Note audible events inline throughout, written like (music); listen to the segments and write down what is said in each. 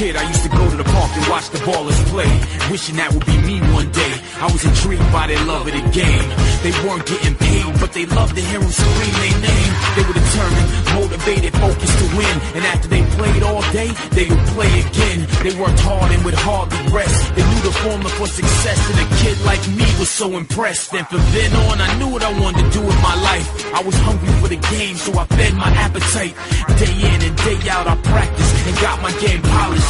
Kid, I used to go to the park and watch the ballers play, wishing that would be me one day. I was intrigued by their love of the game. They weren't getting paid, but they loved to hear them scream their name. They were determined, motivated, focused to win. And after they played all day, they would play again. They worked hard and would hardly rest. They knew the formula for success, and a kid like me was so impressed. And from then on, I knew what I wanted to do with my life. I was hungry for the game, so I fed my appetite. Day in and day out, I practiced and got my game polished,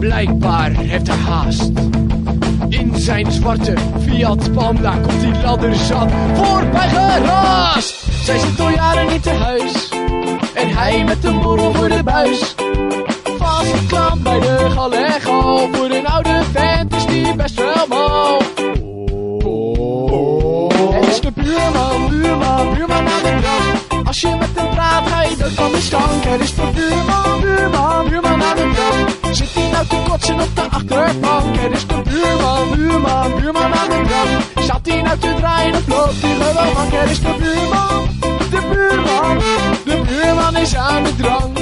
Blijkbaar heeft hij haast. In zijn zwarte Fiat Panda komt die ladderzat voorbij geraast. Zij zit al jaren niet te huis. En hij met een borrel voor de buis. Vastgeklampt bij de galego. Voor een oude vent is die best wel mal. Het is de buurman, buurman, buurman aan de drank. Als je met hem praat, ga je dood van de stank. Het is de buurman, buurman, buurman aan de drank. Zit hij nou te kotsen op de achterbank? Het is de buurman, buurman, buurman aan de drank. Zat hij nou te draaien of loopt hij? Het is de buurman, de buurman, de buurman is aan de drank.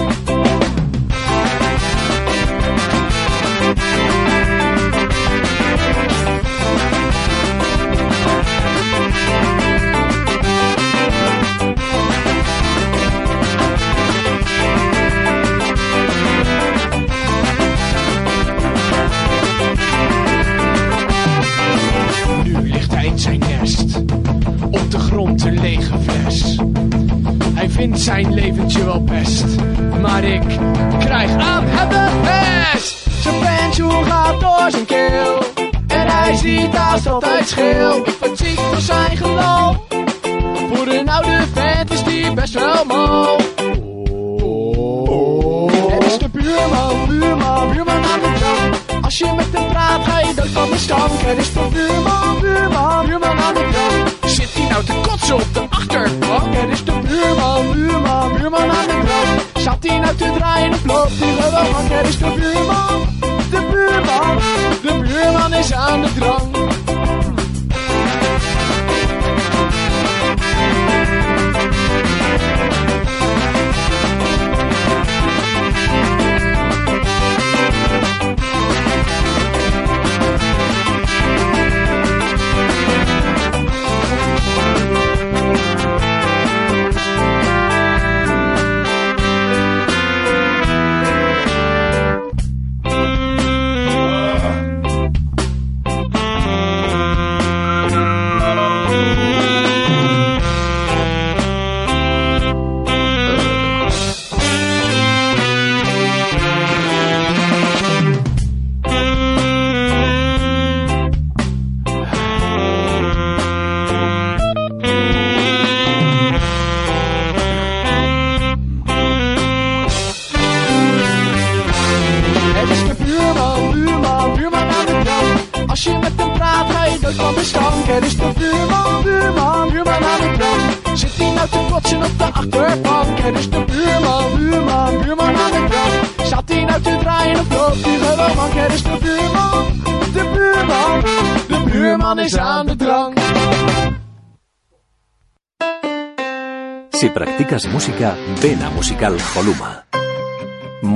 In zijn nest, op de grond een lege fles. Hij vindt zijn leventje wel best, maar ik krijg aan hem de pest. Zijn pensioen gaat door zijn keel, en hij ziet haast altijd scheel. Ik word ziek van zijn geloof, voor een oude vent is die best wel mal. Als je met hem praat, ga je dood van de stank. Het is de buurman, buurman, buurman aan de drank. Zit hij nou te kotsen op de achterbank? Het is de buurman, buurman, buurman aan de drank. Zat hij nou te draaien of loopt hij gewoon? Het is de buurman, de buurman, de buurman is aan de drank. quieras música, ven a Musical Columa.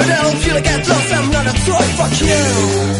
I help you to get lost I'm not a toy, fuck you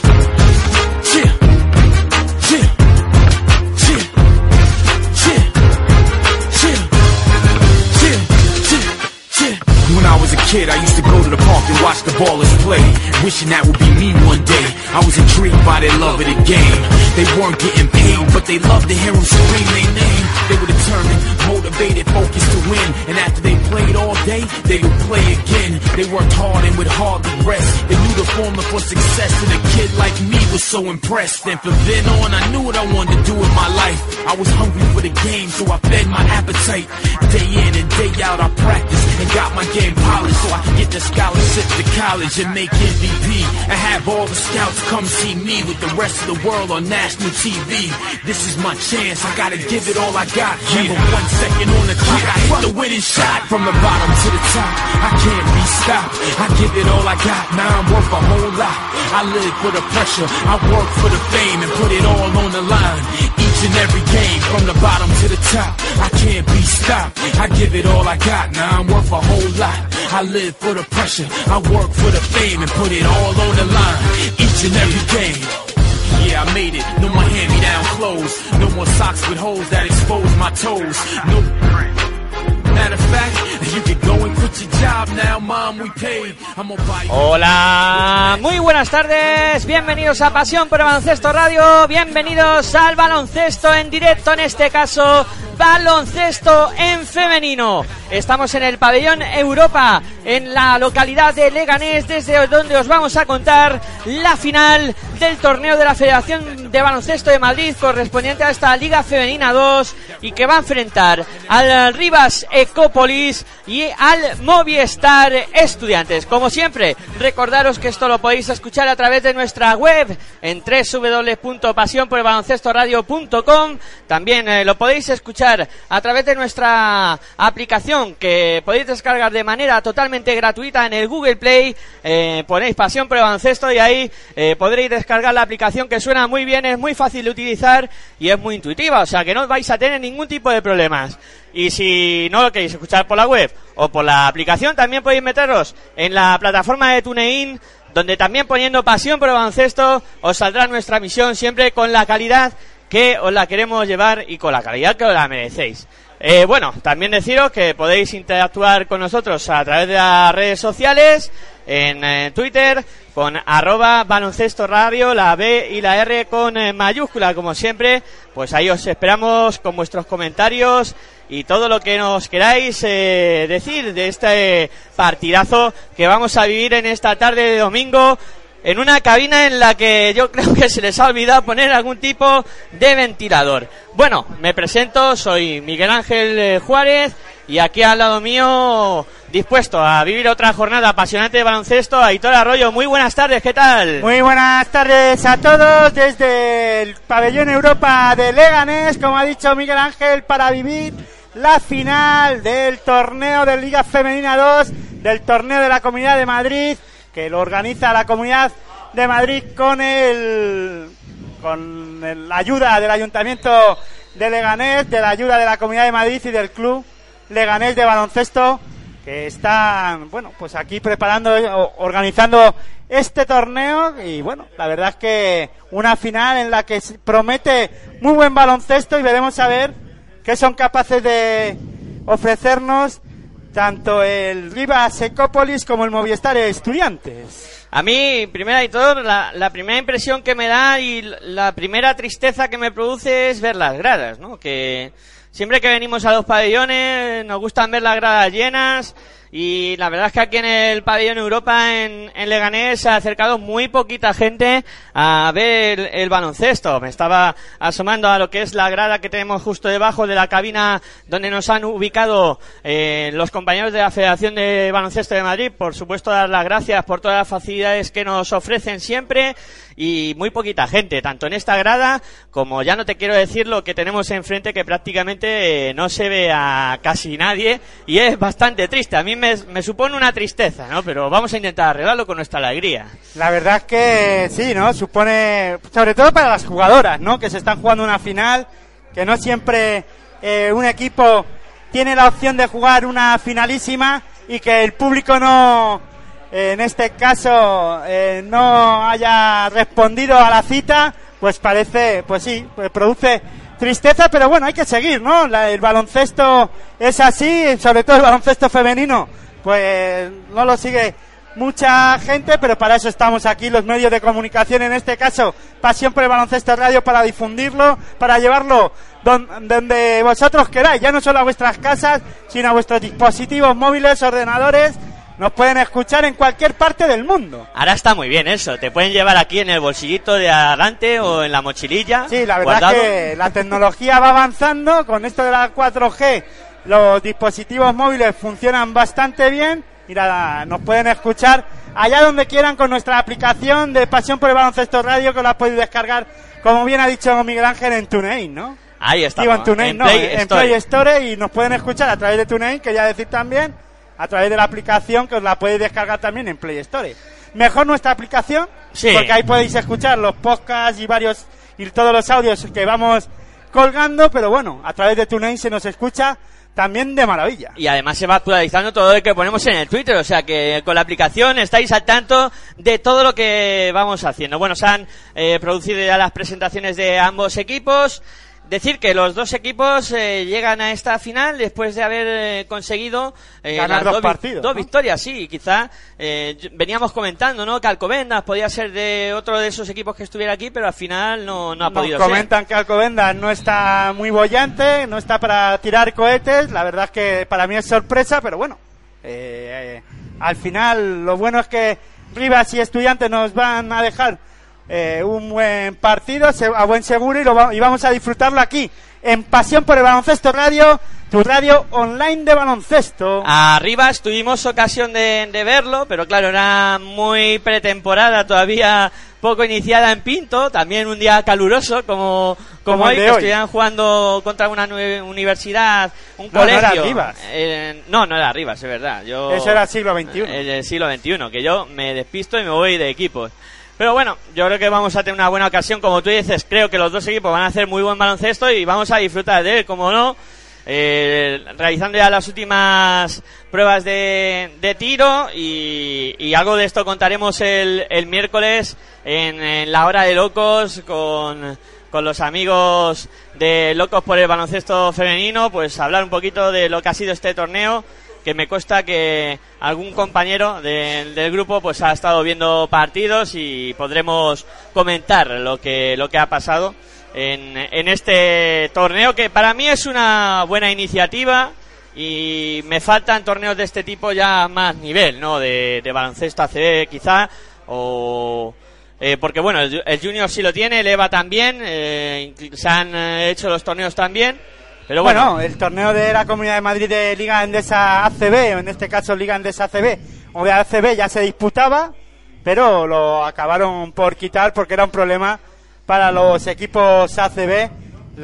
Kid, I used to go to the park and watch the ballers play. Wishing that would be me one day. I was intrigued by their love of the game. They weren't getting paid, but they loved to hear them scream their name. They were determined, motivated, focused to win. And after they played all day, they would play again. They worked hard and would hardly rest. They knew the formula for success, and a kid like me was so impressed. And from then on, I knew what I wanted to do with my life. I was hungry for the game, so I fed my appetite. Day in and day out, I practiced and got my game polished so I could get the scholarship to college and make MVP. And have all the scouts come see me with the rest of the world on national TV. This is my chance, I gotta give it all I got. Remember one second on the clock, I hit the winning shot from the bottom to the top. I can't be stopped. I give it all I got. Now I'm worth a whole lot. I live for the pressure. I work for the fame and put it all on the line. Each and every game from the bottom to the top. I can't be stopped. I give it all I got. Now I'm worth a whole lot. I live for the pressure. I work for the fame and put it all on the line. Each and every game. Yeah, I made it. No more hand-me-down clothes. No more socks with holes that expose my toes. No. Matter of fact, Hola, muy buenas tardes, bienvenidos a Pasión por Baloncesto Radio, bienvenidos al baloncesto en directo, en este caso baloncesto en femenino. Estamos en el pabellón Europa, en la localidad de Leganés, desde donde os vamos a contar la final del torneo de la Federación de Baloncesto de Madrid correspondiente a esta Liga Femenina 2 y que va a enfrentar al Rivas Ecópolis y al Movistar Estudiantes. Como siempre, recordaros que esto lo podéis escuchar a través de nuestra web en www.pasionporelbaloncestoradio.com. También eh, lo podéis escuchar a través de nuestra aplicación que podéis descargar de manera totalmente gratuita en el Google Play. Eh, ponéis Pasión por el Baloncesto y ahí eh, podréis descargar la aplicación que suena muy bien, es muy fácil de utilizar y es muy intuitiva, o sea que no vais a tener ningún tipo de problemas. Y si no lo queréis escuchar por la web o por la aplicación, también podéis meteros en la plataforma de TuneIn, donde también poniendo pasión por el baloncesto os saldrá nuestra misión siempre con la calidad que os la queremos llevar y con la calidad que os la merecéis. Eh, bueno, también deciros que podéis interactuar con nosotros a través de las redes sociales, en eh, Twitter, con arroba baloncesto radio, la B y la R con eh, mayúscula, como siempre. Pues ahí os esperamos con vuestros comentarios y todo lo que nos queráis eh, decir de este partidazo que vamos a vivir en esta tarde de domingo en una cabina en la que yo (laughs) creo que se les ha olvidado poner algún tipo de ventilador. Bueno, me presento, soy Miguel Ángel eh, Juárez y aquí al lado mío, dispuesto a vivir otra jornada apasionante de baloncesto, Aitor Arroyo. Muy buenas tardes, ¿qué tal? Muy buenas tardes a todos desde el pabellón Europa de Leganés, como ha dicho Miguel Ángel, para vivir la final del torneo de Liga Femenina 2, del torneo de la Comunidad de Madrid, que lo organiza la Comunidad de Madrid con el con la ayuda del Ayuntamiento de Leganés, de la ayuda de la Comunidad de Madrid y del Club Leganés de Baloncesto, que están, bueno, pues aquí preparando, organizando este torneo. Y bueno, la verdad es que una final en la que promete muy buen baloncesto y veremos a ver qué son capaces de ofrecernos tanto el Rivas Ecópolis como el Movistar Estudiantes. A mí, primera y todo, la, la primera impresión que me da y la primera tristeza que me produce es ver las gradas, ¿no? Que siempre que venimos a los pabellones nos gustan ver las gradas llenas y la verdad es que aquí en el pabellón Europa en, Leganés se ha acercado muy poquita gente a ver el, el baloncesto. Me estaba asomando a lo que es la grada que tenemos justo debajo de la cabina donde nos han ubicado eh, los compañeros de la Federación de Baloncesto de Madrid. Por supuesto, dar las gracias por todas las facilidades que nos ofrecen siempre y muy poquita gente, tanto en esta grada como ya no te quiero decir lo que tenemos enfrente que prácticamente eh, no se ve a casi nadie y es bastante triste. A mí me, supone una tristeza, ¿no? Pero vamos a intentar arreglarlo con nuestra alegría. La verdad es que sí, ¿no? Supone, sobre todo para las jugadoras, ¿no? Que se están jugando una final, que no siempre eh, un equipo tiene la opción de jugar una finalísima y que el público no, en este caso, eh, no haya respondido a la cita, pues parece, pues sí, pues produce tristeza, pero bueno, hay que seguir, ¿no? La- el baloncesto es así, sobre todo el baloncesto femenino, pues no lo sigue mucha gente, pero para eso estamos aquí, los medios de comunicación, en este caso, Pasión por el Baloncesto Radio, para difundirlo, para llevarlo don- donde vosotros queráis, ya no solo a vuestras casas, sino a vuestros dispositivos móviles, ordenadores, nos pueden escuchar en cualquier parte del mundo. Ahora está muy bien eso, te pueden llevar aquí en el bolsillito de adelante o en la mochililla. Sí, la verdad guardado. es que la tecnología va avanzando. Con esto de la 4G, los dispositivos móviles funcionan bastante bien. Y nada, nos pueden escuchar allá donde quieran con nuestra aplicación de Pasión por el Baloncesto Radio, que la podéis descargar, como bien ha dicho Miguel Ángel, en TuneIn, ¿no? Ahí está. Digo en TuneIn, no, Play en. Play Store y nos pueden escuchar a través de TuneIn, quería decir también, a través de la aplicación que os la podéis descargar también en Play Store. Mejor nuestra aplicación, Sí. porque ahí podéis escuchar los podcasts y varios y todos los audios que vamos colgando, pero bueno, a través de TuneIn se nos escucha también de maravilla. Y además se va actualizando todo lo que ponemos en el Twitter, o sea que con la aplicación estáis al tanto de todo lo que vamos haciendo. Bueno, se han eh, producido ya las presentaciones de ambos equipos. Decir que los dos equipos eh, llegan a esta final después de haber eh, conseguido eh, Ganar dos partidos, dos ¿no? victorias, sí, quizá eh, veníamos comentando, ¿no? Que Alcobendas podía ser de otro de esos equipos que estuviera aquí, pero al final no, no ha Nos podido ser. comentan que Alcobendas no está muy bollante, no está para tirar cohetes. La verdad es que para mí es sorpresa, pero bueno. eh, eh, al final, lo bueno es que Rivas y Estudiantes nos van a dejar eh, un buen partido a buen seguro y, lo va- y vamos a disfrutarlo aquí en Pasión por el Baloncesto Radio, tu radio online de baloncesto. Arriba tuvimos ocasión de, de verlo, pero claro, era muy pretemporada, todavía poco iniciada en Pinto, también un día caluroso como, como, Como el hoy, que hoy. estuvieran jugando contra una universidad, un No, no era colegio. Rivas. Eh, no, no era Rivas, es verdad. Yo, Eso era siglo XXI. El del siglo XXI, que yo me despisto y me voy de equipos. Pero bueno, yo creo que vamos a tener una buena ocasión, como tú dices, creo que los dos equipos van a hacer muy buen baloncesto y vamos a disfrutar de él, como no, eh, realizando ya las últimas pruebas de, tiro y, y algo de esto contaremos el, el miércoles en, en la hora de locos con, con los amigos de Locos por el Baloncesto Femenino, pues hablar un poquito de lo que ha sido este torneo que me consta que algún compañero de- del grupo pues ha estado viendo partidos y podremos comentar lo que lo que ha pasado en, en este torneo que para mí es una buena iniciativa y me faltan torneos de este tipo ya más nivel, ¿no? De, de baloncesto ACB quizá o eh, porque bueno, el, el Junior sí lo tiene, el EVA también, eh, se han eh, hecho los torneos también, pero bueno, bueno, el torneo de la Comunidad de Madrid de Liga Endesa ACB, o en este caso Liga Endesa ACB, o de ACB ya se disputaba, pero lo acabaron por quitar porque era un problema para los equipos ACB.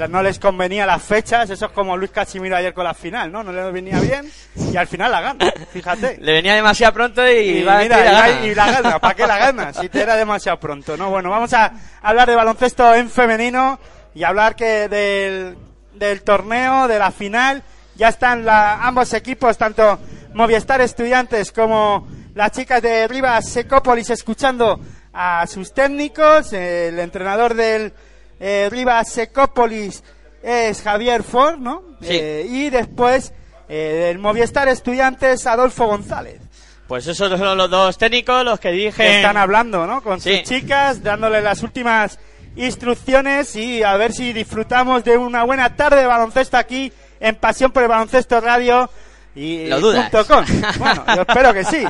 No les convenía las fechas, eso es como Luis Casimiro ayer con la final, ¿no? No le venía bien y al final la gana, fíjate. le venía demasiado pronto y, Y, va a mira, meter y la la- gana. y la gana, ¿para qué la gana? Si te era demasiado pronto, ¿no? Bueno, vamos a hablar de baloncesto en femenino y hablar que del, del torneo, de la final, ya están la- ambos equipos, tanto Movistar Estudiantes como las chicas de Rivas Secópolis escuchando a sus técnicos, el entrenador del eh, Rivas Secópolis es Javier Ford, ¿no? Sí. Eh, y después eh, del Movistar Estudiantes Adolfo González Pues esos son los dos técnicos los que que están hablando, ¿no? Con Sí. sus chicas, dándole las últimas instrucciones y a ver si disfrutamos de una buena tarde de baloncesto aquí en Pasión por el Baloncesto Radio y Lo dudas. punto com. Bueno, yo espero que sí.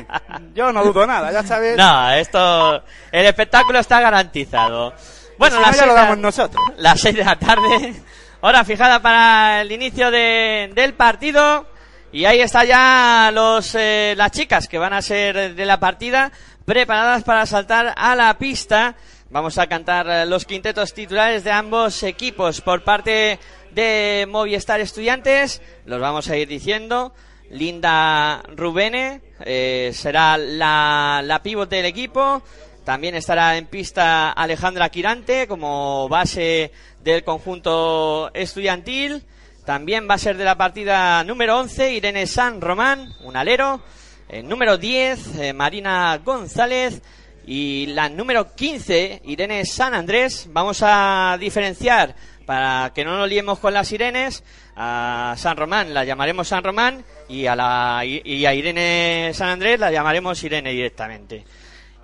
Yo no dudo nada, ya sabes. No, esto. El espectáculo está garantizado. Bueno, Si no, las ya seis lo de la- damos nosotros. Las 6 de la tarde. Hora fijada para el inicio de- del partido. Y ahí está ya los, eh, las chicas que van a ser de la partida preparadas para saltar a la pista. Vamos a cantar eh, los quintetos titulares de ambos equipos por parte de Movistar Estudiantes. Los vamos a ir diciendo. Linda Rubene eh, será la, la pívot del equipo. También estará en pista Alejandra Quirante como base del conjunto estudiantil. También va a ser de la partida número 11 Irene San Román, un alero. El número 10 eh, Marina González. Y la número 15 Irene San Andrés. Vamos a diferenciar para que no nos liemos con las Irenes. A San Román la llamaremos San Román y a, la, y a Irene San Andrés la llamaremos Irene directamente.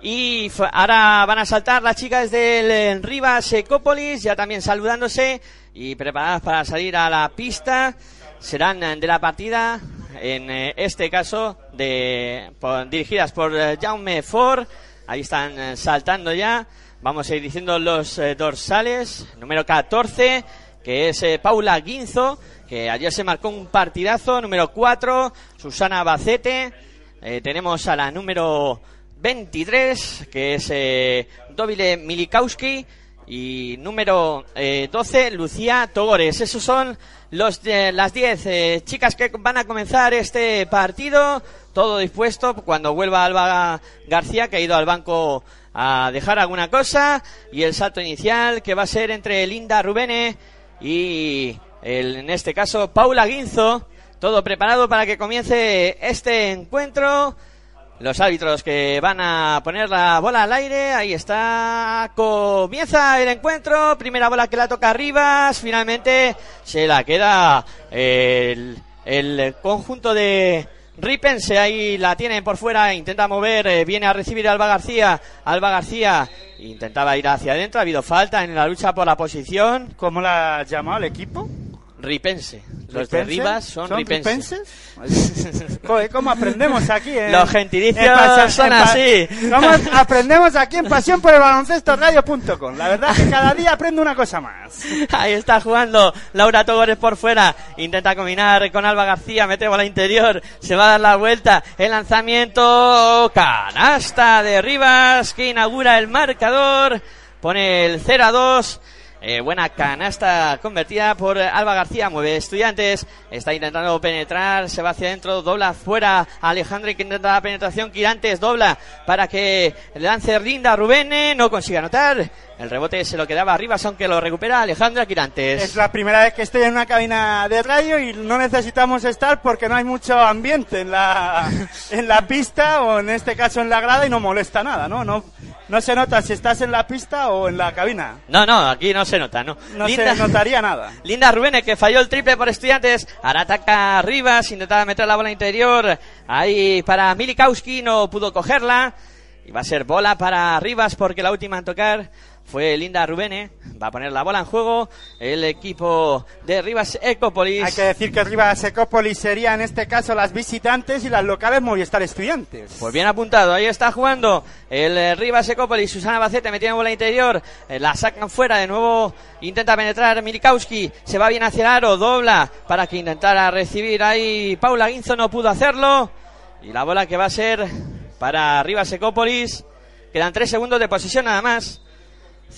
Y ahora van a saltar las chicas del eh, Rivas Ecópolis, ya también saludándose y preparadas para salir a la pista. Serán eh, de la partida, en eh, este caso, de, dirigidas por Jaume Ford. Ahí están eh, saltando ya. Vamos a ir diciendo los eh, dorsales. Número 14, que es eh, Paula Guinzo, que ayer se marcó un partidazo. Número 4, Susana Bacete. Tenemos a la número 23, que es eh, Dobile Milikowski. Y número eh, 12, Lucía Togores. Esos son los las 10 eh, chicas que van a comenzar este partido. Todo dispuesto cuando vuelva Alba García, que ha ido al banco a dejar alguna cosa. Y el salto inicial, que va a ser entre Linda Rubene y, el- en este caso, Paula Guinzo. Todo preparado para que comience este encuentro. los árbitros que van a poner la bola al aire. Ahí está. Comienza el encuentro. Primera bola que la toca Rivas. Finalmente se la queda el, el conjunto de Ripense. Ahí la tienen por fuera. Intenta mover. eh, viene a recibir Alba García. Alba García intentaba ir hacia adentro. Ha habido falta en la lucha por la posición. ¿Cómo la has llamado el equipo? Ripense. Los de ¿Ripense? Rivas son, ripenses. ripenses? (laughs) Joder, ¿cómo aprendemos aquí? en- Los gentilicios en Pasión- son así. ¿Cómo aprendemos aquí en Pasión por el Baloncesto Radio.com? La verdad que cada día aprendo una cosa más. (laughs) Ahí está jugando Laura Togores por fuera. Intenta combinar con Alba García. Mete bola interior. Se va a dar la vuelta. El lanzamiento. Canasta de Rivas que inaugura el marcador. Pone el 0 a 2. Eh, buena canasta convertida por Alba García. Mueve estudiantes. Está intentando penetrar. Se va hacia adentro. Dobla fuera. Alejandro que intenta la penetración. Quirantes dobla para que lance Linda Rubén. No consigue anotar. El rebote se lo quedaba arriba, aunque lo recupera Alejandra Quirantes. Es la primera vez que estoy en una cabina de radio y no necesitamos estar porque no hay mucho ambiente en la, en la pista o en este caso en la grada y no molesta nada, ¿no? No, no se nota si estás en la pista o en la cabina. No, no, aquí no se nota, ¿no? No Linda, se notaría nada. (laughs) Linda Rubén, que falló el triple por estudiantes. Ahora ataca Rivas, intentaba meter la bola interior. Ahí para Milikowski, no pudo cogerla. Y va a ser bola para Rivas porque la última en tocar fue Linda Rubene. Va a poner la bola en juego el equipo de Rivas Ecopolis. Hay que decir que Rivas Ecópolis sería en este caso las visitantes y las locales Movistar Estudiantes. Pues bien apuntado, ahí está jugando el eh, Rivas Ecopolis, Susana Bacete metiendo bola interior, eh, la sacan fuera, de nuevo intenta penetrar Milikowski, se va bien hacia el aro, dobla para que intentara recibir ahí Paula Guinzo, no pudo hacerlo, y la bola que va a ser para Rivas Ecopolis, quedan tres segundos de posición nada más,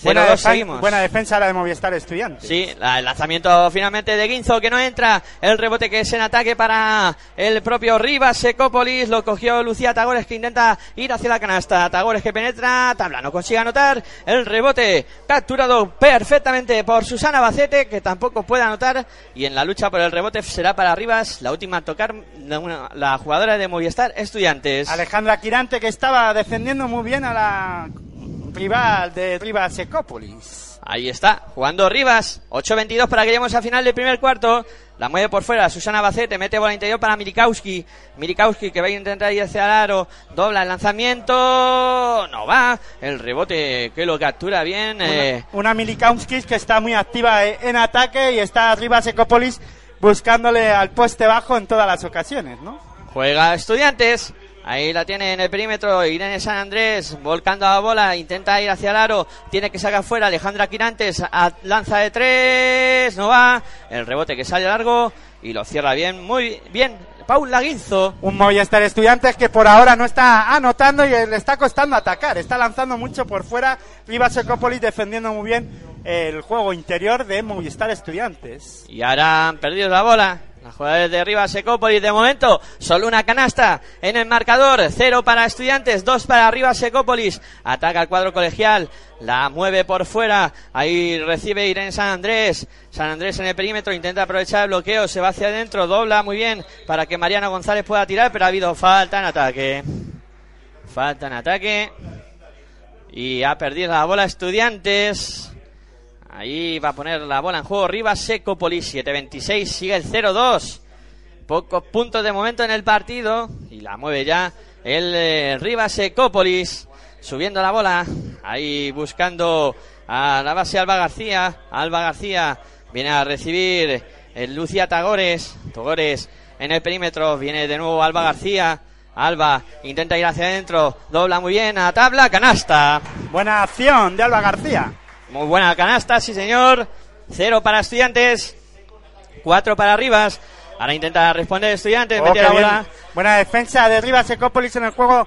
Buena, 0-2 defen- seguimos. buena defensa la de Movistar Estudiantes. Sí, la- el lanzamiento finalmente de Guinzo que no entra. El rebote que es en ataque para el propio Rivas Secópolis. Lo cogió Lucía Tagores que intenta ir hacia la canasta. Tagores que penetra. Tabla no consigue anotar. El rebote capturado perfectamente por Susana Bacete que tampoco puede anotar. Y en la lucha por el rebote será para Rivas la última a tocar la, la jugadora de Movistar Estudiantes. Alejandra Quirante que estaba defendiendo muy bien a la rival de Rivas Ecópolis. Ahí está, jugando Rivas. 8-22 para que lleguemos al final del primer cuarto. La mueve por fuera Susana Bacete, mete bola interior para Milikowski. Milikowski que va a intentar ir hacia el aro. Dobla el lanzamiento. No va. El rebote que lo captura bien. eh, Una Milikowski que está muy activa eh, en ataque y está Rivas Ecópolis buscándole al poste bajo en todas las ocasiones, ¿no? Juega Estudiantes. Ahí la tiene en el perímetro Irene San Andrés, volcando la bola, intenta ir hacia el aro, tiene que sacar fuera Alejandra Quirantes, a- lanza de tres, no va, el rebote que sale largo y lo cierra bien, muy bien, Paula Guinzo. Un Movistar Estudiantes que por ahora no está anotando y le está costando atacar. Está lanzando mucho por fuera. Rivas Ecópolis defendiendo muy bien el juego interior de Movistar Estudiantes. Y ahora han perdido la bola. Las jugadores de Rivas Secópolis de momento solo una canasta en el marcador. Cero para estudiantes, dos para Rivas Secópolis. Ataca el cuadro colegial, la mueve por fuera. Ahí recibe Irene San Andrés. San Andrés en el perímetro intenta aprovechar el bloqueo, se va hacia adentro, dobla muy bien para que Mariana González pueda tirar, pero ha habido falta en ataque. Falta en ataque. Y ha perdido la bola estudiantes. Ahí va a poner la bola en juego Rivas Secopolis 7-26, sigue el 0-2. Pocos puntos de momento en el partido y la mueve ya el eh, Rivas Secopolis subiendo la bola. Ahí buscando a la base Alba García. Alba García viene a recibir el Lucia Tagores. Tagores en el perímetro, viene de nuevo Alba García. Alba intenta ir hacia adentro, dobla muy bien a tabla, canasta. Buena acción de Alba García. Muy buena canasta, sí señor. Cero para estudiantes. Cuatro para Rivas. Ahora intenta responder estudiantes. Oh, mete bien. Buena defensa de Rivas Ecópolis en el juego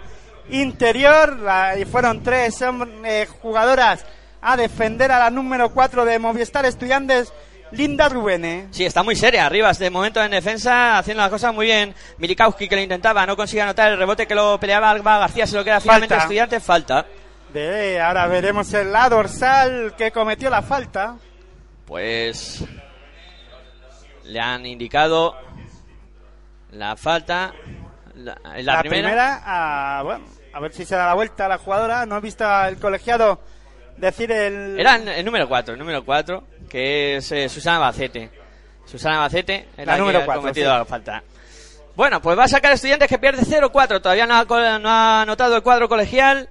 interior. Y fueron tres eh, jugadoras a defender a la número 4 de Movistar Estudiantes, Linda Rubene. Sí, está muy seria. Rivas de momento en defensa, haciendo las cosas muy bien. Milikowski que lo intentaba, no consigue anotar el rebote que lo peleaba Alba García, se lo queda finalmente Falta. estudiantes. Falta. De, ahora veremos el la dorsal que cometió la falta. Pues le han indicado la falta. La, la La, primera, primera, a, bueno, a ver si se da la vuelta a la jugadora. No he visto al colegiado decir el... era el, el número 4, el número 4, que es eh, Susana Bacete. Susana Bacete es La número que cuatro, ha cometido sí. la falta. Bueno, pues va a sacar estudiantes que pierde 0-4. Todavía no ha, no ha anotado el cuadro colegial.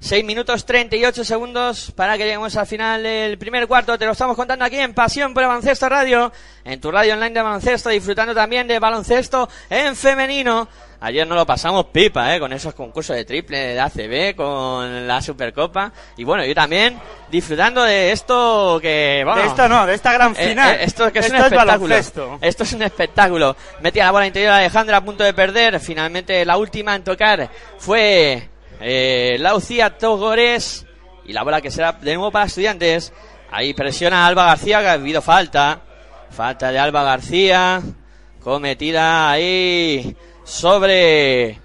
6 minutos 38 segundos para que lleguemos al final del primer cuarto. Te lo estamos contando aquí en Pasión por el Baloncesto Radio, en tu radio online de baloncesto, disfrutando también de baloncesto en femenino. Ayer nos lo pasamos pipa, ¿eh? Con esos concursos de triple de ACB, con la Supercopa. Y bueno, yo también disfrutando de esto que... Bueno, De esto no, de esta gran eh, final. eh, esto que es un espectáculo. baloncesto. Esto es un espectáculo. Metía la bola interior Alejandra a punto de perder. Finalmente la última en tocar fue eh, Laucia Togores. Y la bola que será de nuevo para estudiantes. Ahí presiona Alba García ha habido falta. Falta de Alba García. Cometida ahí sobre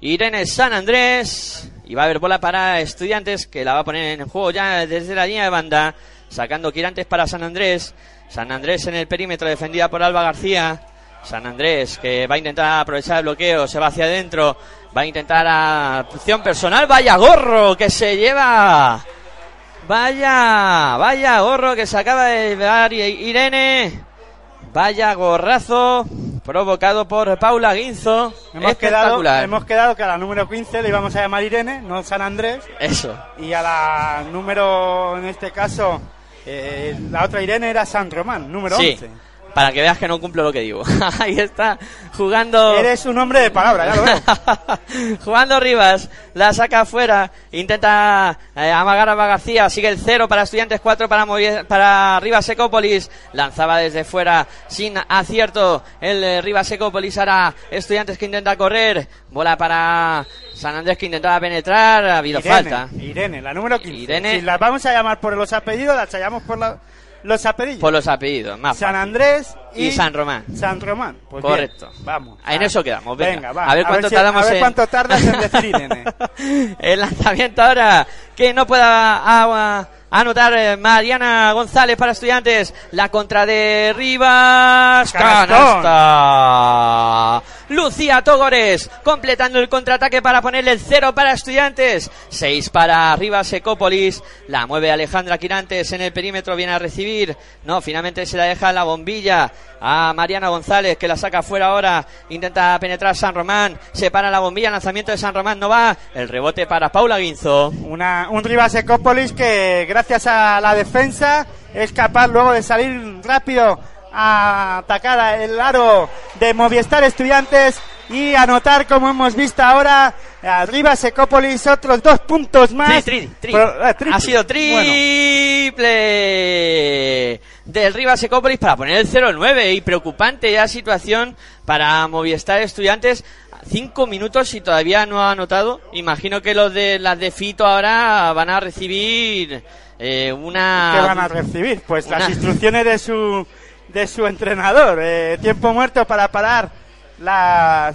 Irene San Andrés. Y va a haber bola para estudiantes que la va a poner en juego ya desde la línea de banda. Sacando girantes para San Andrés. San Andrés en el perímetro defendida por Alba García. San Andrés que va a intentar aprovechar el bloqueo. Se va hacia adentro. Va a intentar a personal. Vaya gorro que se lleva. Vaya, vaya gorro que se acaba de llevar Irene. Vaya gorrazo provocado por Paula Guinzo. Hemos quedado, Espectacular. hemos quedado que a la número 15 le íbamos a llamar Irene, no San Andrés. Eso. Y a la número, en este caso, eh, la otra Irene era San Román, número Sí. 11. Para que veas que no cumplo lo que digo. (laughs) Ahí está jugando. Eres un hombre de palabra, ya lo veo. (laughs) Jugando Rivas, la saca afuera, intenta eh, amagar a García, sigue el cero para Estudiantes, cuatro para, Movi- para Rivas Ecópolis, lanzaba desde fuera sin acierto el eh, Rivas Ecópolis, ahora Estudiantes que intenta correr, bola para San Andrés que intentaba penetrar, ha habido Irene, falta. Irene, la número 15. Irene. Si las vamos a llamar por los apellidos, las llamamos por la- los apellidos. Por los apellidos, más San fácil. Andrés y, Y San Román. San Román. Pues Correcto. bien, vamos. En Ah, eso quedamos, venga. va. A ver cuánto si- tardamos A ver en- cuánto tardas en (laughs) decir Irene. El lanzamiento ahora que no pueda anotar eh, Mariana González para estudiantes. La contra de Rivas. Canasta. Lucía Togores completando el contraataque para ponerle el cero para estudiantes. Seis para Rivas Ecópolis. La mueve Alejandra Quirantes en el perímetro. Viene a recibir. No, finalmente se la deja la bombilla a Mariana González que la saca fuera ahora. Intenta penetrar San Román. Se para la bombilla. Lanzamiento de San Román no va. El rebote para Paula Guinzo. Una, un Rivas Ecópolis que gracias a la defensa es capaz luego de salir rápido a atacar el aro de Movistar Estudiantes y anotar como hemos visto ahora a Rivas Ecópolis otros dos puntos más. Tri, tri, tri. Pero, eh. Ha sido Bueno, triple del Rivas Ecópolis para poner el 0-9 y preocupante ya situación para Movistar Estudiantes. Cinco minutos y todavía no ha anotado. Imagino que los de las de Fito ahora van a recibir eh, una. ¿Qué van a recibir? Pues una- las instrucciones de su de su entrenador. Eh, tiempo muerto para parar la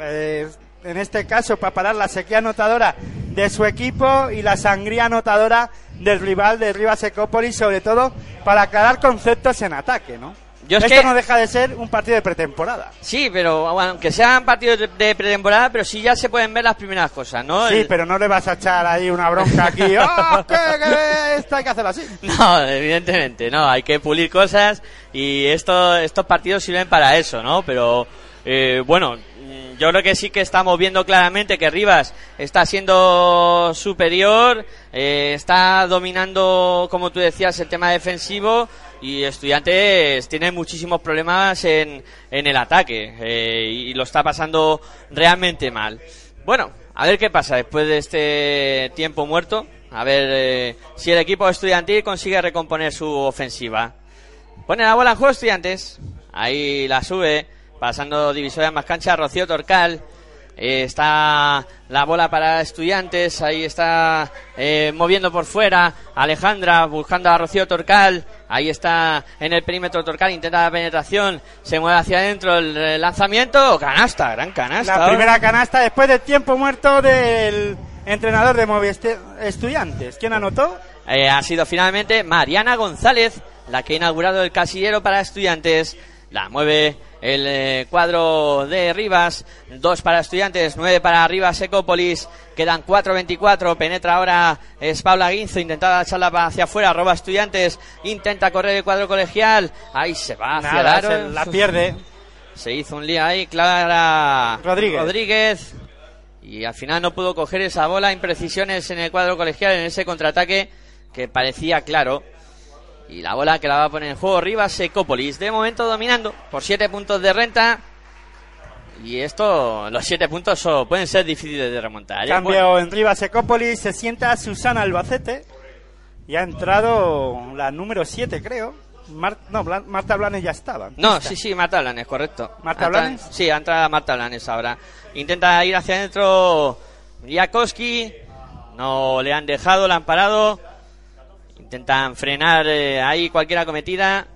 eh, en este caso para parar la sequía anotadora de su equipo y la sangría anotadora del rival de Rivas Ecópolis, sobre todo para aclarar conceptos en ataque, ¿no? Yo es Esto que- no deja de ser un partido de pretemporada. Sí, pero bueno, aunque sean partidos de, de pretemporada, pero sí ya se pueden ver las primeras cosas, ¿no? Sí, El- pero no le vas a echar ahí una bronca aquí. ¡Oh, qué, qué, esto hay que hacerlo así! (laughs) No, evidentemente, no, hay que pulir cosas y esto, estos partidos sirven para eso, ¿no? Pero eh, bueno, yo creo que sí que estamos viendo claramente que Rivas está siendo superior, eh, está dominando, como tú decías, el tema defensivo y Estudiantes tiene muchísimos problemas en, en el ataque eh, y lo está pasando realmente mal. Bueno, a ver qué pasa después de este tiempo muerto. A ver eh, si el equipo estudiantil consigue recomponer su ofensiva. Pone la bola en juego estudiantes. Ahí la sube. Pasando divisoria más cancha. Rocío Torcal. Eh, está la bola para estudiantes. Ahí está eh, moviendo por fuera. Alejandra buscando a Rocío Torcal. Ahí está en el perímetro Torcal. Intenta la penetración. Se mueve hacia adentro. El, lanzamiento. Canasta. Gran canasta. La primera canasta después del tiempo muerto del entrenador de Movistar Estudiantes. ¿Quién anotó? Eh, ha sido finalmente Mariana González la que ha inaugurado el casillero para estudiantes. La mueve el eh, cuadro de Rivas, dos para Estudiantes, nueve para Rivas Ecópolis, quedan 4.24, penetra ahora es Paula Guinzo, intentaba echarla hacia afuera, roba Estudiantes, intenta correr el cuadro colegial, ahí se va hacia Nada, el aro, se la pierde. se hizo un lío ahí, Clara Rodríguez. Rodríguez. Y al final no pudo coger esa bola. Imprecisiones en el cuadro colegial en ese contraataque que parecía claro. Y la bola que la va a poner en juego Rivas Ecópolis. De momento dominando por 7 puntos de renta. Y esto, los 7 puntos son- pueden ser difíciles de remontar. ¿eh? Cambio Bueno, en Rivas Ecópolis, se sienta Susana Albacete. Y ha entrado la número 7, creo. Mar- no, Blan- Marta Blanes ya estaba. No, Lista. sí, sí, Marta Blanes, correcto. ¿Marta Blanes? Sí, ha entrado Marta Blanes ahora. Intenta ir hacia adentro Jakowski. No le han dejado, la han parado. Intentan frenar eh, ahí cualquier acometida.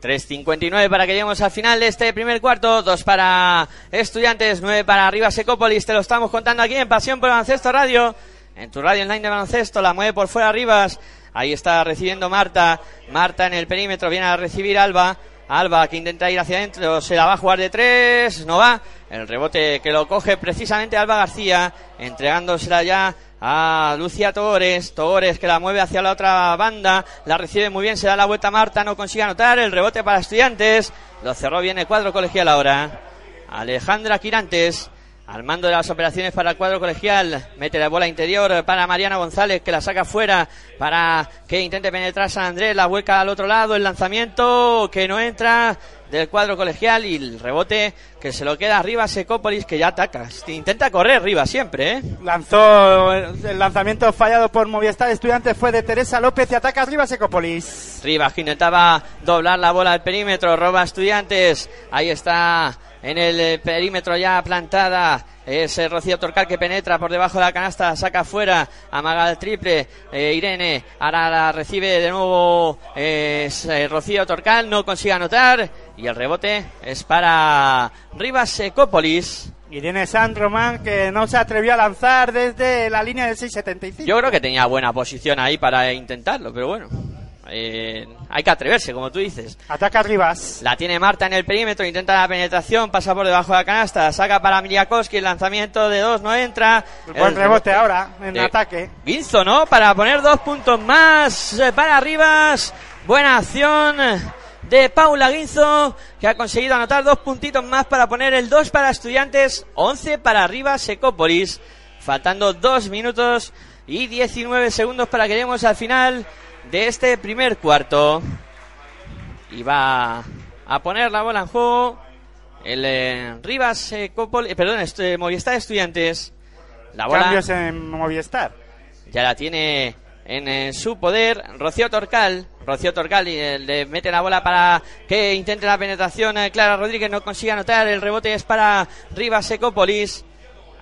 3.59 para que lleguemos al final de este primer cuarto. Dos para Estudiantes, nueve para Rivas Ecópolis. Te lo estamos contando aquí en Pasión por Baloncesto Radio. En tu radio online de baloncesto, la mueve por fuera Rivas. Ahí está recibiendo Marta. Marta en el perímetro, viene a recibir Alba. Alba que intenta ir hacia adentro, se la va a jugar de tres, no va. El rebote que lo coge precisamente Alba García, entregándosela ya a Lucia Togores. Togores que la mueve hacia la otra banda, la recibe muy bien, se da la vuelta Marta, no consigue anotar. El rebote para Estudiantes, lo cerró bien el cuadro colegial ahora. Alejandra Quirantes. Al mando de las operaciones para el cuadro colegial, mete la bola interior para Mariana González, que la saca fuera para que intente penetrar San Andrés, la vuelca al otro lado, el lanzamiento que no entra del cuadro colegial y el rebote que se lo queda arriba Secópolis, que ya ataca. Intenta correr arriba siempre, ¿eh? Lanzó el lanzamiento fallado por Movistar Estudiantes fue de Teresa López y ataca Rivas Ecópolis. Rivas que intentaba doblar la bola al perímetro, roba estudiantes. Ahí está en el eh, perímetro ya plantada. Es Rocío Torcal que penetra por debajo de la canasta, saca fuera, amaga el triple. eh, Irene ahora la recibe de nuevo eh, es, eh, Rocío Torcal, no consigue anotar. Y el rebote es para Rivas Ecópolis. Irene San Román que no se atrevió a lanzar desde la línea del 675. Yo creo que tenía buena posición ahí para intentarlo, pero bueno. Eh, hay que atreverse, como tú dices. Ataca Rivas. La tiene Marta en el perímetro, intenta la penetración, pasa por debajo de la canasta, saca para Miliakowski, el lanzamiento de dos no entra. Buen El rebote ahora en ataque. Guinzo, ¿no? Para poner dos puntos más eh, para Rivas. Buena acción de Paula Guinzo, que ha conseguido anotar dos puntitos más para poner el 2 para Estudiantes, 11 para Rivas Ecópolis. Faltando dos minutos y 19 segundos para que lleguemos al final de este primer cuarto. Y va a poner la bola en juego el eh, Rivas Ecópolis, perdón, este, Movistar Estudiantes. La bola Cambios en Movistar. ya la tiene en, eh, su poder Rocío Torcal. Rocío Torcal y, eh, le mete la bola para que intente la penetración. eh, Clara Rodríguez no consigue anotar. El rebote es para Rivas Ecópolis.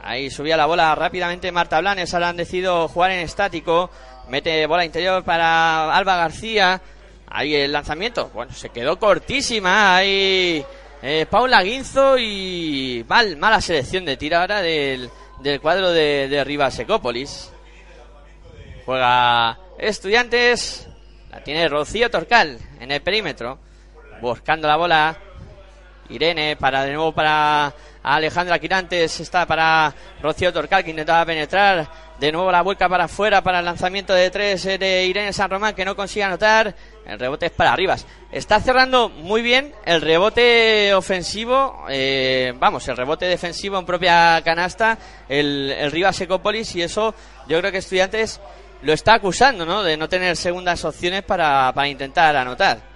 Ahí subía la bola rápidamente Marta Blanes. Ahora han decidido jugar en estático. Mete bola interior para Alba García. Ahí el lanzamiento. Bueno, se quedó cortísima. Ahí eh, Paula Guinzo y mal, mala selección de tiro ahora del, del cuadro de, de Rivas Ecópolis. Juega Estudiantes. La tiene Rocío Torcal en el perímetro. Buscando la bola. Irene para de nuevo para Alejandra Quirantes. Está para Rocío Torcal que intentaba penetrar. De nuevo la vuelca para afuera para el lanzamiento de tres eh, de Irene San Román que no consigue anotar. El rebote es para Rivas. Está cerrando muy bien el rebote ofensivo. eh, vamos, el rebote defensivo en propia canasta. El, el Rivas Ecópolis. Y eso yo creo que Estudiantes lo está acusando, ¿no? De no tener segundas opciones para, para intentar anotar.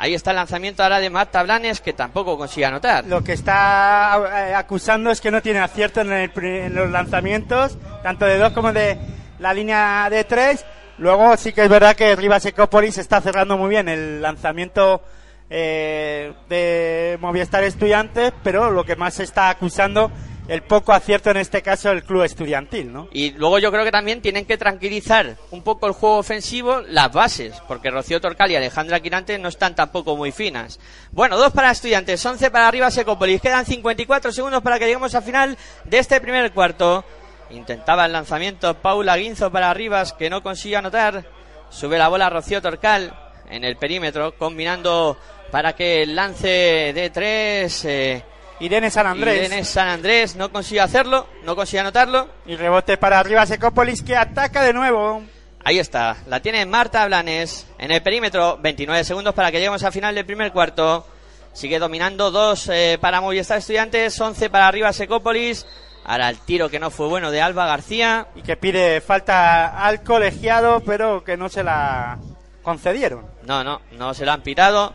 Ahí está el lanzamiento ahora de Marta Blanes, que tampoco consigue anotar. Lo que está eh, acusando es que no tiene acierto en, el en los lanzamientos, tanto de dos como de la línea de tres. Luego sí que es verdad que Rivas Ecópolis está cerrando muy bien el lanzamiento eh, de Movistar Estudiantes, pero lo que más se está acusando el poco acierto en este caso el club estudiantil, ¿no? Y luego yo creo que también tienen que tranquilizar un poco el juego ofensivo, las bases, porque Rocío Torcal y Alejandra Quirante no están tampoco muy finas. Bueno, dos para estudiantes, 11 para arriba Secópolis. Quedan 54 segundos para que lleguemos al final de este primer cuarto. Intentaba el lanzamiento Paula Guinzo para Rivas, que no consigue anotar. Sube la bola Rocío Torcal. en el perímetro, combinando para que lance de tres. Eh, Irene San Andrés. Irene San Andrés no consigue hacerlo, no consigue anotarlo. Y rebote para arriba Secópolis que ataca de nuevo. Ahí está, la tiene Marta Blanes en el perímetro, 29 segundos para que lleguemos al final del primer cuarto. Sigue dominando, dos eh, para Movistar Estudiantes, 11 para arriba Secópolis. Ahora el tiro que no fue bueno de Alba García. Y que pide falta al colegiado, pero que no se la concedieron. No, no, no se lo han pitado.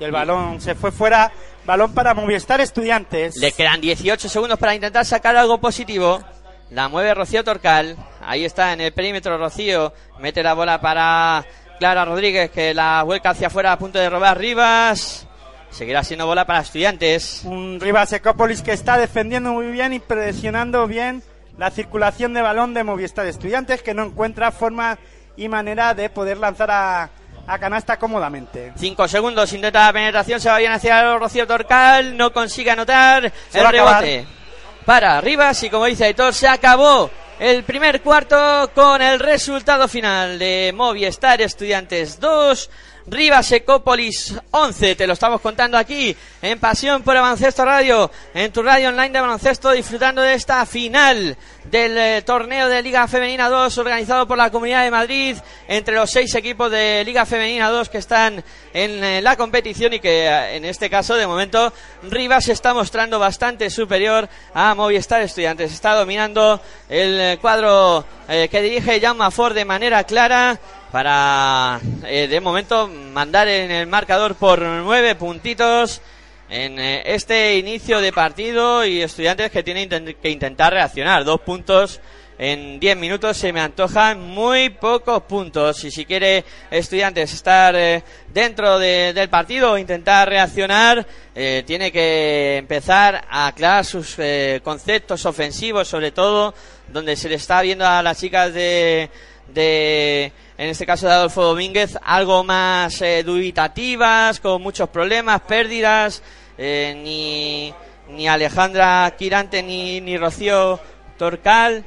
Y el balón se fue fuera. Balón para Movistar Estudiantes. Le quedan 18 segundos para intentar sacar algo positivo. La mueve Rocío Torcal. Ahí está en el perímetro Rocío. Mete la bola para Clara Rodríguez que la vuelca hacia afuera a punto de robar Rivas. Seguirá siendo bola para estudiantes. Un Rivas Ecópolis que está defendiendo muy bien y presionando bien la circulación de balón de Movistar Estudiantes que no encuentra forma y manera de poder lanzar a, a canasta cómodamente. Cinco segundos, intenta la penetración, se va bien hacia Rocío Torcal, no consigue anotar Se el acabar. rebote. Para Rivas y como dice Aitor, se acabó el primer cuarto con el resultado final de Movistar Estudiantes 2. Rivas Ecópolis 11, te lo estamos contando aquí en Pasión por el Baloncesto Radio, en tu radio online de baloncesto, disfrutando de esta final del eh, torneo de Liga Femenina 2 organizado por la Comunidad de Madrid entre los seis equipos de Liga Femenina 2 que están en eh, la competición y que eh, en este caso de momento Rivas está mostrando bastante superior a Movistar Estudiantes. Está dominando el cuadro que dirige Jaume Ford de manera clara para eh, de momento mandar en el marcador por nueve puntitos en eh, este inicio de partido y estudiantes que tienen que intentar reaccionar. Dos puntos en diez minutos se me antojan muy pocos puntos. Y si quiere estudiantes estar eh, dentro de- del partido o intentar reaccionar, tiene que empezar a aclarar sus conceptos ofensivos, sobre todo donde se le está viendo a las chicas de de, en este caso de Adolfo Domínguez, algo más eh, dubitativas, con muchos problemas, pérdidas, eh, ni, ni Alejandra Quirante ni, ni Rocío Torcal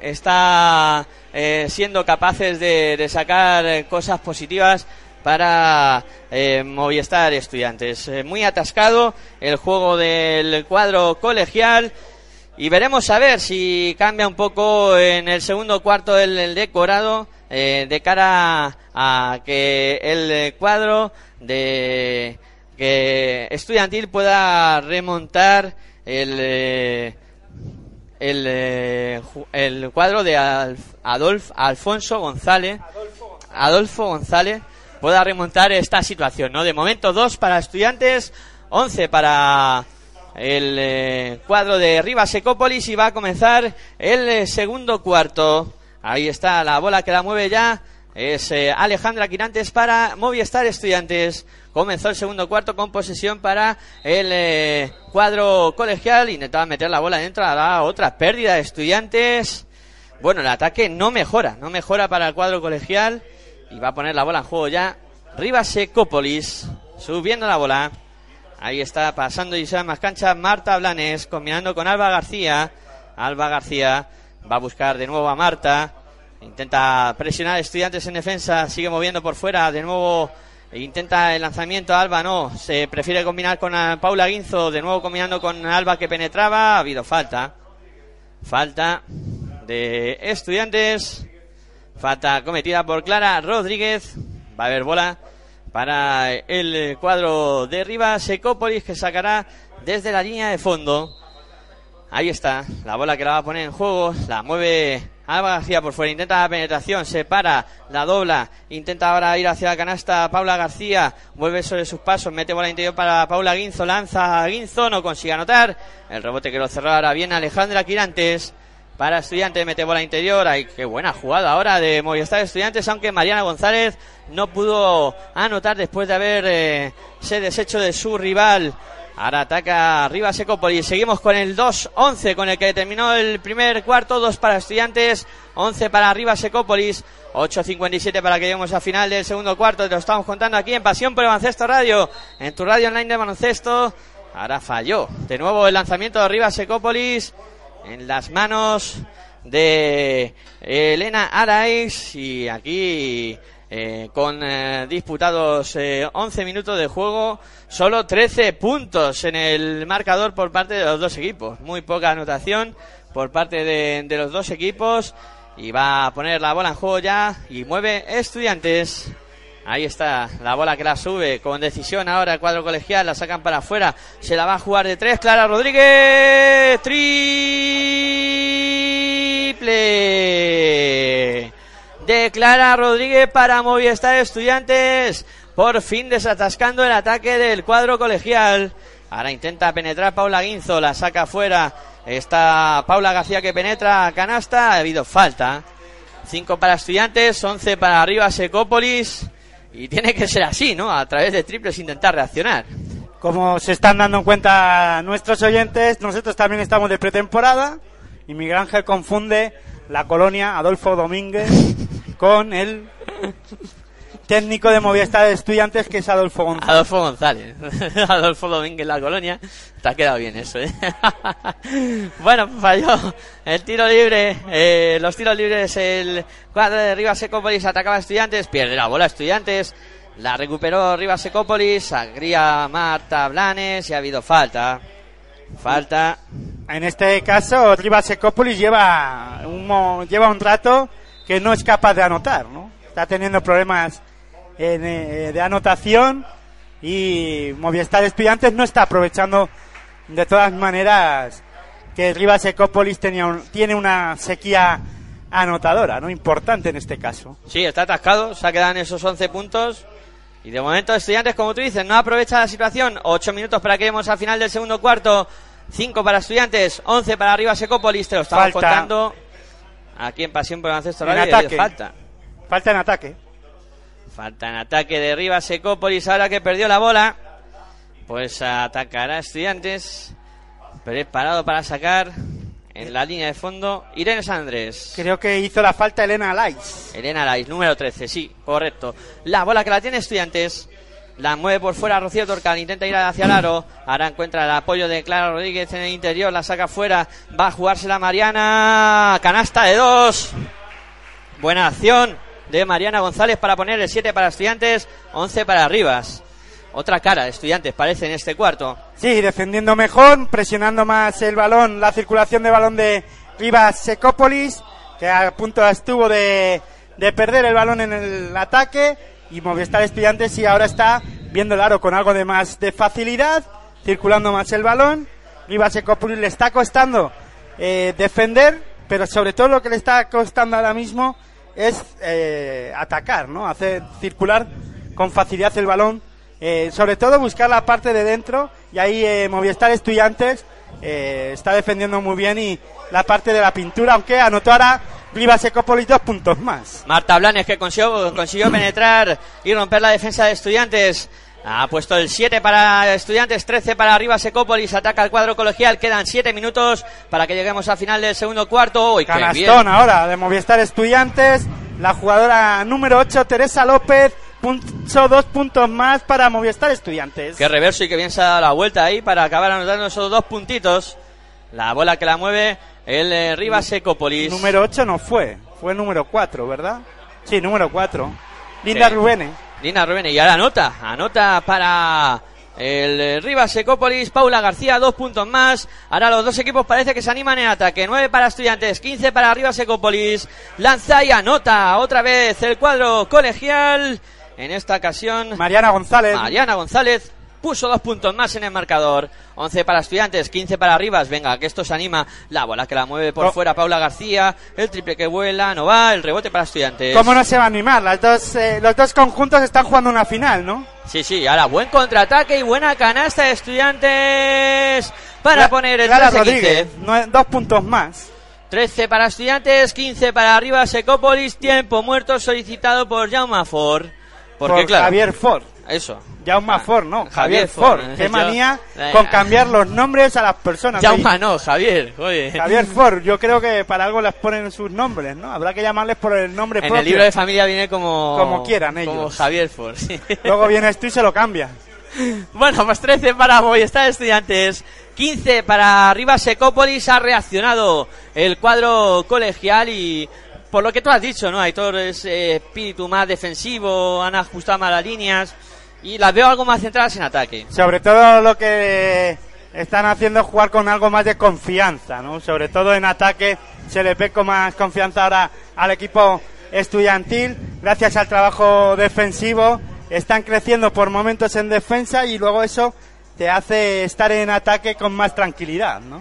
está eh, siendo capaces de, de sacar eh, cosas positivas para Movistar Estudiantes. Muy atascado el juego del cuadro colegial y veremos a ver si cambia un poco en el segundo cuarto el, decorado eh, de cara a que el cuadro de que estudiantil pueda remontar el eh, el, eh, el cuadro de Adolf, Alfonso González Adolfo González pueda remontar esta situación, ¿no? De momento dos para estudiantes, 11 para el eh, cuadro de Rivas Ecópolis y va a comenzar el eh, segundo cuarto. Ahí está la bola que la mueve ya. Es eh, Alejandra Quirantes para Movistar Estudiantes. Comenzó el segundo cuarto con posesión para el cuadro colegial. Intentaba meter la bola dentro. Ahora otra pérdida de estudiantes. Bueno, el ataque no mejora. No mejora para el cuadro colegial. Y va a poner la bola en juego ya. Rivas. Subiendo la bola. Ahí está pasando y más cancha Marta Blanes combinando con Alba García. Alba García va a buscar de nuevo a Marta. Intenta presionar estudiantes en defensa. Sigue moviendo por fuera. De nuevo intenta el lanzamiento. Alba no. Se prefiere combinar con ah, Paula Guinzo. De nuevo combinando con Alba que penetraba. Ha habido falta. Falta de estudiantes. Falta cometida por Clara Rodríguez. Va a haber bola para el cuadro de Rivas Ecópolis que sacará desde la línea de fondo. Ahí está, la bola que la va a poner en juego, la mueve Alba García por fuera, intenta la penetración, se para, la dobla, intenta ahora ir hacia la canasta Paula García, vuelve sobre sus pasos, mete bola interior para Paula Guinzo, lanza a Guinzo, no consigue anotar, el rebote que lo cerró ahora bien Alejandra Quirantes, para Estudiantes, mete bola interior. Ay, qué buena jugada ahora de Movistar Estudiantes, aunque Mariana González no pudo anotar después de haber eh, deshecho de su rival. Ahora ataca Rivas Ecópolis. Seguimos con el 2-11 con el que terminó el primer cuarto. 2 para Estudiantes, 11 para Rivas Ecópolis. 8.57 para que lleguemos al final del segundo cuarto. Te lo estamos contando aquí en Pasión por el Baloncesto Radio. En tu radio online de baloncesto. Ahora falló. De nuevo el lanzamiento de Rivas Ecópolis en las manos de Elena Araiz y aquí eh, con eh, disputados eh, 11 minutos de juego, solo 13 puntos en el marcador por parte de los dos equipos. Muy poca anotación por parte de los dos equipos. Y va a poner la bola en juego ya y mueve estudiantes. Ahí está la bola que la sube con decisión ahora el cuadro colegial, la sacan para afuera, se la va a jugar de tres, Clara Rodríguez, triple de Clara Rodríguez para Movistar Estudiantes, por fin desatascando el ataque del cuadro colegial. Ahora intenta penetrar Paula Guinzo, la saca afuera, está Paula García que penetra, canasta, ha habido falta. 5 para Estudiantes, 11 para arriba Secópolis. Y tiene que ser así, ¿no? A través de triples intentar reaccionar. Como se están dando cuenta nuestros oyentes, nosotros también estamos de pretemporada y Miguel Ángel confunde la colonia Adolfo Domínguez con el técnico de Movistar de Estudiantes que es Adolfo González. Adolfo González. (laughs) Adolfo Domínguez la colonia. Te ha quedado bien eso, ¿eh? (laughs) bueno, falló el tiro libre. eh, los tiros libres, el cuadro de Rivas Secópolis atacaba a Estudiantes. Pierde la bola Estudiantes. La recuperó Rivas Secópolis. Agría Marta Blanes y ha habido falta. Falta. En este caso, Rivas Secópolis lleva un, lleva un rato que no es capaz de anotar, ¿no? Está teniendo problemas eh, de anotación y Movistar Estudiantes no está aprovechando de todas maneras que Rivas Secópolis tenía un- tiene una sequía anotadora, ¿no? Importante en este caso. Sí, está atascado. Se ha quedado en esos 11 puntos. Y de momento, Estudiantes, como tú dices, no aprovecha la situación. 8 minutos para que lleguemos al final del segundo cuarto. 5 para Estudiantes, 11 para arriba Secópolis. Te lo estamos Falta. contando aquí en Pasión por el Baloncesto Radio. Falta. Falta en ataque. Falta en ataque de Rivas Secópolis. Ahora que perdió la bola, pues atacará Estudiantes. Preparado para sacar en la línea de fondo Irene Sandres. Creo que hizo la falta Elena Lais. Elena Lais, número 13, sí, correcto. La bola que la tiene Estudiantes. La mueve por fuera Rocío Torcal, intenta ir hacia el aro. Ahora encuentra el apoyo de Clara Rodríguez en el interior, la saca fuera. Va a jugársela Mariana. Canasta de dos. Buena acción de Mariana González para poner el 7 para Estudiantes, 11 para Rivas. Otra cara de Estudiantes parece en este cuarto. Sí, defendiendo mejor, presionando más el balón, la circulación de balón de Rivas Secópolis, que a punto estuvo de, de perder el balón en el ataque, y Movistar Estudiantes y ahora está viendo el aro con algo de más de facilidad, circulando más el balón. Rivas Secópolis le está costando eh, defender, pero sobre todo lo que le está costando ahora mismo es eh, atacar, ¿no? Hacer circular con facilidad el balón eh, sobre todo buscar la parte de dentro y ahí eh, Movistar Estudiantes eh, está defendiendo muy bien y la parte de la pintura, aunque anotó ahora Rivas Ecópolis dos puntos más. Marta Blanes que consiguió penetrar y romper la defensa de Estudiantes. Ha puesto el 7 para Estudiantes, 13 para arriba Secópolis, ataca el cuadro colegial, quedan 7 minutos para que lleguemos al final del segundo cuarto. ¡Uy, qué bien! Canastón ahora de Movistar Estudiantes, la jugadora número 8, Teresa López, puso dos puntos más para Movistar Estudiantes. Qué reverso y que bien se ha dado la vuelta ahí para acabar anotando esos dos puntitos. La bola que la mueve el eh, Rivas Secópolis. Número 8 no fue, fue número 4, ¿verdad? Sí, número 4. Linda Sí. Rubene. Lina Rubén y ahora anota, anota para el eh, Rivas Secópolis, Paula García, dos puntos más. Ahora los dos equipos parece que se animan en ataque. 9 para Estudiantes, 15 para Rivas Secópolis. Lanza y anota otra vez el cuadro colegial. En esta ocasión, Mariana González. Mariana González puso dos puntos más en el marcador. 11 para Estudiantes, 15 para Rivas. Venga, que esto se anima. La bola que la mueve por fuera Paula García. El triple que vuela, no va. El rebote para Estudiantes. ¿Cómo no se va a animar? Las dos, eh, los dos conjuntos están jugando una final, ¿no? Sí, sí, ahora buen contraataque y buena canasta de estudiantes para poner el Clara 13-15. Rodríguez, dos puntos más. 13 para estudiantes, 15 para arriba Secópolis, tiempo muerto solicitado por Jaume Ford. Porque por claro, Javier Ford. Eso. Jaume Ah, Ford, no. Javier Javier Ford. Ford. Qué (laughs) manía eh, con cambiar los nombres a las personas. Jaume no, Javier, oye. Javier (laughs) Ford, yo creo que para algo les ponen sus nombres, ¿no? Habrá que llamarles por el nombre En propio. el libro de familia viene como... Como quieran Como ellos. Javier Ford, sí. (laughs) Luego vienes tú y se lo cambias. Bueno, pues 13 para Movistar Estudiantes, 15 para Rivas Secópolis. Ha reaccionado el cuadro colegial y por lo que tú has dicho, ¿no? Aitor es eh, espíritu más defensivo, han ajustado más las líneas y las veo algo más centradas en ataque. Sobre todo lo que están haciendo es jugar con algo más de confianza, ¿no? Sobre todo en ataque se le ve con más confianza ahora al equipo estudiantil, gracias al trabajo defensivo, están creciendo por momentos en defensa y luego eso te hace estar en ataque con más tranquilidad, ¿no?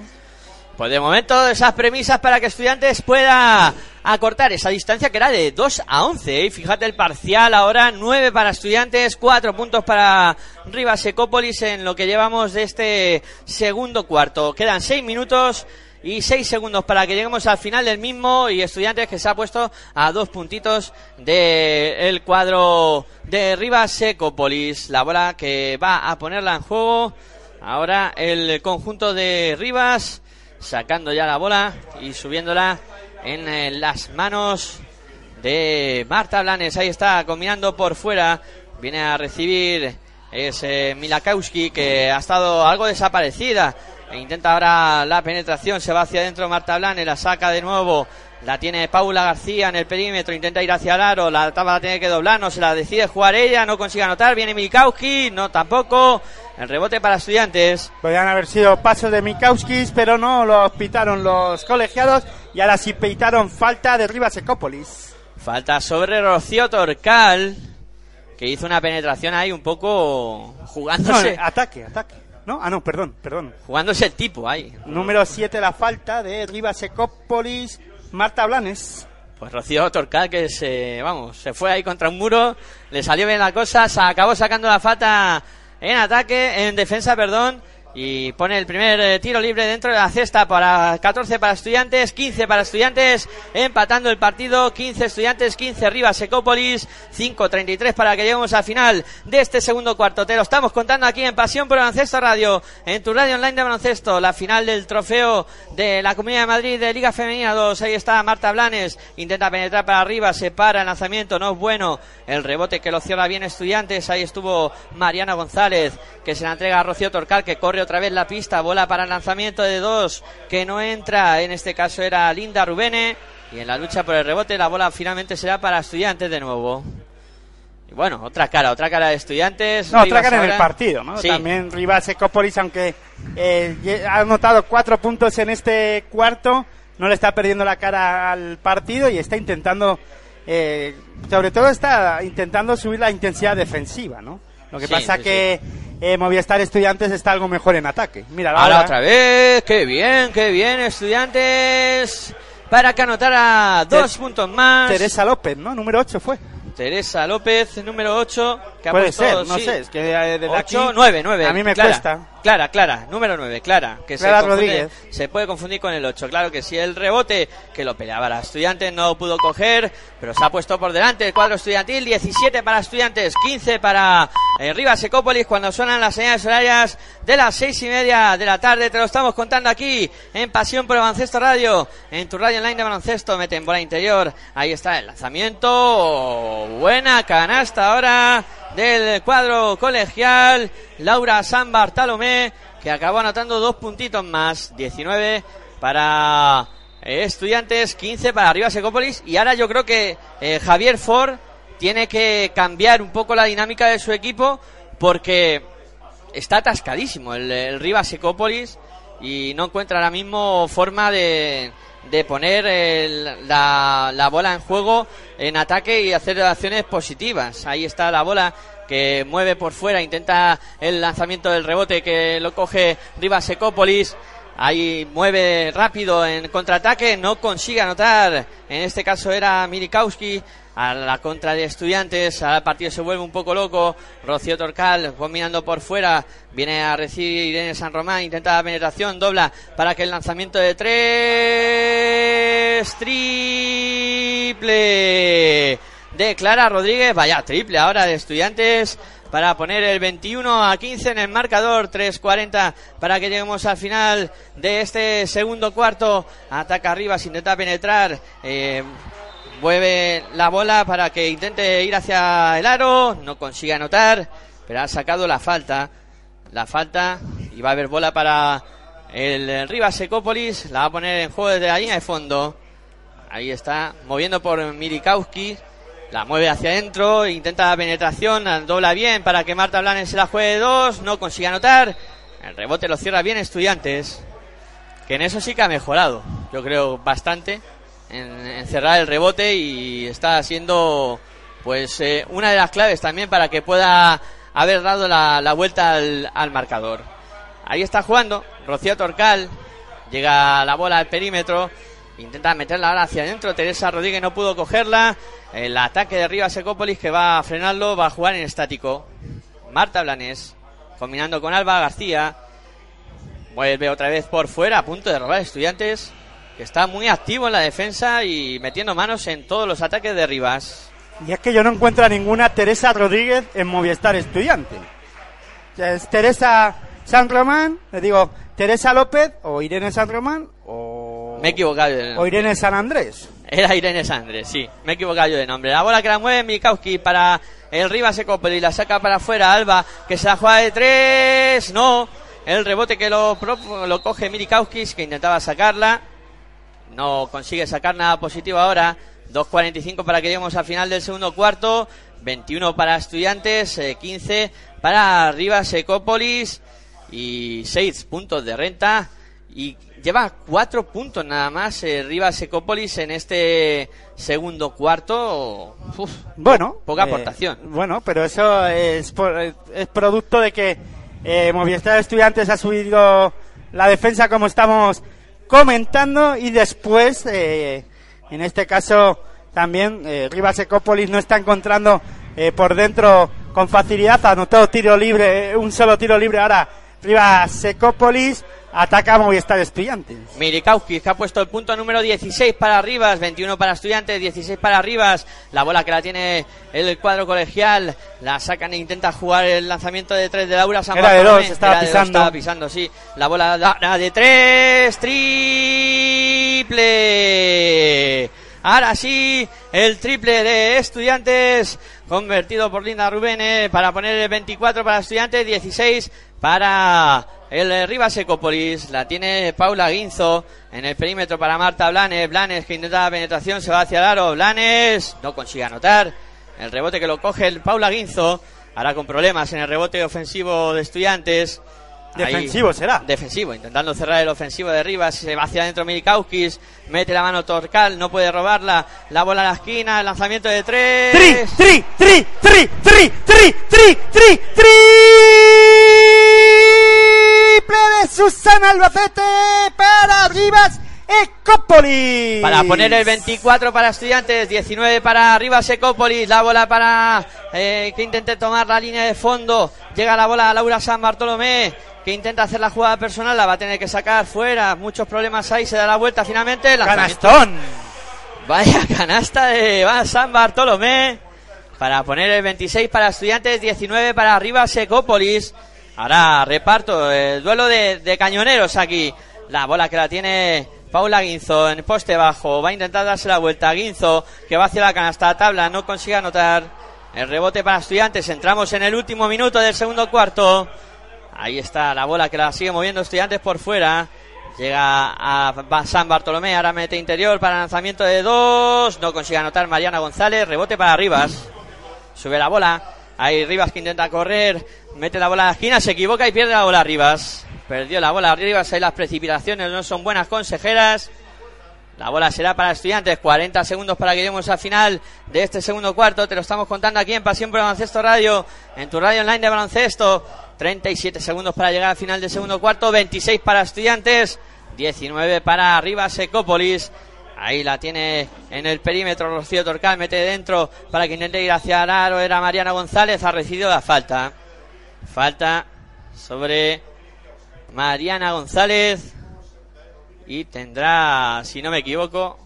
Pues de momento esas premisas para que estudiantes pueda acortar esa distancia que era de 2 a 11. ¿eh? Fíjate el parcial ahora, 9 para estudiantes, 4 puntos para Rivas Ecópolis en lo que llevamos de este segundo cuarto. Quedan 6 minutos y 6 segundos para que lleguemos al final del mismo y estudiantes que se ha puesto a dos puntitos del cuadro de Rivas Ecópolis. La bola que va a ponerla en juego. Ahora el conjunto de Rivas sacando ya la bola y subiéndola en eh, las manos de Marta Blanes. Ahí está, combinando por fuera. Viene a recibir ese Milakowski que ha estado algo desaparecida. E intenta ahora la penetración, se va hacia adentro Marta Blanes, la saca de nuevo. La tiene Paula García en el perímetro, intenta ir hacia el aro, la tapa la tiene que doblar, no se la decide jugar ella, no consigue anotar, viene Milkowski, no tampoco. El rebote para estudiantes. Podrían haber sido pasos de Mikauskis, pero no los pitaron los colegiados y ahora sí pitaron falta de Rivas Ecópolis. Falta sobre Rocío Torcal, que hizo una penetración ahí un poco No, jugándose, ataque, ataque. ¿No? Ah, no, perdón, perdón. jugándose el tipo ahí. Número 7 la falta de Rivas Ecópolis, Marta Blanes. Pues Rocío Torcal que se, vamos, se fue ahí contra un muro, le salió bien la cosa, se acabó sacando la falta en ataque, en defensa, perdón, y pone el primer eh, tiro libre dentro de la cesta para 14 para estudiantes, 15 para estudiantes, empatando el partido, 15 estudiantes, 15 Rivas Ecópolis, 5.33 para que lleguemos al final de este segundo cuarto. Te lo estamos contando aquí en Pasión por Baloncesto Radio, en tu radio online de baloncesto, la final del trofeo de la Comunidad de Madrid de Liga Femenina 2. Ahí está Marta Blanes, intenta penetrar para arriba, se para el lanzamiento, no es bueno. El rebote que lo cierra bien estudiantes, ahí estuvo Mariana González, que se la entrega a Rocío Torcal, que corre otra vez la pista, bola para el lanzamiento de dos, que no entra, en este caso era Linda Rubene, y en la lucha por el rebote la bola finalmente será para estudiantes de nuevo. Y bueno, otra cara, otra cara de estudiantes. No, Rivas otra cara en el ahora- partido, ¿no? Sí. También Rivas Ecópolis, aunque eh, ha anotado cuatro puntos en este cuarto, no le está perdiendo la cara al partido y está intentando, eh, sobre todo está intentando subir la intensidad defensiva, ¿no? Lo que Sí, pasa sí, que eh, Movistar Estudiantes está algo mejor en ataque. Mira, Ahora ahora otra vez, qué bien, qué bien, estudiantes. Para que anotara dos Ter- puntos más. Teresa López, ¿no? Número 8 fue. Teresa López, número 8. Que ha Puede puesto, ser, no sí, sé, es que eh, desde aquí... 8, 9, 9. A mí me Clara, cuesta. Clara, Clara, número 9, Clara. Que Clara se, confunde- se puede confundir con el 8. Claro que sí, el rebote que lo peleaba la estudiante no pudo coger, pero se ha puesto por delante el cuadro estudiantil. 17 para estudiantes, 15 para eh, Rivas Ecópolis cuando suenan las señales horarias de las 6 y media de la tarde. Te lo estamos contando aquí en Pasión por el Baloncesto Radio, en tu radio online de baloncesto. Mete en bola interior. Ahí está el lanzamiento. Buena canasta ahora del cuadro colegial. Laura San Bartolomé, que acabó anotando dos puntitos más. 19 para eh, estudiantes, 15 para Rivas Ecópolis. Y ahora yo creo que eh, Javier Ford tiene que cambiar un poco la dinámica de su equipo porque está atascadísimo el, el Rivas Ecópolis y no encuentra ahora mismo forma de, de poner el- la, la bola en juego en ataque y hacer acciones positivas. Ahí está la bola que mueve por fuera, intenta el lanzamiento del rebote que lo coge Rivas Ecópolis. Ahí mueve rápido en contraataque, no consigue anotar. En este caso era Milikowski a la contra de estudiantes. Ahora el partido se vuelve un poco loco. Rocío Torcal combinando por fuera. Viene a recibir Irene San Román. Intenta la penetración. Dobla para que el lanzamiento de tres. Triple de Clara Rodríguez. Vaya triple ahora de estudiantes para poner el 21 a 15 en el marcador, 3.40 para que lleguemos al final de este segundo cuarto. Ataca arriba, se intenta penetrar. Eh, mueve la bola para que intente ir hacia el aro. No consigue anotar, pero ha sacado la falta. La falta y va a haber bola para el Rivas Ecópolis. La va a poner en juego desde la línea de fondo. Ahí está, moviendo por Milikowski. La mueve hacia adentro, intenta la penetración, dobla bien para que Marta Blanes se la juegue dos, no consigue anotar. El rebote lo cierra bien Estudiantes, que en eso sí que ha mejorado, yo creo bastante, en, en cerrar el rebote y está siendo pues eh, una de las claves también para que pueda haber dado la, la vuelta al, al marcador. Ahí está jugando Rocío Torcal, llega la bola al perímetro, intenta meterla ahora hacia adentro, Teresa Rodríguez no pudo cogerla, el ataque de Rivas Ecópolis que va a frenarlo, va a jugar en estático. Marta Blanes, combinando con Alba García, vuelve otra vez por fuera, a punto de robar estudiantes, que está muy activo en la defensa y metiendo manos en todos los ataques de Rivas. Y es que yo no encuentro a ninguna Teresa Rodríguez en Movistar Estudiante. Es Teresa San Román, le digo, Teresa López o Irene San Román o, Me he equivocado. de o. Irene San Andrés. Era Irene Sandres, sí. Me he equivocado yo de nombre. La bola que la mueve Mikowski para el Rivas Ecopoli. La saca para afuera Alba, que se la juega de tres. No. El rebote que lo, lo coge Milikowskis, que intentaba sacarla. No consigue sacar nada positivo ahora. 2.45 para que lleguemos al final del segundo cuarto. 21 para Estudiantes, eh, 15 para Rivas Ecópolis y 6 puntos de renta. Y lleva 4 puntos nada más eh, Rivas Ecópolis en este segundo cuarto. Uf, Bueno, poca eh, aportación. bueno, pero eso es, por- es producto de que eh, Movistar Estudiantes ha subido la defensa como estamos comentando y después, eh, en este caso, también eh, Rivas Ecópolis no está encontrando eh, por dentro con facilidad, anotó tiro libre, eh, un solo tiro libre ahora Rivas Ecópolis, ataca Movistar Estudiantes. Milikowski que ha puesto el punto número 16 para Rivas, 21 para Estudiantes, 16 para Rivas. La bola que la tiene el cuadro colegial, la sacan e intenta jugar el lanzamiento de tres de Laura San Era de dos, estaba Era de dos, pisando. estaba pisando, sí. La bola da- de tres, triple. Ahora sí, el triple de Estudiantes convertido por Linda Rubene para poner el 24 para Estudiantes, 16 para el eh, Rivas Ecopolis. La tiene Paula Guinzo en el perímetro para Marta Blanes. Blanes que intenta la penetración, se va hacia el aro. Blanes no consigue anotar. El rebote que lo coge el Paula Guinzo. Ahora con problemas en el rebote ofensivo de Estudiantes. Ahí- Defensivo será. Defensivo, intentando cerrar el ofensivo de Rivas. Se va hacia adentro Milikowskis. Mete la mano Torcal, no puede robarla. La bola a la esquina, el lanzamiento de tres. tri, tri, tri, tri, tri, tri, tri, tri, triple de Susana Albacete para Rivas Ecópolis. Para poner el 24 para Estudiantes, 19 para Rivas Ecópolis, la bola para eh, que intente tomar la línea de fondo. Llega la bola a Laura San Bartolomé, que intenta hacer la jugada personal, la va a tener que sacar fuera. Muchos problemas ahí, se da la vuelta finalmente. Canastón. Vaya canasta de San Bartolomé para poner el 26 para Estudiantes, 19 para Rivas Ecópolis. Ahora reparto el duelo de, cañoneros aquí. La bola que la tiene Paula Guinzo en poste bajo. Va a intentar darse la vuelta. Guinzo que va hacia la canasta tabla. No consigue anotar. El rebote para Estudiantes. Entramos en el último minuto del segundo cuarto. Ahí está la bola que la sigue moviendo Estudiantes por fuera. Llega a San Bartolomé, ahora mete interior para lanzamiento de dos. No consigue anotar Mariana González. Rebote para Rivas. Sube la bola. Ahí Rivas que intenta correr. Mete la bola a la esquina, se equivoca y pierde la bola Rivas. Perdió la bola Rivas. Ahí las precipitaciones no son buenas consejeras. La bola será para estudiantes. 40 segundos para que lleguemos al final de este segundo cuarto. Te lo estamos contando aquí en Pasión por Baloncesto Radio, en tu radio online de baloncesto. 37 segundos para llegar al final del segundo cuarto. 26 para estudiantes. 19 para Rivas Ecópolis. Ahí la tiene en el perímetro Rocío Torcal. Mete dentro para que intente ir hacia el aro. Era Mariana González. Ha recibido la falta. Falta sobre Mariana González y tendrá, si no me equivoco,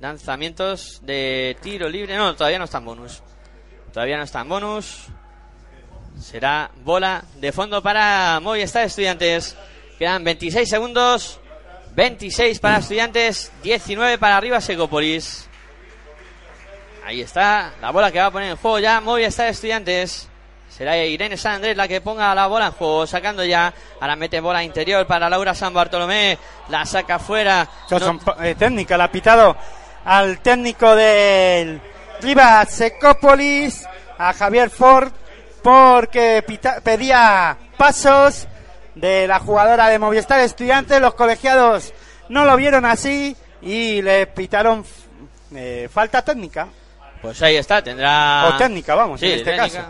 lanzamientos de tiro libre. No, todavía no está en bonus. Todavía no está en bonus. Será bola de fondo para Movistar Estudiantes. Quedan 26 segundos. 26 para Estudiantes, 19 para arriba Secopolis. Ahí está la bola que va a poner en juego ya Movistar Estudiantes. Será Irene San Andrés la que ponga la bola en juego, sacando ya. Ahora mete bola interior para Laura San Bartolomé. La saca fuera. No- eh, técnica, la ha pitado al técnico del Rivas Secópolis, a Javier Ford, porque pita- pedía pasos de la jugadora de Movistar Estudiantes. Los colegiados no lo vieron así y le pitaron eh, falta técnica. Pues ahí está, tendrá... O técnica, vamos, Sí, en este técnica. caso.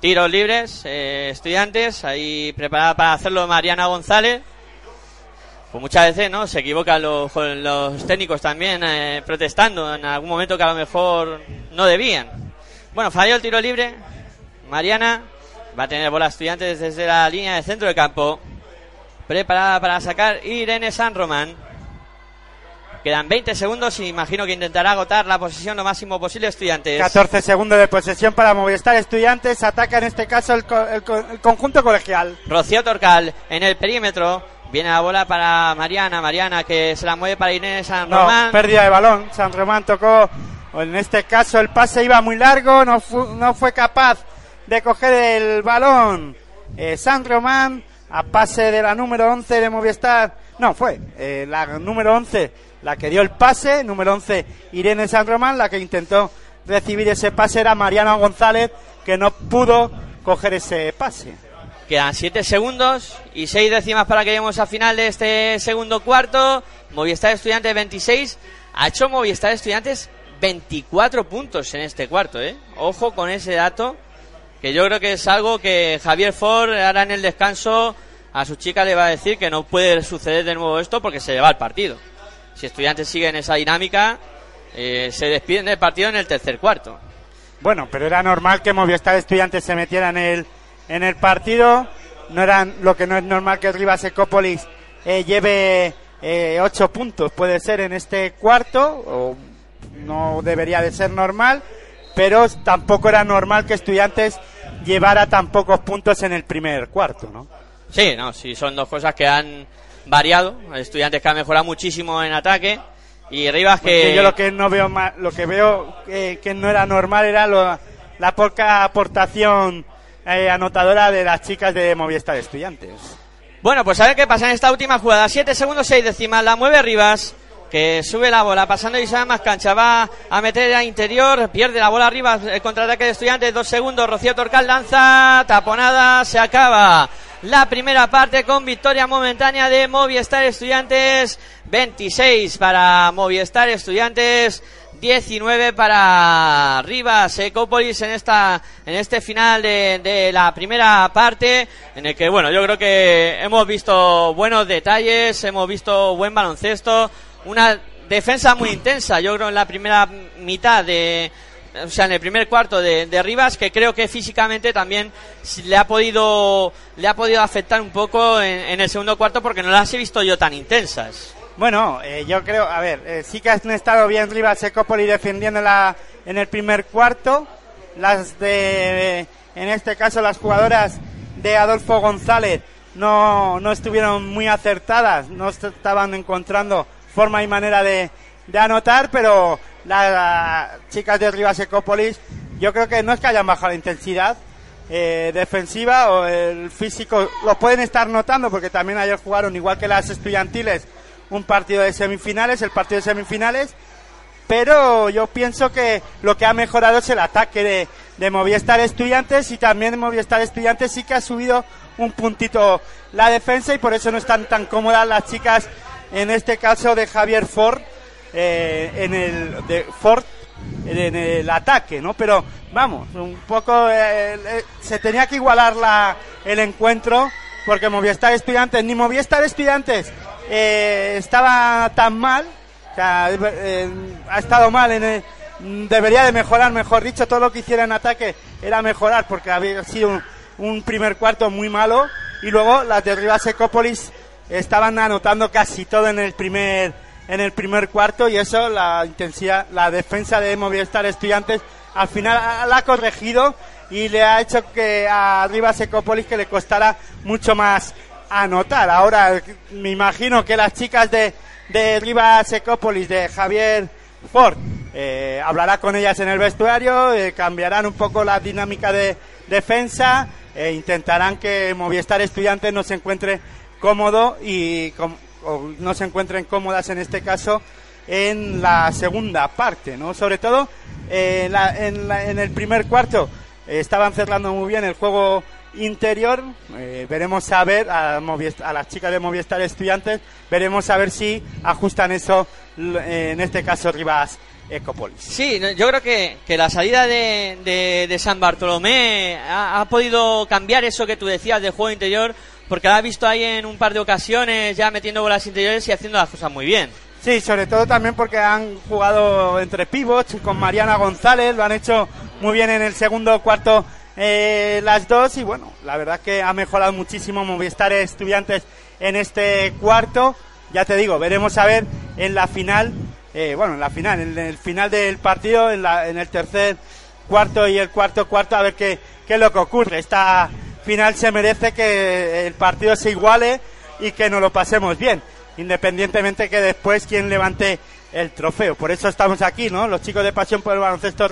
Tiros libres, eh, estudiantes, ahí preparada para hacerlo Mariana González. Pues muchas veces, ¿no? Se equivocan los, los técnicos también eh, protestando en algún momento que a lo mejor no debían. Bueno, falló el tiro libre. Mariana va a tener bola estudiantes desde la línea de centro de campo. Preparada para sacar Irene San Román. Quedan 20 segundos y imagino que intentará agotar la posición lo máximo posible estudiantes. 14 segundos de posesión para Movistar Estudiantes. Ataca en este caso el, co- el co- el conjunto colegial. Rocío Torcal en el perímetro. Viene la bola para Mariana. Mariana que se la mueve para Irene San No, Román. pérdida de balón. San Román tocó. En este caso el pase iba muy largo. No, fu- no fue capaz de coger el balón. Eh, San Román a pase de la número 11 de Movistar. No, fue eh, la número 11 la que dio el pase. Número 11 Irene San Román. La que intentó recibir ese pase era Mariana González que no pudo coger ese pase. Quedan 7 segundos y 6 décimas para que lleguemos al final de este segundo cuarto. Movistar Estudiantes 26. Ha hecho Movistar Estudiantes 24 puntos en este cuarto, ¿eh? Ojo con ese dato, que yo creo que es algo que Javier Ford ahora en el descanso a su chica le va a decir que no puede suceder de nuevo esto porque se le va el partido. Si Estudiantes sigue en esa dinámica, eh, se despiden del partido en el tercer cuarto. Bueno, pero era normal que Movistar Estudiantes se metiera en el, en el partido. No eran, lo que no es normal que Rivas Ecópolis eh, lleve eh, ocho puntos, puede ser en este cuarto, o no debería de ser normal, pero tampoco era normal que Estudiantes llevara tan pocos puntos en el primer cuarto, ¿no? Sí, no, sí, son dos cosas que han variado. Estudiantes que han mejorado muchísimo en ataque y Rivas que... Porque yo lo que no veo ma- lo que veo que no era normal era lo- la poca aportación eh, anotadora de las chicas de Movistar Estudiantes. Bueno, pues a ver qué pasa en esta última jugada. 7 segundos, 6 décimas. La mueve Rivas, que sube la bola, pasando y sabe más cancha. Va a meter a interior, pierde la bola Rivas. El contraataque de estudiantes, dos segundos. Rocío Torcal lanza, taponada, se acaba. La primera parte con victoria momentánea de Movistar Estudiantes. 26 para Movistar Estudiantes. 19 para Rivas Ecópolis en esta en este final de, de la primera parte en el que bueno yo creo que hemos visto buenos detalles hemos visto buen baloncesto una defensa muy intensa yo creo en la primera mitad de o sea en el primer cuarto de, de Rivas que creo que físicamente también le ha podido le ha podido afectar un poco en, el segundo cuarto porque no las he visto yo tan intensas Bueno, eh, yo creo, a ver, eh, sí que han estado bien Rivas Ecópolis defendiéndola en el primer cuarto. Las de, en este caso, las jugadoras de Adolfo González no, no estuvieron muy acertadas, no est- estaban encontrando forma y manera de, anotar, pero las chicas de Rivas Ecópolis, yo creo que no es que hayan bajado la intensidad, eh, defensiva o el físico lo pueden estar notando porque también ayer jugaron igual que las estudiantiles un partido de semifinales, el partido de semifinales, pero yo pienso que lo que ha mejorado es el ataque de, de Movistar Estudiantes y también Movistar Estudiantes sí que ha subido un puntito la defensa y por eso no están tan cómodas las chicas en este caso de Javier Ford eh, en el de Ford en el ataque, ¿no? Pero vamos, un poco eh, eh, se tenía que igualar la, el encuentro porque Movistar Estudiantes, ni Movistar Estudiantes eh, estaba tan mal, eh, ha estado mal en debería de mejorar, mejor dicho, todo lo que hiciera en ataque era mejorar porque había sido un, primer cuarto muy malo y luego las de Rivas estaban anotando casi todo en el primer en el primer cuarto y eso la intensidad la defensa de Movistar Estudiantes al final la ha corregido y le ha hecho que a Rivas Ecópolis que le costara mucho más anotar. Ahora me imagino que las chicas de de Rivas Ecópolis de Javier Ford eh, hablará con ellas en el vestuario eh, cambiarán un poco la dinámica de defensa e intentarán que Movistar Estudiantes no se encuentre cómodo y com- o no se encuentren cómodas en este caso en la segunda parte, ¿no? Sobre todo eh, en, la- en la- en el primer cuarto eh, estaban cerrando muy bien el juego interior. eh, veremos a ver a, a las chicas de Movistar Estudiantes, veremos a ver si ajustan eso, en este caso Rivas Ecopolis. Sí, yo creo que, que la salida de, de- de San Bartolomé ha, ha podido cambiar eso que tú decías del juego interior, porque la ha visto ahí en un par de ocasiones ya metiendo bolas interiores y haciendo las cosas muy bien. Sí, sobre todo también porque han jugado entre pivots con Mariana González, lo han hecho muy bien en el segundo cuarto eh, las dos y bueno, la verdad que ha mejorado muchísimo Movistar Estudiantes en este cuarto. Ya te digo, veremos a ver en la final, eh, bueno, en la final, en el final del partido, en, la- en el tercer cuarto y el cuarto cuarto, a ver qué, qué es lo que ocurre. Esta final se merece que el partido se iguale y que nos lo pasemos bien, independientemente que después quien levante el trofeo. Por eso estamos aquí, ¿no? Los chicos de Pasión por el Baloncesto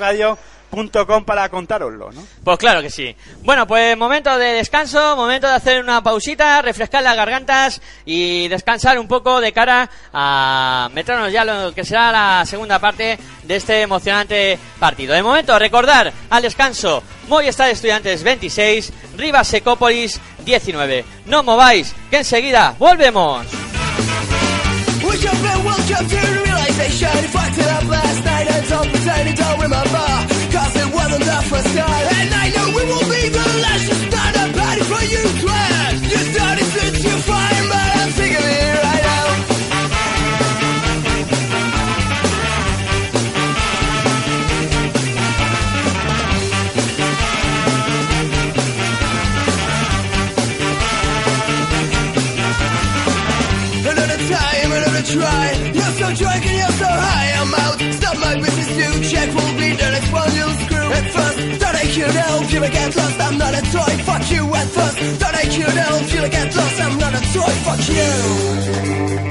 Radio.com para contároslo, ¿no? Pues claro que sí. Bueno, pues momento de descanso, momento de hacer una pausita, refrescar las gargantas y descansar un poco de cara a meternos ya lo que será la segunda parte de este emocionante partido. De momento, recordar al descanso Movistar Estudiantes 26, Rivas Secópolis 19. No mováis, que enseguida volvemos. professor. Thought I could help you to get lost. I'm not a toy. Fuck you. At first, thought I could help you to get lost. I'm not a toy. Fuck you.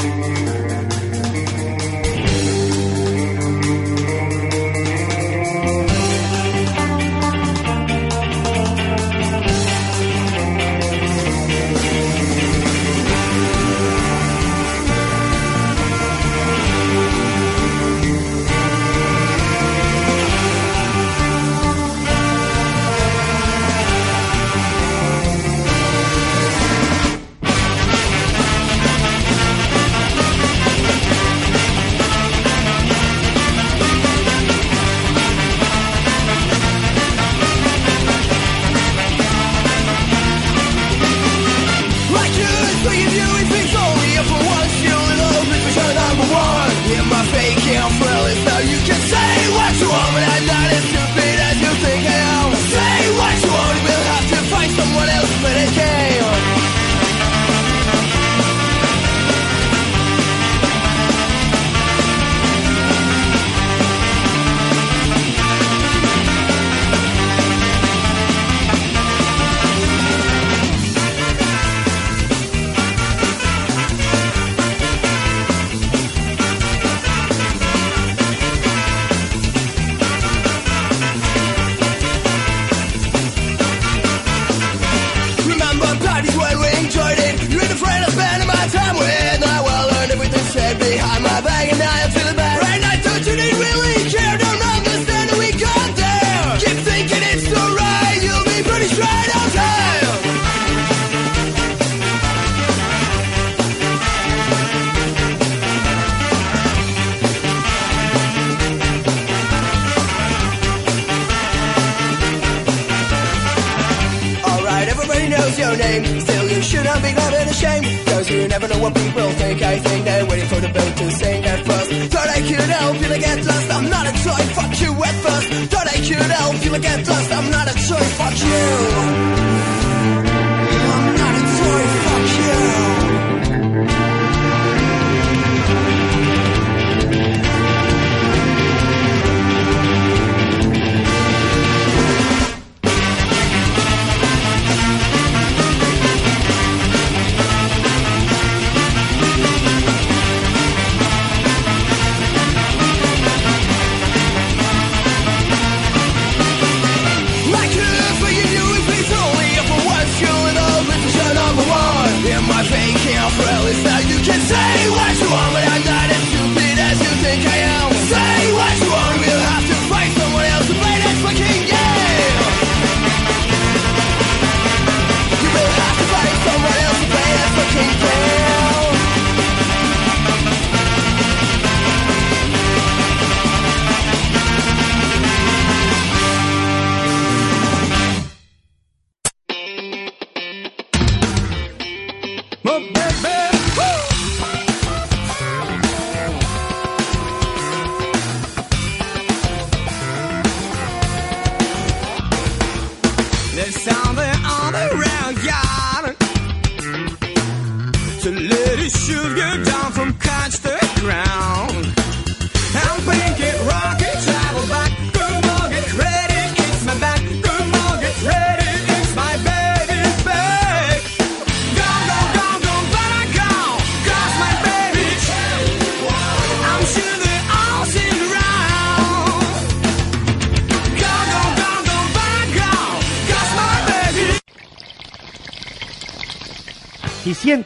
You never know what people think. I think they're waiting for the boat to sink at first. Thought I could help you to get lost. I'm not a toy, fuck you at first. Thought I could help you to get lost. I'm not a toy, fuck you.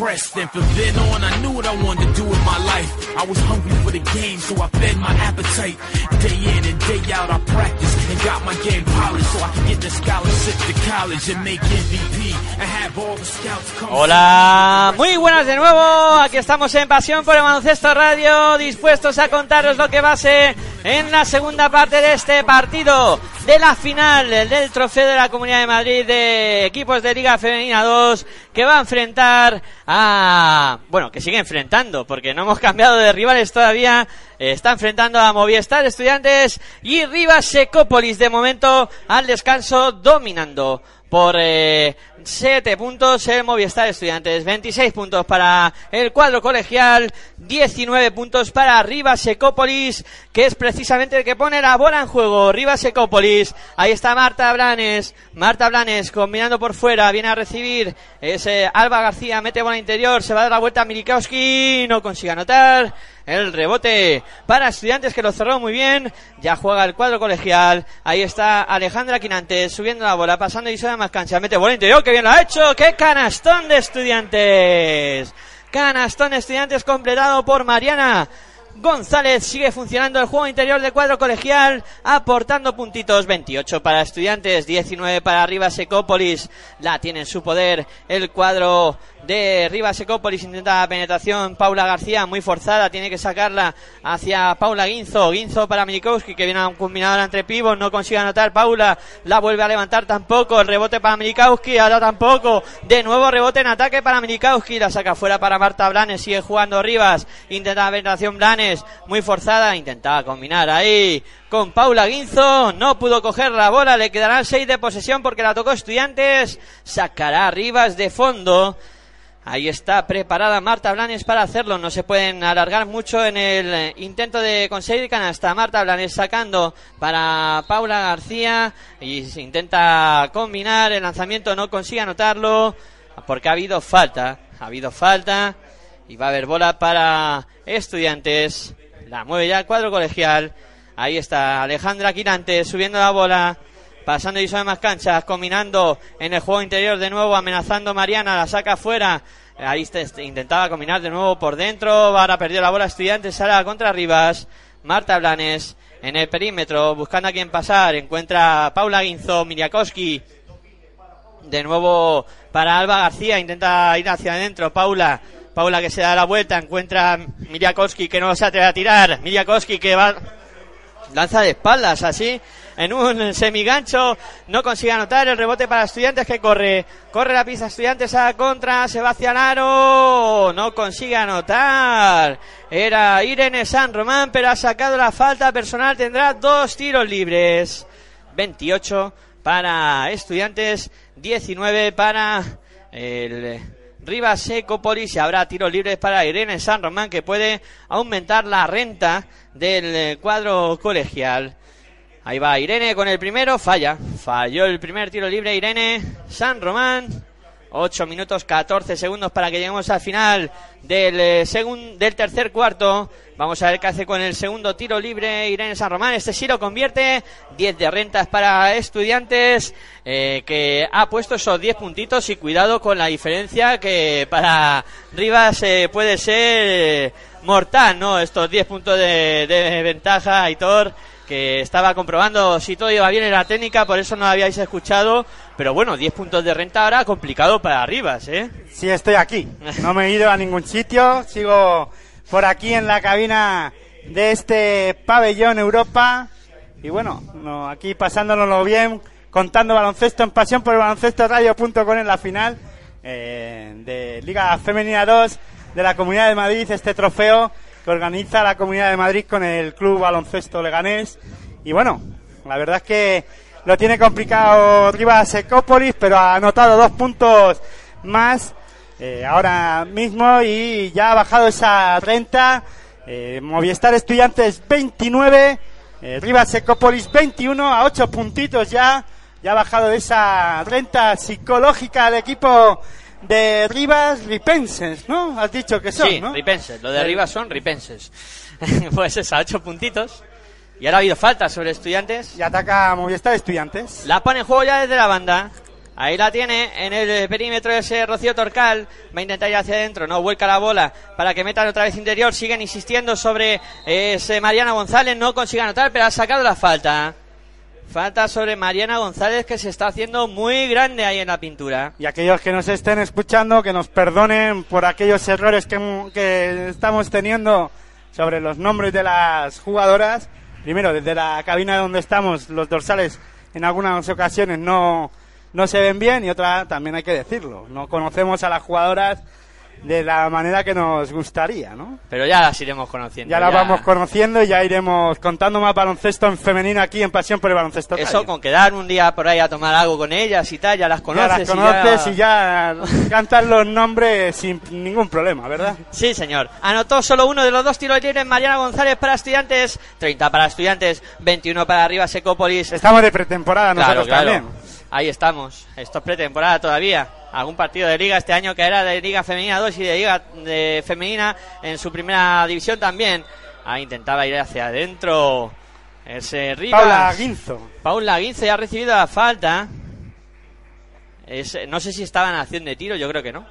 impressed. And from then on, I knew what I wanted to do with my life. I was hungry for the game, so I fed my appetite. Day in and day out, I practiced and got my game polished so I could get the scholarship to college and make MVP and have all the scouts come. Hola, muy buenas de nuevo. Aquí estamos en Pasión por el Baloncesto Radio, dispuestos a contaros lo que va a ser en la segunda parte de este partido de la final del Trofeo de la Comunidad de Madrid de equipos de Liga Femenina 2 que va a enfrentar a... Bueno, que sigue enfrentando porque no hemos cambiado de rivales todavía. Eh, Está enfrentando a Movistar Estudiantes y Rivas Secópolis de momento al descanso dominando por eh, 7 puntos el Movistar Estudiantes, 26 puntos para el cuadro colegial, 19 puntos para Rivas Secópolis, que es precisamente el que pone la bola en juego. Rivas Secópolis, ahí está Marta Blanes, Marta Blanes combinando por fuera, viene a recibir, es eh, Alba García, mete bola interior, se va a dar la vuelta a Milikowski, no consigue anotar. El rebote para estudiantes que lo cerró muy bien. Ya juega el cuadro colegial. Ahí está Alejandra Quinantes subiendo la bola, pasando y de más cancha. Mete bola interior, bien lo ha hecho. ¡Qué canastón de estudiantes! Canastón de estudiantes completado por Mariana. González sigue funcionando el juego interior del cuadro colegial, aportando puntitos 28 para estudiantes, 19 para Rivas Secópolis. La tiene en su poder el cuadro de Rivas Secópolis. Intenta la penetración. Paula García muy forzada, tiene que sacarla hacia Paula Guinzo. Guinzo para Milikowski que viene a un combinador entre pibos, no consigue anotar. Paula la vuelve a levantar tampoco. El rebote para Milikowski, ahora tampoco. De nuevo rebote en ataque para Milikowski. La saca fuera para Marta Blanes. Sigue jugando Rivas. Intenta la penetración Blanes muy forzada, intentaba combinar ahí con Paula Guinzo, no pudo coger la bola, le quedarán 6 de posesión porque la tocó Estudiantes, sacará Rivas de fondo. Ahí está preparada Marta Blanes para hacerlo. No se pueden alargar mucho en el intento de conseguir canasta. Marta Blanes sacando para Paula García y se intenta combinar. El lanzamiento no consigue anotarlo porque ha habido falta. Ha habido falta y va a haber bola para estudiantes. La mueve ya el cuadro colegial. Ahí está Alejandra Quirante subiendo la bola. Pasando y sobre más canchas, combinando en el juego interior de nuevo, amenazando Mariana, la saca fuera. Ahí este, intentaba combinar de nuevo por dentro. Ahora perdió la bola estudiantes, sale contra Rivas. Marta Blanes en el perímetro, buscando a quien pasar. Encuentra Paula Guinzo, Miriakowski. De nuevo para Alba García, intenta ir hacia adentro. Paula Paula que se da la vuelta, encuentra a Miriakowski que no se atreve a tirar. Miriakowski que va lanza de espaldas así en un semigancho. No consigue anotar el rebote para estudiantes que corre corre la pista estudiantes a contra se va hacia el aro. No consigue anotar. Era Irene San Román pero ha sacado la falta personal. Tendrá dos tiros libres. 28 para estudiantes 19 para el Rivas Ecopolis y habrá tiros libres para Irene San Román que puede aumentar la renta del eh, cuadro colegial. Ahí va Irene con el primero, falla. Falló el primer tiro libre Irene. San Román. 8 minutos 14 segundos para que lleguemos al final del, eh, segun- del tercer cuarto. Vamos a ver qué hace con el segundo tiro libre Irene San Román. Este sí lo convierte. 10 de rentas para estudiantes eh, que ha puesto esos 10 puntitos y cuidado con la diferencia que para Rivas eh, puede ser mortal, ¿no? Estos 10 puntos de, ventaja, Aitor que estaba comprobando si todo iba bien en la técnica, por eso no habíais escuchado. Pero bueno, 10 puntos de renta ahora complicado para Rivas, ¿eh? Sí, estoy aquí. No me he ido a ningún sitio. Sigo por aquí en la cabina de este pabellón Europa. Y bueno, no, aquí pasándonoslo bien, contando baloncesto en pasión por el baloncesto radio.com en la final eh, de Liga Femenina 2 de la Comunidad de Madrid, este trofeo que organiza la Comunidad de Madrid con el Club Baloncesto Leganés. Y bueno, la verdad es que lo tiene complicado Rivas Ecópolis, pero ha anotado dos puntos más eh, ahora mismo y ya ha bajado esa renta. Eh, Movistar Estudiantes 29, eh, Rivas Ecópolis 21 a 8 puntitos ya. Ya ha bajado esa renta psicológica al equipo de Rivas Ripenses, ¿no? Has dicho que son, sí, ¿no? ripenses. Lo de arriba son ripenses. (laughs) pues es a 8 puntitos. Y ahora ha habido falta sobre estudiantes. Y ataca Movistar Estudiantes. La pone en juego ya desde la banda. Ahí la tiene en el perímetro ese Rocío Torcal. Va a intentar ir hacia adentro. No vuelca la bola para que metan otra vez interior. Siguen insistiendo sobre ese Mariana González. No consigue anotar, pero ha sacado la falta. Falta sobre Mariana González que se está haciendo muy grande ahí en la pintura. Y aquellos que nos estén escuchando, que nos perdonen por aquellos errores que, que estamos teniendo sobre los nombres de las jugadoras. Primero, desde la cabina donde estamos, los dorsales en algunas ocasiones no, no se ven bien y otra también hay que decirlo. No conocemos a las jugadoras de la manera que nos gustaría, ¿no? Pero ya las iremos conociendo. Ya las vamos conociendo y ya iremos contando más baloncesto en femenino aquí en Pasión por el Baloncesto. Eso, con quedar un día por ahí a tomar algo con ellas y tal, ya las ya conoces. las conoces y ya cantan los nombres sin ningún problema, ¿verdad? Sí, señor. Anotó solo uno de los dos tiros libres Mariana González para estudiantes, 30 para estudiantes, 21 para arriba Secópolis. Estamos de pretemporada Claro, nosotros claro. también. Ahí estamos. Esto es pretemporada todavía. Algún partido de liga este año que era de Liga Femenina 2 y de Liga de Femenina en su primera división también. Ahí intentaba ir hacia adentro. Ese Rivas. Paula Guinzo. Paula Guince ya ha recibido la falta. Es- no sé si estaba en acción de tiro, yo creo que no.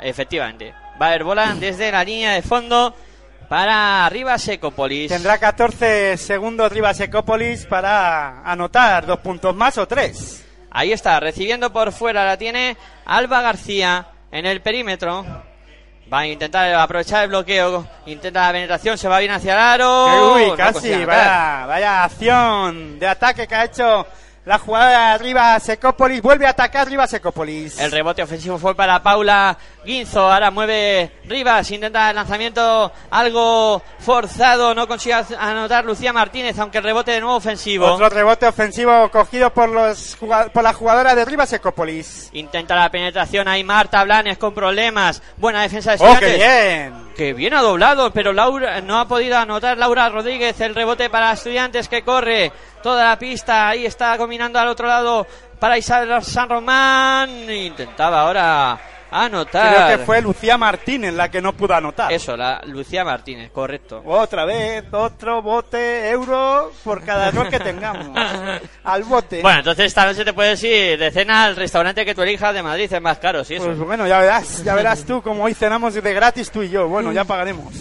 Efectivamente. Va a haber bola desde la línea de fondo para arriba Secopolis. Tendrá 14 segundos Rivas Ecópolis para anotar dos puntos más o tres. Ahí está, recibiendo por fuera la tiene Alba García en el perímetro. Va a intentar aprovechar el bloqueo. Intenta la penetración, se va bien hacia el aro. Uy, No casi, vaya, vaya acción de ataque que ha hecho la jugada de Rivas Ecópolis. Vuelve a atacar Rivas Ecópolis. El rebote ofensivo fue para Paula Guinzo. Ahora mueve Rivas. Intenta el lanzamiento algo forzado. No consigue anotar Lucía Martínez, aunque el rebote de nuevo ofensivo. Otro rebote ofensivo cogido por, los, por la jugadora de Rivas Ecópolis. Intenta la penetración ahí Marta Blanes con problemas. Buena defensa de ¡Oh, estudiantes. qué bien! Que bien ha doblado, pero Laura no ha podido anotar Laura Rodríguez el rebote para estudiantes que corre toda la pista. Ahí está combinando al otro lado para Isabel San Román. Intentaba ahora anotar. Creo que fue Lucía Martínez la que no pudo anotar. Eso, la Lucía Martínez, correcto. Otra vez, otro bote euro por cada error que tengamos. (laughs) Al bote. Bueno, entonces esta noche te puedes ir de cena al restaurante que tú elijas de Madrid, es más caro, sí, eso. Pues bueno, ya verás, ya verás tú como hoy cenamos de gratis tú y yo. Bueno, ya pagaremos.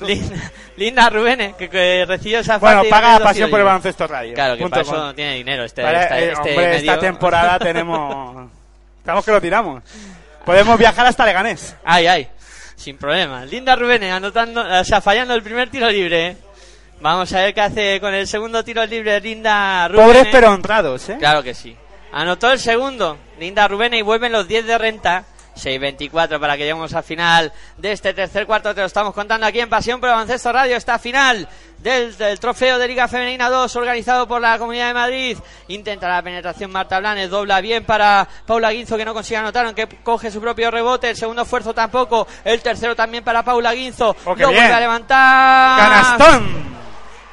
Linda, Linda Rubén, que, que recibe esa Bueno, paga dos Pasión por el baloncesto radio. Claro, que para eso no tiene dinero este, Vale, esta- eh, este hombre, esta medio. temporada (laughs) tenemos... Estamos que lo tiramos. Podemos viajar hasta Leganés. Ay, ay, sin problema. Linda Rubén anotando, o sea, fallando el primer tiro libre. Vamos a ver qué hace con el segundo tiro libre Linda Rubén. Pobres pero honrados, ¿eh? Claro que sí. Anotó el segundo, Linda Rubén, y vuelven los 10 de renta. 6-24 para que lleguemos al final de este tercer cuarto. Te lo estamos contando aquí en Pasión por Baloncesto Radio. Esta final del, del trofeo de Liga Femenina 2 organizado por la Comunidad de Madrid. Intenta la penetración Marta Blanes. Dobla bien para Paula Guinzo que no consigue anotar aunque coge su propio rebote. El segundo esfuerzo tampoco. El tercero también para Paula Guinzo. Oh, Lo vuelve a levantar. Canastón.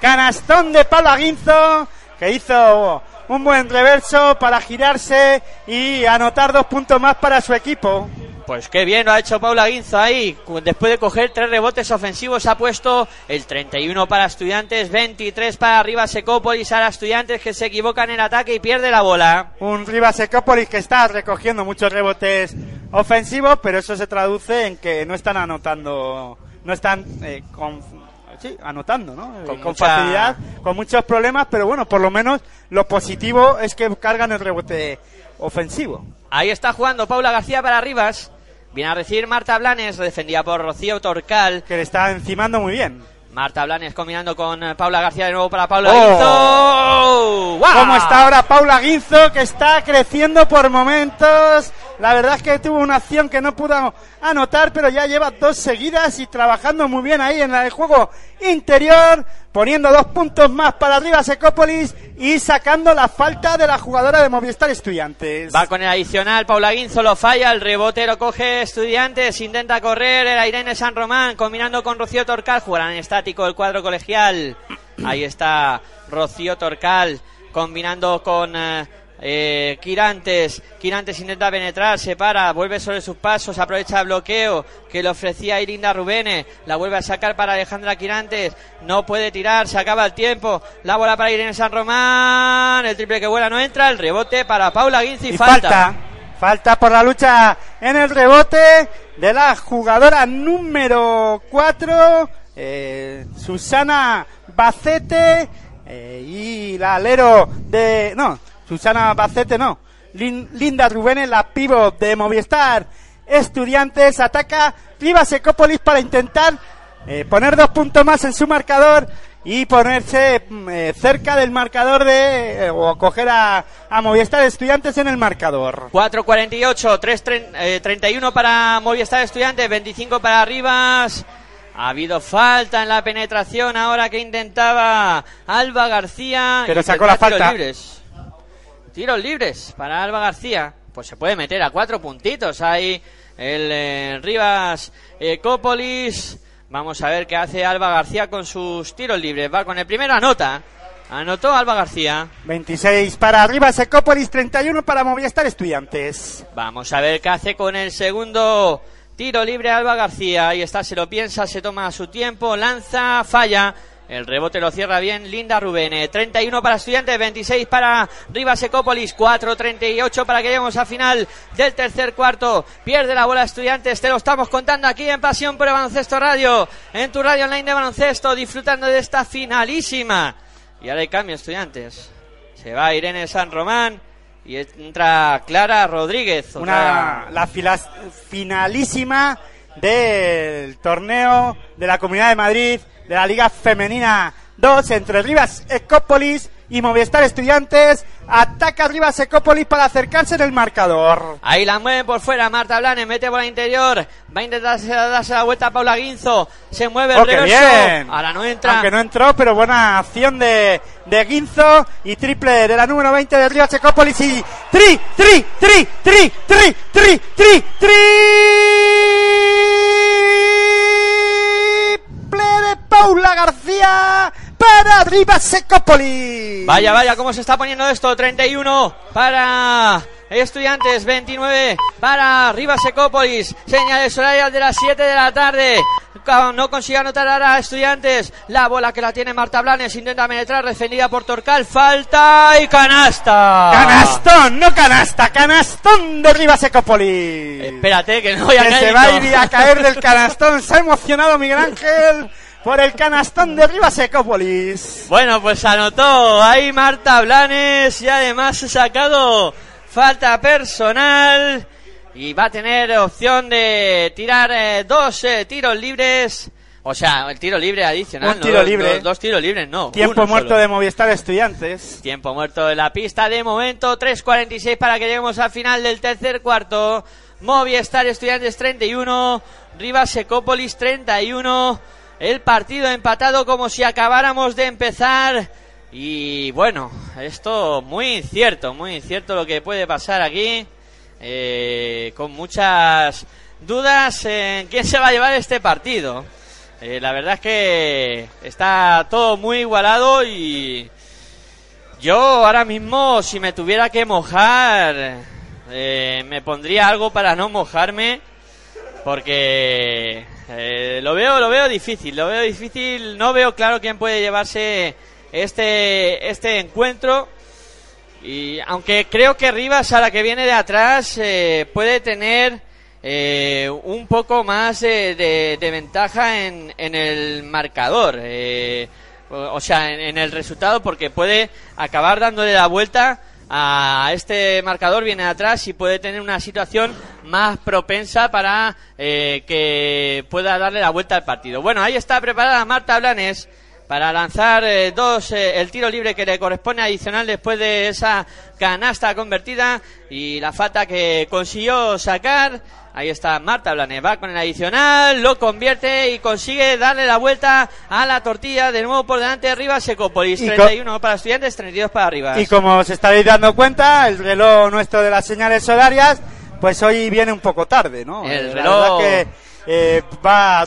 Canastón de Paula Guinzo que hizo un buen reverso para girarse y anotar dos puntos más para su equipo. Pues qué bien lo ha hecho Paula Guinzo ahí. Después de coger tres rebotes ofensivos, ha puesto el 31 para Estudiantes, 23 para arriba Secópolis. Ahora Estudiantes que se equivocan en el ataque y pierde la bola. Un Rivas Ecópolis que está recogiendo muchos rebotes ofensivos, pero eso se traduce en que no están anotando, no están eh, con, sí, anotando, ¿no? Eh, Con Con, mucha- facilidad, con muchos problemas, pero bueno, por lo menos lo positivo es que cargan el rebote ofensivo. Ahí está jugando Paula García para Rivas. Viene a recibir Marta Blanes, defendida por Rocío Torcal. Que le está encimando muy bien. Marta Blanes combinando con eh, Paula García de nuevo para Paula Oh. Guinzo. ¡Guau! ¿Cómo está ahora Paula Guinzo, que está creciendo por momentos? La verdad es que tuvo una acción que no pudo anotar, pero ya lleva dos seguidas y trabajando muy bien ahí en el juego interior, poniendo dos puntos más para arriba Secópolis y sacando la falta de la jugadora de Movistar Estudiantes. Va con el adicional, Paula Guinzo lo falla, el rebote lo coge Estudiantes, intenta correr, era Irene San Román, combinando con Rocío Torcal, jugarán estático el cuadro colegial. Ahí está Rocío Torcal, combinando con eh, eh, Quirantes. Quirantes intenta penetrar, se para, vuelve sobre sus pasos, aprovecha el bloqueo que le ofrecía Irinda Rubene, la vuelve a sacar para Alejandra Quirantes, no puede tirar, se acaba el tiempo, la bola para Irene San Román, el triple que vuela no entra, el rebote para Paula Guinzo y, Y falta. falta. por la lucha en el rebote de la jugadora número 4, Susana Bacete, eh, y la alero de... No, Susana Bacete no. Lin- Linda Rubén, la pivot de Movistar Estudiantes, ataca Rivas Ecópolis para intentar eh, poner dos puntos más en su marcador y ponerse mm, eh, cerca del marcador de eh, o coger a, a Movistar Estudiantes en el marcador. 4.48, 3, eh, 31 para Movistar Estudiantes, 25 para Rivas. Ha habido falta en la penetración ahora que intentaba Alba García. Pero sacó la falta. Libres. Tiros libres para Alba García. Pues se puede meter a cuatro puntitos ahí el eh, Rivas eh, Cópolis. Vamos a ver qué hace Alba García con sus tiros libres. Va con el primero, anota. Anotó Alba García. 26 para Rivas Ecópolis, 31 para Movistar Estudiantes. Vamos a ver qué hace con el segundo tiro libre Alba García. Ahí está, se lo piensa, se toma su tiempo, lanza, falla. El rebote lo cierra bien Linda Rubene. 31 para Estudiantes, 26 para Rivas Ecópolis, 4-38 para que lleguemos a final del tercer cuarto. Pierde la bola Estudiantes, te lo estamos contando aquí en Pasión por el Baloncesto Radio, en tu radio online de baloncesto, disfrutando de esta finalísima. Y ahora hay cambio, Estudiantes. Se va Irene San Román y entra Clara Rodríguez. Una, la finalísima del torneo de la Comunidad de Madrid de la Liga Femenina 2 entre Rivas Ecópolis y Movistar Estudiantes. Ataca Rivas Ecópolis para acercarse en el marcador. Ahí la mueve por fuera Marta Blanes, mete bola interior, va a intentar darse, la vuelta a Paula Guinzo, se mueve el ¡Oh, reverso, bien! ahora no entra, Aunque no entró, pero buena acción de, de Guinzo. Y triple de la número 20 de Rivas Ecópolis. Y tri, tri, tri, tri, tri, tri, tri, triple de Paula García para Rivas Ecópolis. Vaya, vaya, cómo se está poniendo esto. 31 para Estudiantes, 29 para Rivas Ecópolis. Señales horarias de las 7 de la tarde. No consigue anotar ahora a Estudiantes. La bola que la tiene Marta Blanes intenta penetrar, defendida por Torcal. Falta y canasta. Canastón, no canasta, canastón de Rivas Ecópolis. Espérate, que no voy a que caer. se va a ir a caer del (laughs) canastón. Se ha emocionado Miguel Ángel por el canastón de Rivas Ecópolis. Bueno, pues anotó ahí Marta Blanes y además ha sacado falta personal y va a tener opción de tirar eh, dos eh, tiros libres. O sea, el tiro libre adicional. Un ¿no? tiro Dos- libre. Dos, dos tiros libres, no. Tiempo muerto solo. de Movistar Estudiantes. Tiempo muerto de la pista de momento, 3.46 para que lleguemos al final del tercer cuarto. Movistar Estudiantes 31, Rivas Ecópolis 31. El partido empatado como si acabáramos de empezar. Y bueno, esto muy incierto, muy incierto lo que puede pasar aquí. Eh, con muchas dudas en quién se va a llevar este partido. Eh, la verdad es que está todo muy igualado y Yo ahora mismo, si me tuviera que mojar, eh, me pondría algo para no mojarme, porque eh, lo veo, lo veo difícil, lo veo difícil. No veo claro quién puede llevarse este este encuentro. Y aunque creo que Rivas, a la que viene de atrás, eh, puede tener eh, un poco más eh, de, de ventaja en, en el marcador. eh, o o sea, en, en el resultado, porque puede acabar dándole la vuelta a este marcador, viene de atrás y puede tener una situación más propensa para eh, que pueda darle la vuelta al partido. Bueno, ahí está preparada Marta Blanes para lanzar eh, dos eh, el tiro libre que le corresponde adicional después de esa canasta convertida y la falta que consiguió sacar. Ahí está Marta Blanes, va con el adicional, lo convierte y consigue darle la vuelta a la tortilla de nuevo por delante de Rivas co- 31 para estudiantes, 32 para Rivas. Y como os estaréis dando cuenta, el reloj nuestro de las señales horarias, pues hoy viene un poco tarde, ¿no? El la reloj- verdad que eh, va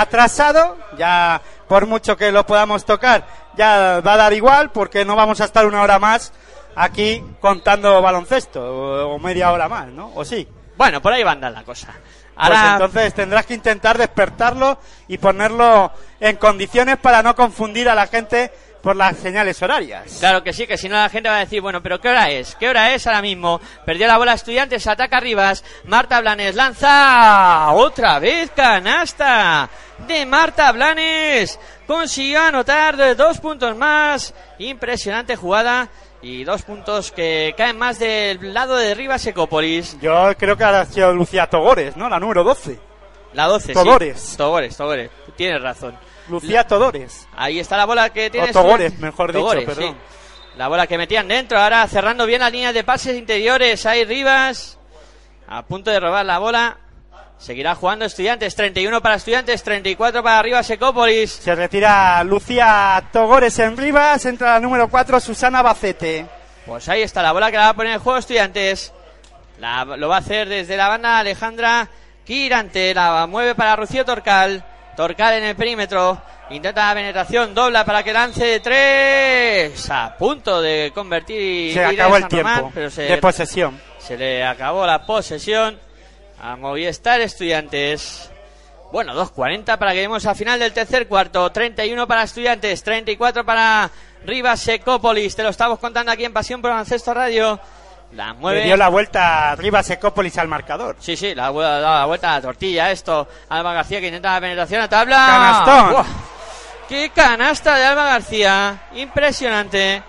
atrasado, ya por mucho que lo podamos tocar, ya va a dar igual, porque no vamos a estar una hora más aquí contando baloncesto, o, media hora más, ¿no? ¿O sí? Bueno, por ahí va a andar la cosa. Pues Ahora, entonces tendrás que intentar despertarlo y ponerlo en condiciones para no confundir a la gente por las señales horarias. Claro que sí, que si no la gente va a decir, bueno, pero ¿qué hora es? ¿Qué hora es ahora mismo? Perdió la bola Estudiantes, ataca Rivas, Marta Blanes lanza otra vez canasta de Marta Blanes. Consiguió anotar dos puntos más. Impresionante jugada. Y dos puntos que caen más del lado de Rivas Ecópolis. Yo creo que ha sido Lucía Togores, ¿no? La número 12. La 12. Todores. Sí. Togores, Togores. Tienes razón. Lucía Todores. Ahí está la bola que tiene. Togores, mejor dicho, Togores, perdón. sí. La bola que metían dentro, ahora cerrando bien las líneas de pases interiores. Ahí Rivas, a punto de robar la bola. Seguirá jugando Estudiantes, 31 para Estudiantes, 34 para Rivas Ecópolis. Se retira Lucía Togores en Rivas, entra la número 4 Susana Bacete. Pues ahí está la bola que la va a poner en juego Estudiantes. La- lo va a hacer desde la banda Alejandra Quirante. La mueve para Rocío Torcal. Torcal en el perímetro. Intenta la penetración, dobla para que lance de tres. A punto de convertir. Se acabó el Román, tiempo pero se, de posesión. se le acabó la posesión a Movistar Estudiantes. Bueno, 2.40 para que lleguemos al final del tercer cuarto. 31 para Estudiantes, 34 para Rivas Secópolis. Te lo estamos contando aquí en Pasión por Baloncesto Radio. La Le mueve. dio la vuelta Rivas Ecópolis al marcador. Sí, sí, la, da la vuelta a la tortilla. Esto, Alba García que intenta la penetración a tabla. Canastón. ¡Buah! ¡Qué canasta de Alba García! Impresionante.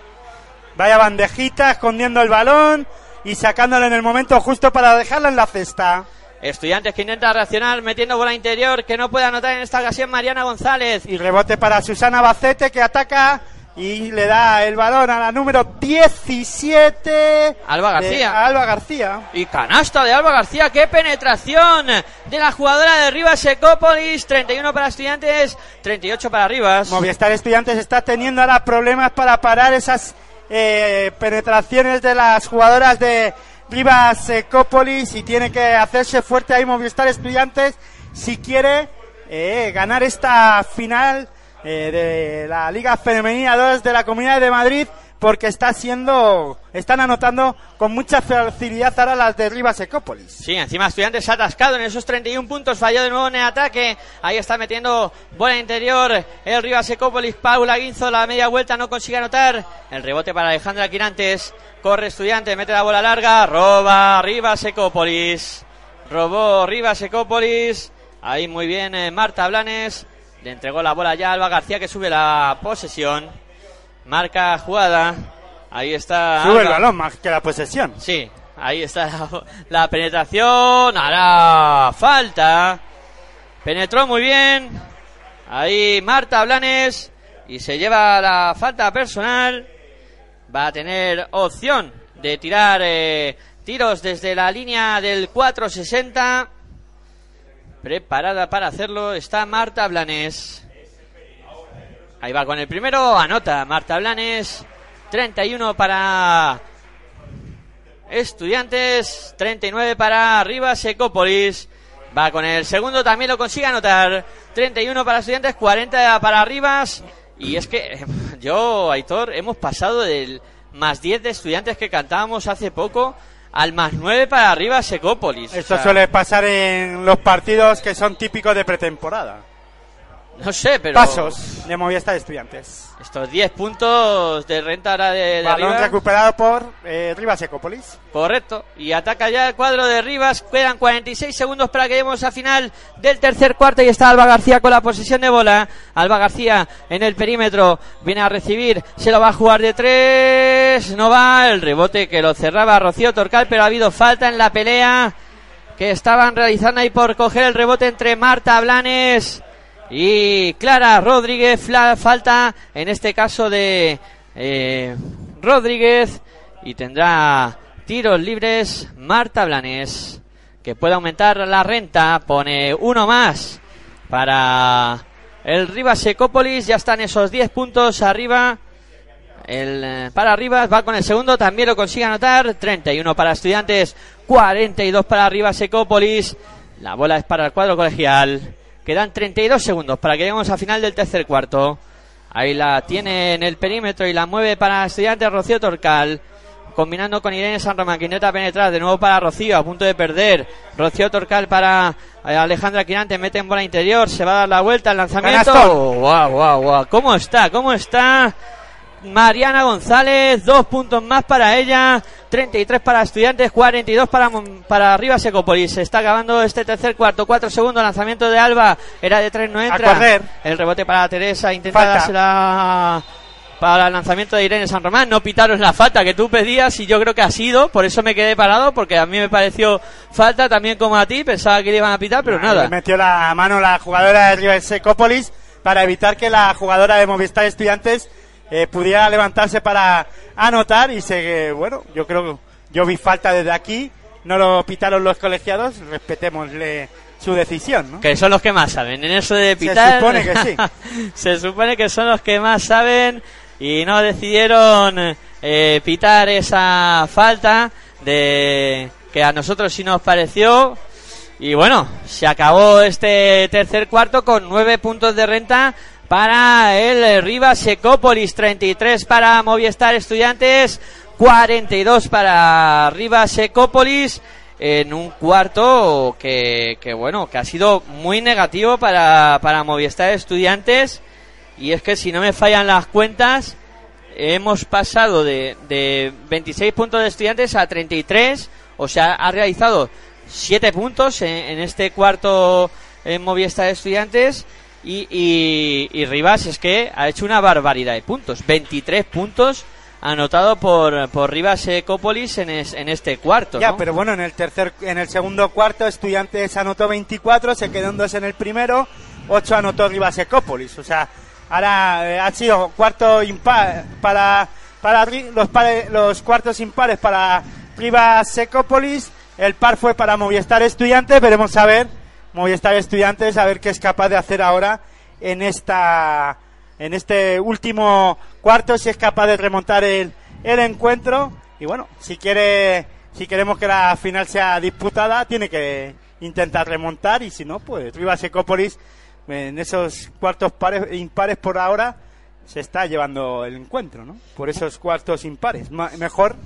Vaya bandejita escondiendo el balón y sacándolo en el momento justo para dejarla en la cesta. Estudiantes que intenta reaccionar metiendo bola interior que no puede anotar en esta ocasión Mariana González. Y rebote para Susana Bacete que ataca y le da el balón a la número 17. Alba García. Alba García. Y canasta de Alba García, qué penetración de la jugadora de Rivas Ecópolis. 31 para Estudiantes, 38 para Rivas. Movistar Estudiantes está teniendo ahora problemas para parar esas eh, penetraciones de las jugadoras de Rivas Ecópolis y tiene que hacerse fuerte ahí Movistar Estudiantes si quiere eh, ganar esta final eh, de la Liga Femenina 2 de la Comunidad de Madrid porque está siendo, están anotando con mucha facilidad ahora las de Rivas Ecópolis. Sí, encima Estudiantes ha atascado en esos 31 puntos, falló de nuevo en el ataque. Ahí está metiendo bola interior el Rivas Ecópolis. Paula Guinzo, la media vuelta no consigue anotar. El rebote para Alejandra Quirantes. Corre Estudiante, mete la bola larga. Roba Rivas Ecópolis. Robó Rivas Ecópolis. Ahí muy bien eh, Marta Blanes. Le entregó la bola ya Alba García que sube la posesión. Marca jugada. Ahí está. Sube el balón más que la posesión. Sí, ahí está la, la penetración. Hará falta. Penetró muy bien. Ahí Marta Blanes. Y se lleva la falta personal. Va a tener opción de tirar eh, tiros desde la línea del 460. Preparada para hacerlo está Marta Blanes. Ahí va con el primero, anota Marta Blanes. 31 para Estudiantes, 39 para Rivas Ecópolis. Va con el segundo, también lo consigue anotar. 31 para Estudiantes, 40 para Rivas. Y es que (laughs) yo, Aitor, hemos pasado del más 10 de estudiantes que cantábamos hace poco al más 9 para arriba Secópolis. O Esto sea, suele pasar en los partidos que son típicos de pretemporada. No sé, pero... Pasos de Movistar Estudiantes. Estos 10 puntos de renta ahora de, de Balón arriba. recuperado por eh, Rivas Ecópolis. Correcto. Y ataca ya el cuadro de Rivas. Quedan 46 segundos para que lleguemos a final del tercer cuarto. Y está Alba García con la posesión de bola. Alba García en el perímetro. Viene a recibir. Se lo va a jugar de tres. No va. El rebote que lo cerraba Rocío Torcal. Pero ha habido falta en la pelea. Que estaban realizando ahí por coger el rebote entre Marta Blanes y Clara Rodríguez. Fla- falta en este caso de eh, Rodríguez. Y tendrá tiros libres Marta Blanes. Que puede aumentar la renta. Pone uno más para el Rivas Ecópolis. Ya están esos 10 puntos arriba. El, eh, para arriba va con el segundo, también lo consigue anotar. 31 para Estudiantes, 42 para Rivas Ecópolis. La bola es para el cuadro colegial. Quedan 32 segundos para que lleguemos a final del tercer cuarto. Ahí la tiene en el perímetro y la mueve para Estudiantes Rocío Torcal. Combinando con Irene San Román, que intenta penetrar de nuevo para Rocío, a punto de perder. Rocío Torcal para eh, Alejandra Quirante, mete en bola interior, se va a dar la vuelta, el lanzamiento. ¡Guau, guau, guau! ¿Cómo está? ¿Cómo está? Mariana González, dos puntos más para ella, 33 para Estudiantes, 42 para, para Rivas Ecopolis. Se está acabando este tercer cuarto, cuatro segundos, lanzamiento de Alba, era de tres, no entra. correr. El rebote para Teresa, intenta Falta. dársela para el lanzamiento de Irene San Román. No pitaron la falta que tú pedías y yo creo que ha sido, por eso me quedé parado, porque a mí me pareció falta también como a ti, pensaba que le iban a pitar, pero nada. metió la mano la jugadora de Rivas Ecópolis para evitar que la jugadora de Movistar Estudiantes eh, pudiera levantarse para anotar y se, eh, bueno, yo creo que yo vi falta desde aquí, no lo pitaron los colegiados, respetémosle su decisión, ¿no? Que son los que más saben. En eso de pitar. supone que sí. (laughs) se supone que son los que más saben y no decidieron eh, pitar esa falta de que a nosotros sí nos pareció. Y bueno, se acabó este tercer cuarto con nueve puntos de renta para el Rivas Ecópolis, 33 para Movistar Estudiantes, 42 para Rivas Ecópolis en un cuarto que, que, bueno, que ha sido muy negativo para, para Movistar Estudiantes. Y es que si no me fallan las cuentas, hemos pasado de, de 26 puntos de estudiantes a 33. O sea, ha realizado 7 puntos en, en este cuarto en Movistar Estudiantes. Y, y, y Rivas es que ha hecho una barbaridad de puntos. 23 puntos anotado por, por Rivas Ecópolis en, es- en este cuarto. Ya, ¿no? pero bueno, en el tercer, en el segundo cuarto Estudiantes anotó 24, se quedó en dos en el primero, 8 anotó Rivas Ecópolis, o sea, ahora eh, ha sido cuarto impar para para los pare- los cuartos impares para Rivas Ecópolis, el par fue para Movistar Estudiantes, veremos a ver Movistar Estudiantes a ver qué es capaz de hacer ahora en esta en este último cuarto si es capaz de remontar el, el encuentro. Y bueno si quiere si queremos que la final sea disputada tiene que intentar remontar y si no pues Rivas Ecópolis en esos cuartos pares impares por ahora se está llevando el encuentro no por esos cuartos impares. Mejor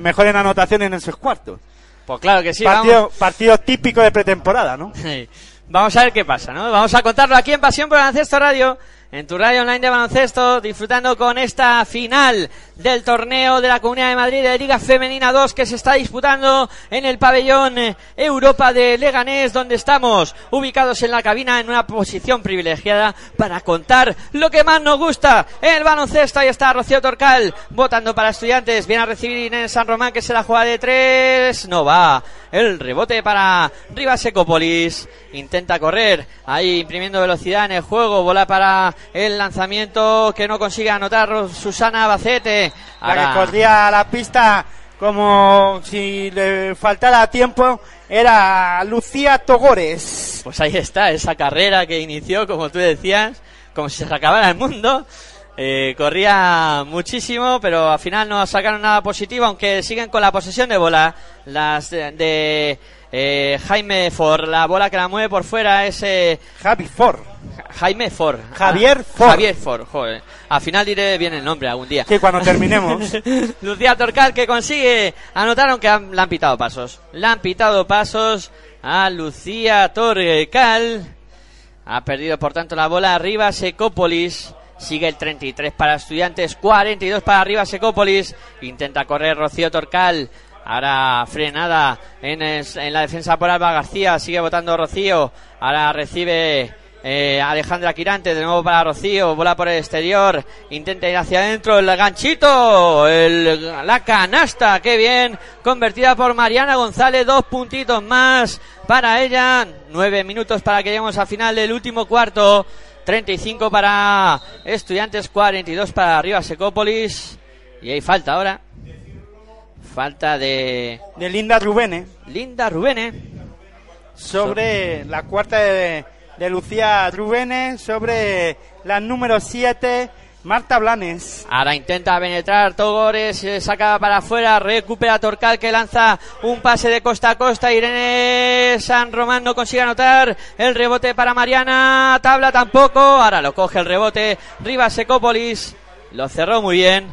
mejor en anotación en esos cuartos Pues claro que sí, vamos. partido partido típico de pretemporada no (laughs) Sí. Vamos a ver qué pasa, ¿no? Vamos a contarlo aquí en Pasión por Baloncesto Radio, en tu radio online de baloncesto, disfrutando con esta final del torneo de la Comunidad de Madrid de Liga Femenina 2 que se está disputando en el pabellón eh, Europa de Leganés, donde estamos ubicados en la cabina en una posición privilegiada para contar lo que más nos gusta, el baloncesto. Ahí está Rocío Torcal, votando para estudiantes, viene a recibir Inés San Román que se la juega de tres, no va. El rebote para Rivas Ecopolis. Intenta correr. Ahí imprimiendo velocidad en el juego. Bola para el lanzamiento que no consigue anotar Susana Bacete. La que corría a la pista como si le faltara tiempo era Lucía Togores. Pues ahí está, esa carrera que inició, como tú decías, como si se acabara el mundo. Eh, corría muchísimo, pero al final no sacaron nada positivo, aunque siguen con la posesión de bola. Las de, de, eh, Jaime Ford, la bola que la mueve por fuera es eh, Javi Ford. Jaime Ford. Javier Ah, Ford. Javier Ford, joder. Al final diré bien el nombre algún día. Que cuando terminemos. (laughs) Lucía Torcal que consigue anotar aunque han- le han pitado pasos. Le han pitado pasos a Lucía Torcal. Ha perdido por tanto la bola arriba Secópolis. Sigue el 33 para estudiantes, 42 para arriba Secópolis. Intenta correr Rocío Torcal. Ahora frenada en, en la defensa por Alba García. Sigue votando Rocío. Ahora recibe eh, Alejandra Quirante. De nuevo para Rocío. Bola por el exterior. Intenta ir hacia adentro. El ganchito. El, la canasta. Qué bien. Convertida por Mariana González. Dos puntitos más para ella. Nueve minutos para que lleguemos al final del último cuarto. 35 para Estudiantes, 42 para Arriba Secópolis. Y hay falta ahora. Falta de De Linda Rubene. Linda Rubene. Sobre la cuarta de, de Lucía Rubene. Sobre la número 7, Marta Blanes. Ahora intenta penetrar Togores, se saca para afuera, recupera Torcal que lanza un pase de costa a costa. Irene San Román no consigue anotar. El rebote para Mariana, tabla tampoco. Ahora lo coge el rebote. Rivas Secópolis lo cerró muy bien.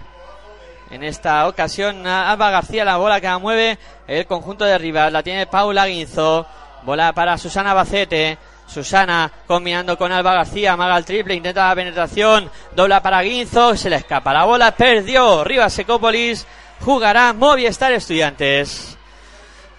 En esta ocasión, Alba García la bola que la mueve el conjunto de Rivas. La tiene Paula Guinzo. Bola para Susana Bacete. Susana combinando con Alba García, maga el triple, intenta la penetración, dobla para Guinzo, se le escapa la bola, perdió Rivas Secópolis, jugará Movistar Estudiantes.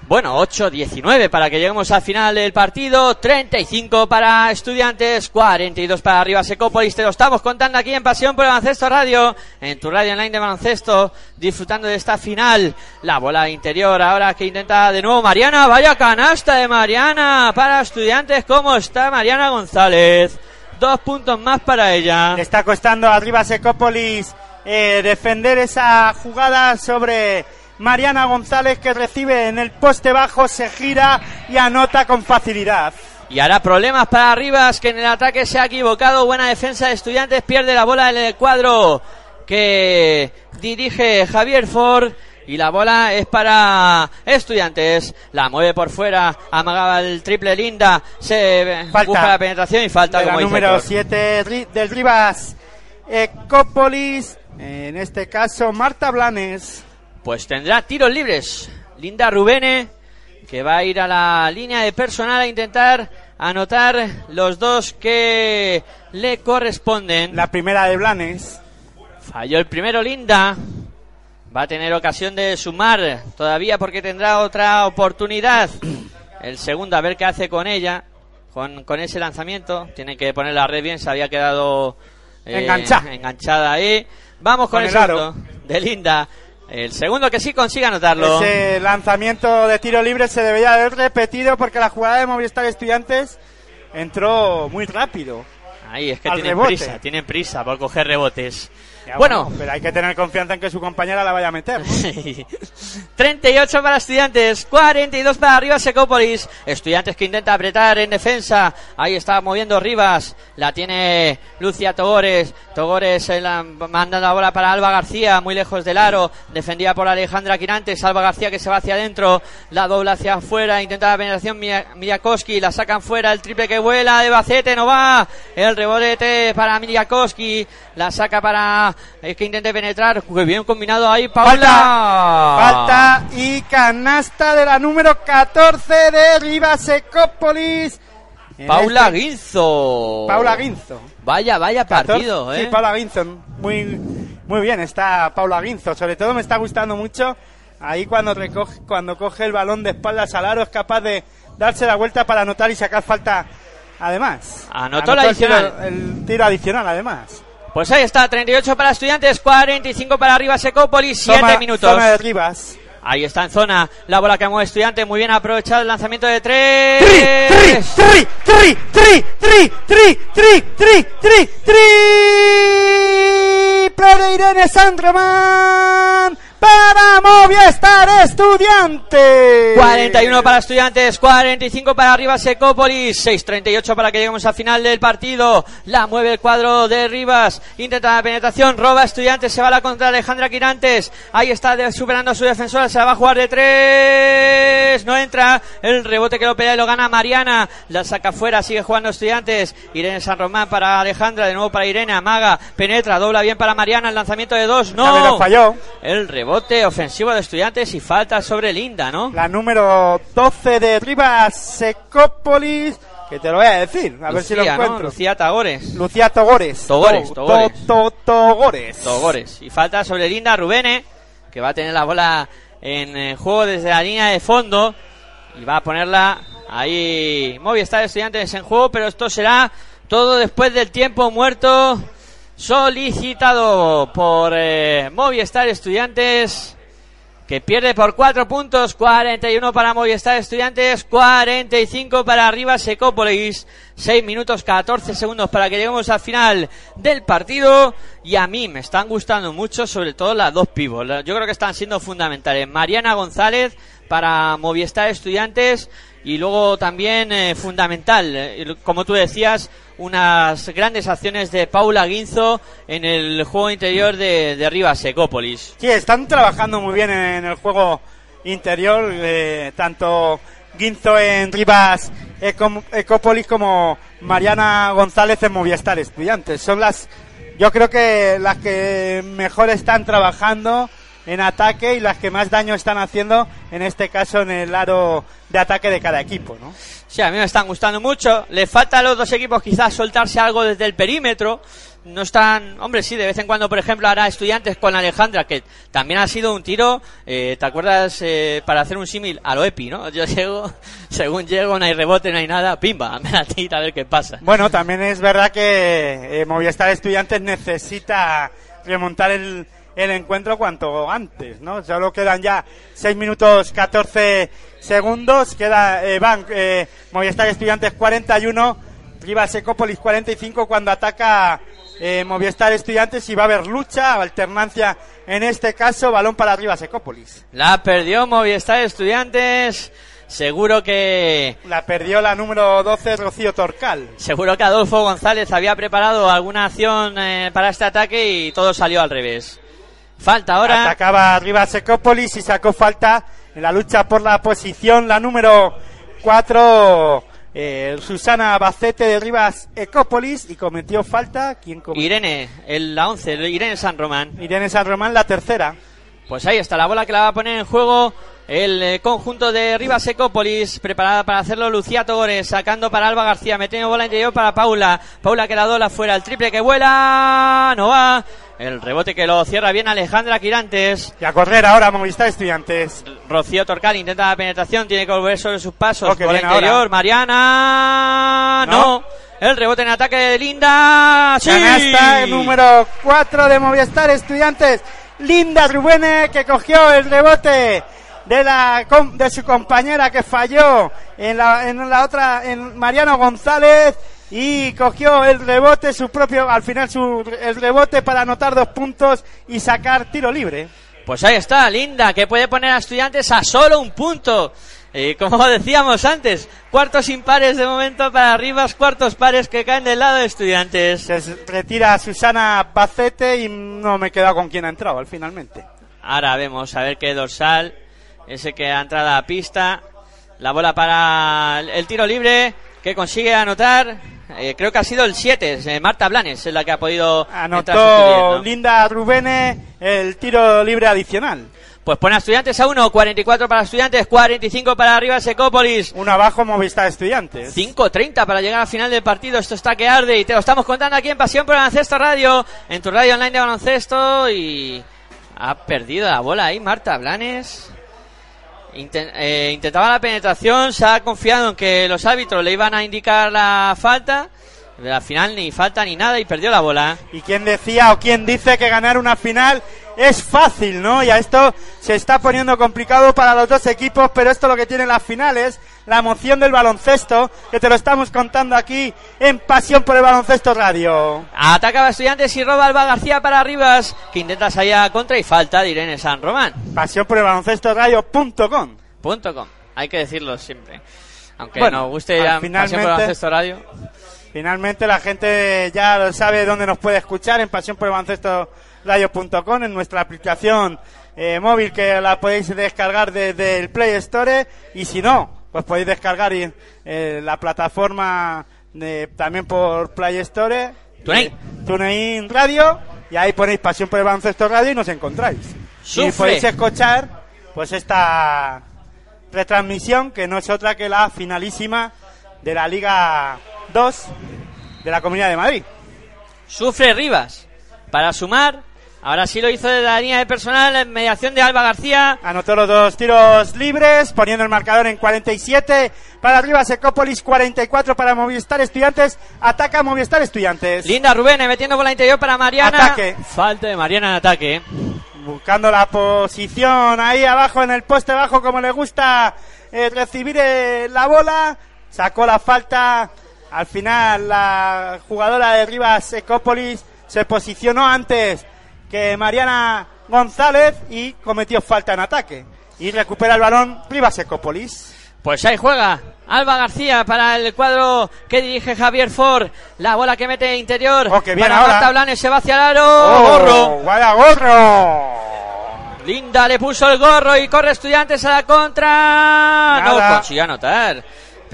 Bueno, 8-19 para que lleguemos al final del partido. 35 para Estudiantes, 42 para Arriba Secópolis. Te lo estamos contando aquí en Pasión por el Radio, en tu radio online de baloncesto, disfrutando de esta final. La bola interior ahora que intenta de nuevo Mariana. Vaya canasta de Mariana para Estudiantes. ¿Cómo está Mariana González? Dos puntos más para ella. Está costando arriba Secópolis eh, defender esa jugada sobre Mariana González que recibe en el poste bajo, se gira y anota con facilidad. Y hará problemas para Rivas, que en el ataque se ha equivocado. Buena defensa de estudiantes, pierde la bola en el cuadro que dirige Javier Ford. Y la bola es para estudiantes. La mueve por fuera. Amagaba el triple linda. Se Falta. busca la penetración y falta de como número Thor. 7 del Rivas Ecópolis, en este caso Marta Blanes. Pues tendrá tiros libres. Linda Rubene, que va a ir a la línea de personal a intentar anotar los dos que le corresponden. La primera de Blanes. Falló el primero Linda. Va a tener ocasión de sumar todavía porque tendrá otra oportunidad. El segundo, a ver qué hace con ella. Con, con ese lanzamiento. Tiene que poner la red bien. Se había quedado eh, Engancha. enganchada ahí. Vamos con, Con el, el aro. de Linda. El segundo que sí consigue anotarlo. Ese lanzamiento de tiro libre se debería haber repetido porque la jugada de Movistar Estudiantes entró muy rápido. Ahí es que tienen rebote. prisa. Tienen prisa por coger rebotes. Ya, bueno, pero hay que tener confianza en que su compañera la vaya a meter. ¿no? (laughs) 38 para estudiantes, 42 para Rivas Secópolis. Estudiantes que intenta apretar en defensa. Ahí está moviendo Rivas. La tiene Lucia Togores. Togores eh, la, manda la bola para Alba García, muy lejos del aro. Defendida por Alejandra Quirantes. Alba García que se va hacia adentro. La dobla hacia afuera. Intenta la penetración Miyakoski. La sacan fuera. El triple que vuela de Bacete. No va. El rebote para Miyakoski. La saca para eh, que intente penetrar. Bien combinado ahí, Paula. Falta y canasta de la número 14 de Rivas Ecópolis. Paula este- Guinzo. Paula Guinzo. Vaya, vaya 14, partido, ¿eh? Sí, Paula Guinzo. Muy, muy bien está Paula Guinzo. Sobre todo me está gustando mucho ahí cuando recoge, cuando coge el balón de espaldas al aro es capaz de darse la vuelta para anotar y sacar falta además. Anotó la el tiro- adicional. El tiro adicional además. Pues ahí está, 38 para estudiantes, 45 para arriba Secópolis, 7 Zona- minutos. Zona de Rivas. Ahí está en zona la bola que mueve estudiantes, muy bien aprovechado el lanzamiento de Tri, 3. tri, tri, tri, tri, tri, tri, tri, tri, de Irene Sandroman para Movistar Estudiantes. 41 para estudiantes, 45 para arriba Secópolis, 6.38 para que lleguemos al final del partido. La mueve el cuadro de Rivas, intenta la penetración, roba estudiantes, se va a la contra Alejandra Quirantes. Ahí está superando a su defensora, se la va a jugar de Estudiantes, no entra. El rebote que lo pelea y lo gana Mariana. La saca fuera, sigue jugando Estudiantes. Irene San Román para Alejandra, de nuevo para Irene. Amaga, penetra, dobla bien para Mariana. El lanzamiento de dos, no. falló. El rebote ofensivo de Estudiantes y falta sobre Linda, ¿no? La número 12 de Rivas Secópolis, que te lo voy a decir, a ver si lo Lucía, ¿no? encuentro. Lucía Tagores. Lucía Togores. Togores, To- Togores. to- to- Togores. Togores. Y falta sobre Linda Rubene, que va a tener la bola en eh, juego desde la línea de fondo. Y va a ponerla ahí. Movistar Estudiantes en juego, pero esto será todo después del tiempo muerto solicitado por eh, Movistar Estudiantes. Que pierde por 4 puntos, 41 para Movistar Estudiantes, 45 para Arriba Secópolis, 6 minutos 14 segundos para que lleguemos al final del partido. Y a mí me están gustando mucho sobre todo las dos pibos, yo creo que están siendo fundamentales, Mariana González para Movistar Estudiantes y luego también eh, fundamental, eh, como tú decías, unas grandes acciones de Paula Guinzo en el juego interior de, de Arriba Secópolis. Sí, están trabajando muy bien en el juego interior, eh, tanto Guinzo en Rivas Ecópolis como Mariana González en Movistar Estudiantes. Son las, yo creo que las que mejor están trabajando en ataque y las que más daño están haciendo, en este caso en el aro de ataque de cada equipo, ¿no? Sí, a mí me están gustando mucho. Le falta a los dos equipos quizás soltarse algo desde el perímetro. No están, hombre, sí, de vez en cuando, por ejemplo, hará estudiantes con Alejandra, que también ha sido un tiro, eh, ¿te acuerdas? eh, para hacer un símil a lo EPI, ¿no? Yo llego, (laughs) según llego, no hay rebote, no hay nada, pimba, (laughs) me la tira a ver qué pasa. Bueno, también es verdad que eh, Movistar Estudiantes necesita remontar el, el encuentro cuanto antes, ¿no? Solo quedan ya 6 minutos 14 segundos, queda, eh, van eh, Movistar Estudiantes 41, Rivas Ecópolis 45 cuando ataca eh, Movistar Estudiantes y va a haber lucha, alternancia en este caso, balón para Rivas Ecópolis. La perdió Movistar Estudiantes. Seguro que La perdió la número 12, Rocío Torcal. Seguro que Adolfo González había preparado alguna acción eh, para este ataque y todo salió al revés. Falta ahora. Atacaba arriba Secópolis y sacó falta en la lucha por la posición. La número 4, Susana Bacete de Rivas Ecópolis y cometió falta. ¿Quién cometió? Irene, el, la 11, Irene San Román. Irene San Román, la tercera. Pues ahí está la bola que la va a poner en juego el eh, conjunto de Rivas Ecópolis, preparada para hacerlo Lucía Togores, sacando para Alba García, metiendo bola interior para Paula. Paula que la dola fuera, el triple que vuela, no va. El rebote que lo cierra bien Alejandra Quirantes. Y a correr ahora Movistar Estudiantes. Rocío Torcal intenta la penetración, tiene que volver sobre sus pasos. Oh, bola interior, ahora. Mariana. No. No. El rebote en ataque de Linda. Sí. Canasta el número 4 de Movistar Estudiantes. Linda Rubene que cogió el rebote de la de su compañera que falló en la, en la otra en Mariano González y cogió el rebote su propio al final su el rebote para anotar dos puntos y sacar tiro libre. Pues ahí está, Linda, que puede poner a estudiantes a solo un punto. Eh, como (laughs) decíamos antes, cuartos impares de momento para Rivas, cuartos pares que caen del lado de estudiantes. Se retira Susana Bacete y no me he quedado con quién ha entrado al finalmente. Ahora vemos a ver qué dorsal, ese que ha entrado a la pista. La bola para el tiro libre que consigue anotar. eh, creo que ha sido el 7, Marta Blanes es la que ha podido Anotó. Linda Rubene el tiro libre adicional. Pues pone a estudiantes a 1, 44 para estudiantes, 45 para Rivas Secópolis. Uno abajo Movistar Estudiantes. 5.30 para llegar al final del partido. Esto está que arde y te lo estamos contando aquí en Pasión por Baloncesto Radio, en tu radio online de baloncesto. Y ha perdido la bola ahí Marta Blanes. Eh, intentaba la penetración, se ha confiado en que los árbitros le iban a indicar la falta. Pero al final ni falta ni nada y perdió la bola. ¿Y quién decía o quién dice que ganar una final es fácil, no? Y a esto se está poniendo complicado para los dos equipos, pero esto es lo que tienen las finales, la emoción del baloncesto, que te lo estamos contando aquí en Pasión por el Baloncesto Radio. Atacaba a estudiantes y roba Alba García para Rivas, que intenta salir a contra y falta de Irene San Román. Pasión por el baloncesto radio.com. Punto com. Hay que decirlo siempre. Aunque Bueno, nos guste ya finalmente- Pasión por Baloncesto Radio. Finalmente la gente ya lo sabe dónde nos puede escuchar en pasión por radio.com en nuestra aplicación eh, móvil que la podéis descargar desde el Play Store y si no, pues podéis descargar y, eh, la plataforma de- también por Play Store. TuneIn. eh, TuneIn Radio y ahí ponéis pasión por el baloncesto radio y nos encontráis. Y podéis escuchar pues esta retransmisión que no es otra que la finalísima de la Liga 2 de la Comunidad de Madrid. Sufre Rivas para sumar. Ahora sí lo hizo de la línea de personal en mediación de Alba García. Anotó los dos tiros libres, poniendo el marcador en 47 para arriba Secópolis, 44 para Movistar Estudiantes. Ataca Movistar Estudiantes. Linda Rubén eh, metiendo por la interior para Mariana. Ataque. Falta de Mariana en ataque. eh. Buscando la posición ahí abajo en el poste bajo como le gusta eh, recibir eh, la bola. Sacó la falta. Al final la jugadora de Rivas Ecópolis se posicionó antes que Mariana González y cometió falta en ataque. Y recupera el balón Rivas Ecópolis. Pues ahí juega Alba García para el cuadro que dirige Javier Ford. La bola que mete interior. Oh, qué bien para ahora. Marta Blanes se va hacia el aro. ¡Oh, Gorro. vaya gorro! Linda le puso el gorro y corre estudiantes a la contra. Nada. No consiguió anotar.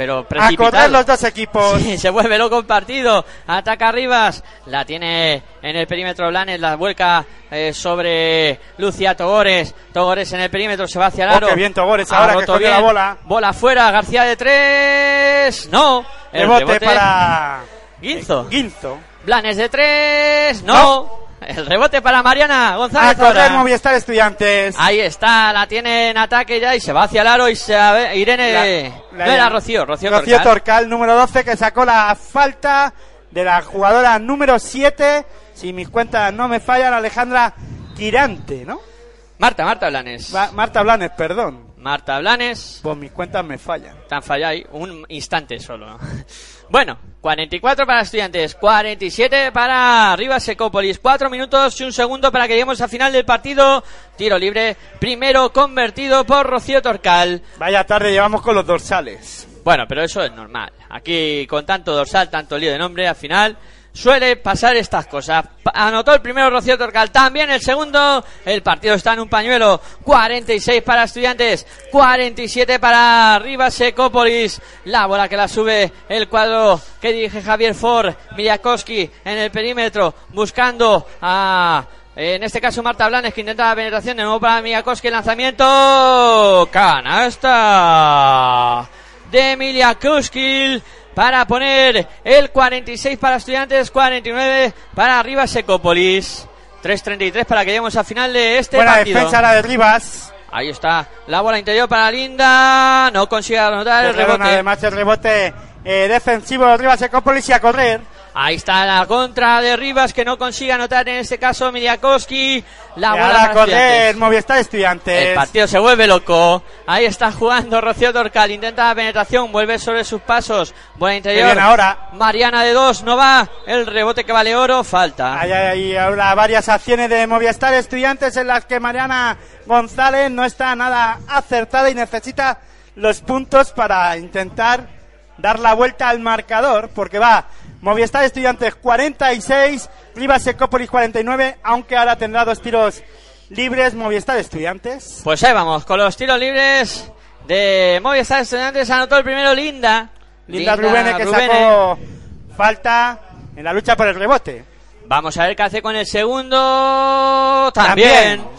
Pero A precipitado. correr los dos equipos. Sí, se vuelve loco el partido. Ataca Rivas. La tiene en el perímetro Blanes. La vuelca eh, sobre Lucia Togores. Togores en el perímetro. Se va hacia el Oh, aro. qué bien Togores ahora que roto cogió la bien. bola. Bola fuera. García de tres. No. El Rebote, rebote para Guinzo. Guinzo. Blanes de tres. No. (laughs) El rebote para Mariana A González. correr ahora. Movistar Estudiantes. Ahí está, la tiene en ataque ya y se va hacia el aro y se a Irene. La- no era Rocío, Rocío, Rocío Torcal. Torcal, número 12, que sacó la falta de la jugadora número 7. Si mis cuentas no me fallan, Alejandra Quirante, ¿no? Marta, Marta Blanes. Marta Blanes, perdón. Marta Blanes. Pues mis cuentas me fallan. Tan ahí, un instante solo. (laughs) Bueno, 44 para estudiantes, 47 para Rivas Secópolis, 4 minutos y un segundo para que lleguemos al final del partido. Tiro libre, primero convertido por Rocío Torcal. Vaya tarde llevamos con los dorsales. Bueno, pero eso es normal. Aquí con tanto dorsal, tanto lío de nombre, al final suele pasar estas cosas. Anotó el primero Rocío Torcal, también el segundo. El partido está en un pañuelo. 46 para Estudiantes, 47 para Rivas Secópolis. La bola que la sube el cuadro que dirige Javier Ford, Miyakoski en el perímetro, buscando a en este caso Marta Blanes que intenta la penetración de nuevo para Miyakoski el lanzamiento canasta de Emilia para poner el 46 para estudiantes 49 para Rivas Secópolis 3.33 para que lleguemos al final de este Buena partido defensa la de Rivas. ahí está la bola interior para Linda no consigue anotar el rebote además el rebote eh, defensivo de Rivas Ecópolis y a correr. Ahí está la contra de Rivas que no consigue anotar en este caso Miliakowski. La bola para correr Estudiantes. Movistar Estudiantes. El partido se vuelve loco. Ahí está jugando Rocío Torcal. Intenta la penetración. Vuelve sobre sus pasos. Buena interior. bien ahora. Mariana de dos. No va. El rebote que vale oro. Falta. Hay, hay ahora varias acciones de Movistar Estudiantes en las que Mariana González no está nada acertada y necesita los puntos para intentar dar la vuelta al marcador, porque va Movistar Estudiantes 46, Rivas Ecópolis 49, aunque ahora tendrá dos tiros libres Movistar Estudiantes. Pues ahí vamos. Con los tiros libres de Movistar Estudiantes. Anotó el primero Linda. Linda Rubene que sacó falta en la lucha por el rebote. Vamos a ver qué hace con el segundo. También. También.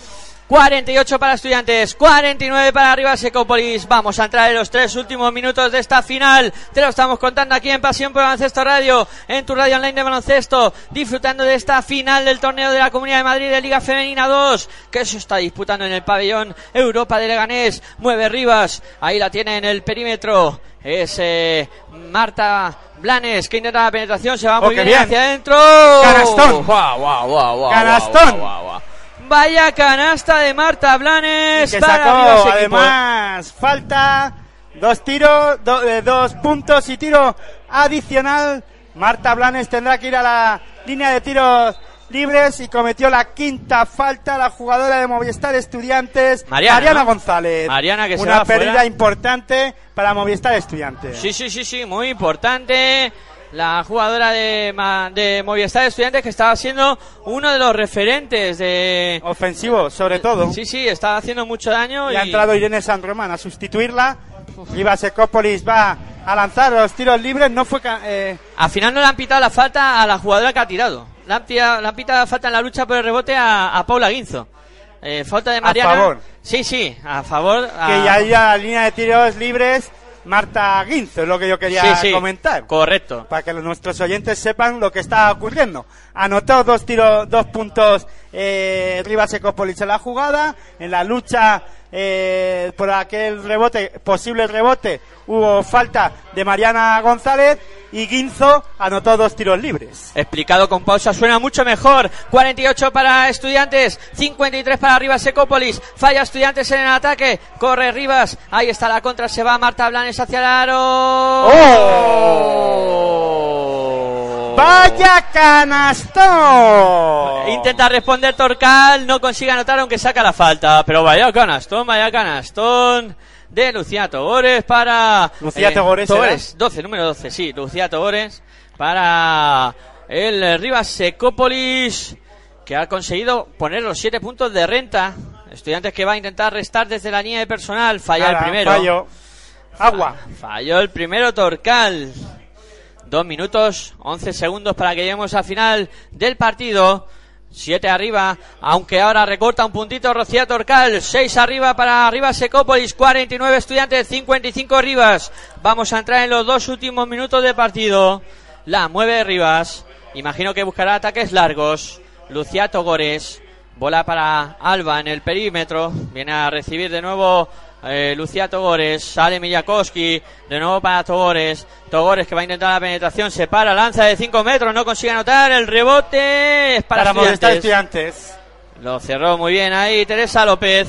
48 para Estudiantes, 49 para Rivas Secópolis. Vamos a entrar en los tres últimos minutos de esta final. Te lo estamos contando aquí en Pasión por Baloncesto Radio, en tu radio online de baloncesto, disfrutando de esta final del torneo de la Comunidad de Madrid de Liga Femenina 2, que se está disputando en el pabellón Europa de Leganés. Mueve Rivas, ahí la tiene en el perímetro. Es eh, Marta Blanes que intenta la penetración, se va muy bien, bien. hacia adentro. Canastón. Guau, guau, Canastón. Vaya canasta de Marta Blanes que para sacó además falta dos tiros do- eh, dos puntos y tiro adicional Marta Blanes tendrá que ir a la línea de tiros libres y cometió la quinta falta la jugadora de Movistar Estudiantes Mariana, ¿no? González Mariana que se una va pérdida fuera. importante para Movistar Estudiantes Sí, sí, sí, sí, muy importante. La jugadora de, de Movistar Estudiantes que estaba siendo uno de los referentes de... Ofensivo, sobre todo. Sí, sí, estaba haciendo mucho daño Y y... ha entrado Irene San Román a sustituirla. Rivas Ecópolis va a lanzar los tiros libres. No fue. eh, Al final no le han pitado la falta a la jugadora que ha tirado. Le han, tirado- le han pitado la falta en la lucha por el rebote a, a Paula Guinzo. Eh, falta de Mariana. favor. Sí, sí, a favor. a- que ya haya la línea de tiros libres. Marta Guinzo es lo que yo quería Sí, sí, comentar. Correcto. Para que nuestros oyentes sepan lo que está ocurriendo. Anotó dos tiros, dos puntos eh, Rivas Ecópolis en la jugada. En la lucha eh, por aquel rebote, posible rebote, hubo falta de Mariana González y Guinzo anotó dos tiros libres. Explicado con pausa suena mucho mejor. 48 para Estudiantes, 53 para Rivas Ecópolis. Falla Estudiantes en el ataque. Corre Rivas. Ahí está la contra. Se va Marta Blanes hacia el aro. ¡Oh! ¡Vaya canastón! Intenta responder Torcal, no consigue anotar aunque saca la falta. Pero vaya canastón, vaya canastón de Lucía Togores para... Lucía Togores, Togores, 12, número 12, sí, Lucía Togores para el Rivas Secópolis que ha conseguido poner los 7 puntos de renta. Estudiantes que va a intentar restar desde la línea de personal. Falla Nada, el primero. fallo. Agua. Falló el primero Torcal. Dos minutos, 11 segundos para que lleguemos al final del partido. Siete arriba, aunque ahora recorta un puntito Rocía Torcal. Seis arriba para Rivas Secópolis, 49 estudiantes, 55 Rivas. Vamos a entrar en los dos últimos minutos de partido. La mueve Rivas. Imagino que buscará ataques largos. Lucía Togores. Bola para Alba en el perímetro. Viene a recibir de nuevo eh, Lucía Togores. Sale Miyakoski. De nuevo para Togores. Togores que va a intentar la penetración. Se para, lanza de 5 metros. No consigue anotar. El rebote es para, Para molestar estudiantes. Lo cerró muy bien ahí Teresa López.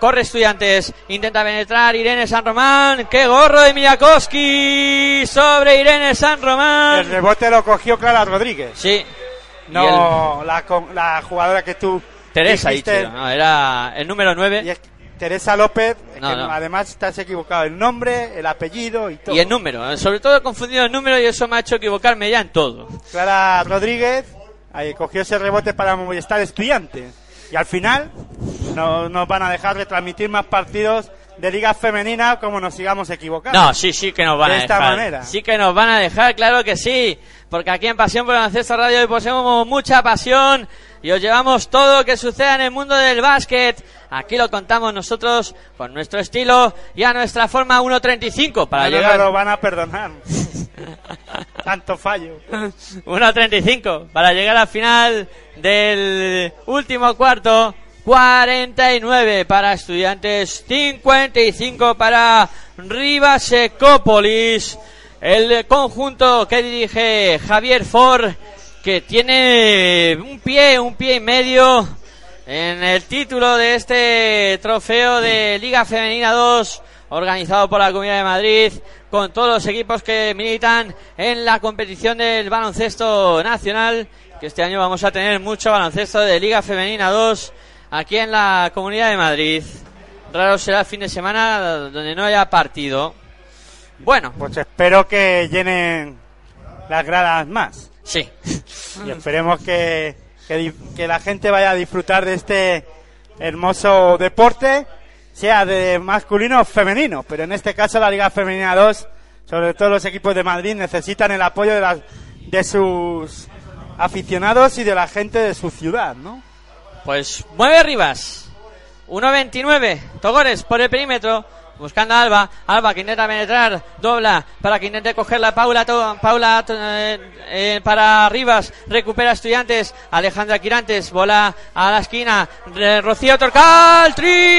Corre estudiantes. Intenta penetrar Irene San Román. ¡Qué gorro de Miyakoski! Sobre Irene San El Román. rebote lo cogió Clara Rodríguez. Sí. No la, con- la jugadora que tú Teresa dijiste. dicho. No, era el número 9. Y es Teresa López, No, que no. además estás equivocado el nombre, el apellido y todo. Y el número, eh, sobre todo he confundido el número y eso me ha hecho equivocarme ya en todo. Clara Rodríguez ahí cogió ese rebote para molestar estudiantes. Y al final no nos van a dejar retransmitir más partidos de liga femenina como nos sigamos equivocando. No, sí, sí que nos van De a esta dejar. manera. Sí que nos van a dejar, claro que sí. Porque aquí en Pasión por el Baloncesto Radio hoy poseemos mucha pasión y os llevamos todo lo que suceda en el mundo del básquet. Aquí lo contamos nosotros con nuestro estilo y a nuestra forma 1.35 para No llegar. lo van a perdonar. (laughs) Tanto fallo. 1.35 para llegar al final del último cuarto. 49 para Estudiantes, 55 para Rivas Ecópolis. El conjunto que dirige Javier Ford, que tiene un pie, un pie y medio en el título de este trofeo de Liga Femenina 2 organizado por la Comunidad de Madrid con todos los equipos que militan en la competición del baloncesto nacional que este año vamos a tener mucho baloncesto de Liga Femenina 2 aquí en la Comunidad de Madrid raro será el fin de semana donde no haya partido bueno Pues espero que llenen las gradas más. sí Y esperemos que, que, la gente vaya a disfrutar de este hermoso deporte, sea de masculino o femenino. Pero en este caso la Liga Femenina 2, sobre todo los equipos de Madrid, necesitan el apoyo de, las, de sus aficionados y de la gente de su ciudad, ¿no? Pues mueve Rivas. 1.29. Togores por el perímetro. Buscando a Alba. Alba que intenta penetrar. Dobla para que intente cogerla Paula. Paula eh, eh, para Rivas. Recupera estudiantes. Alejandra Quirantes. Bola a la esquina. Rocío Torcal. Triple.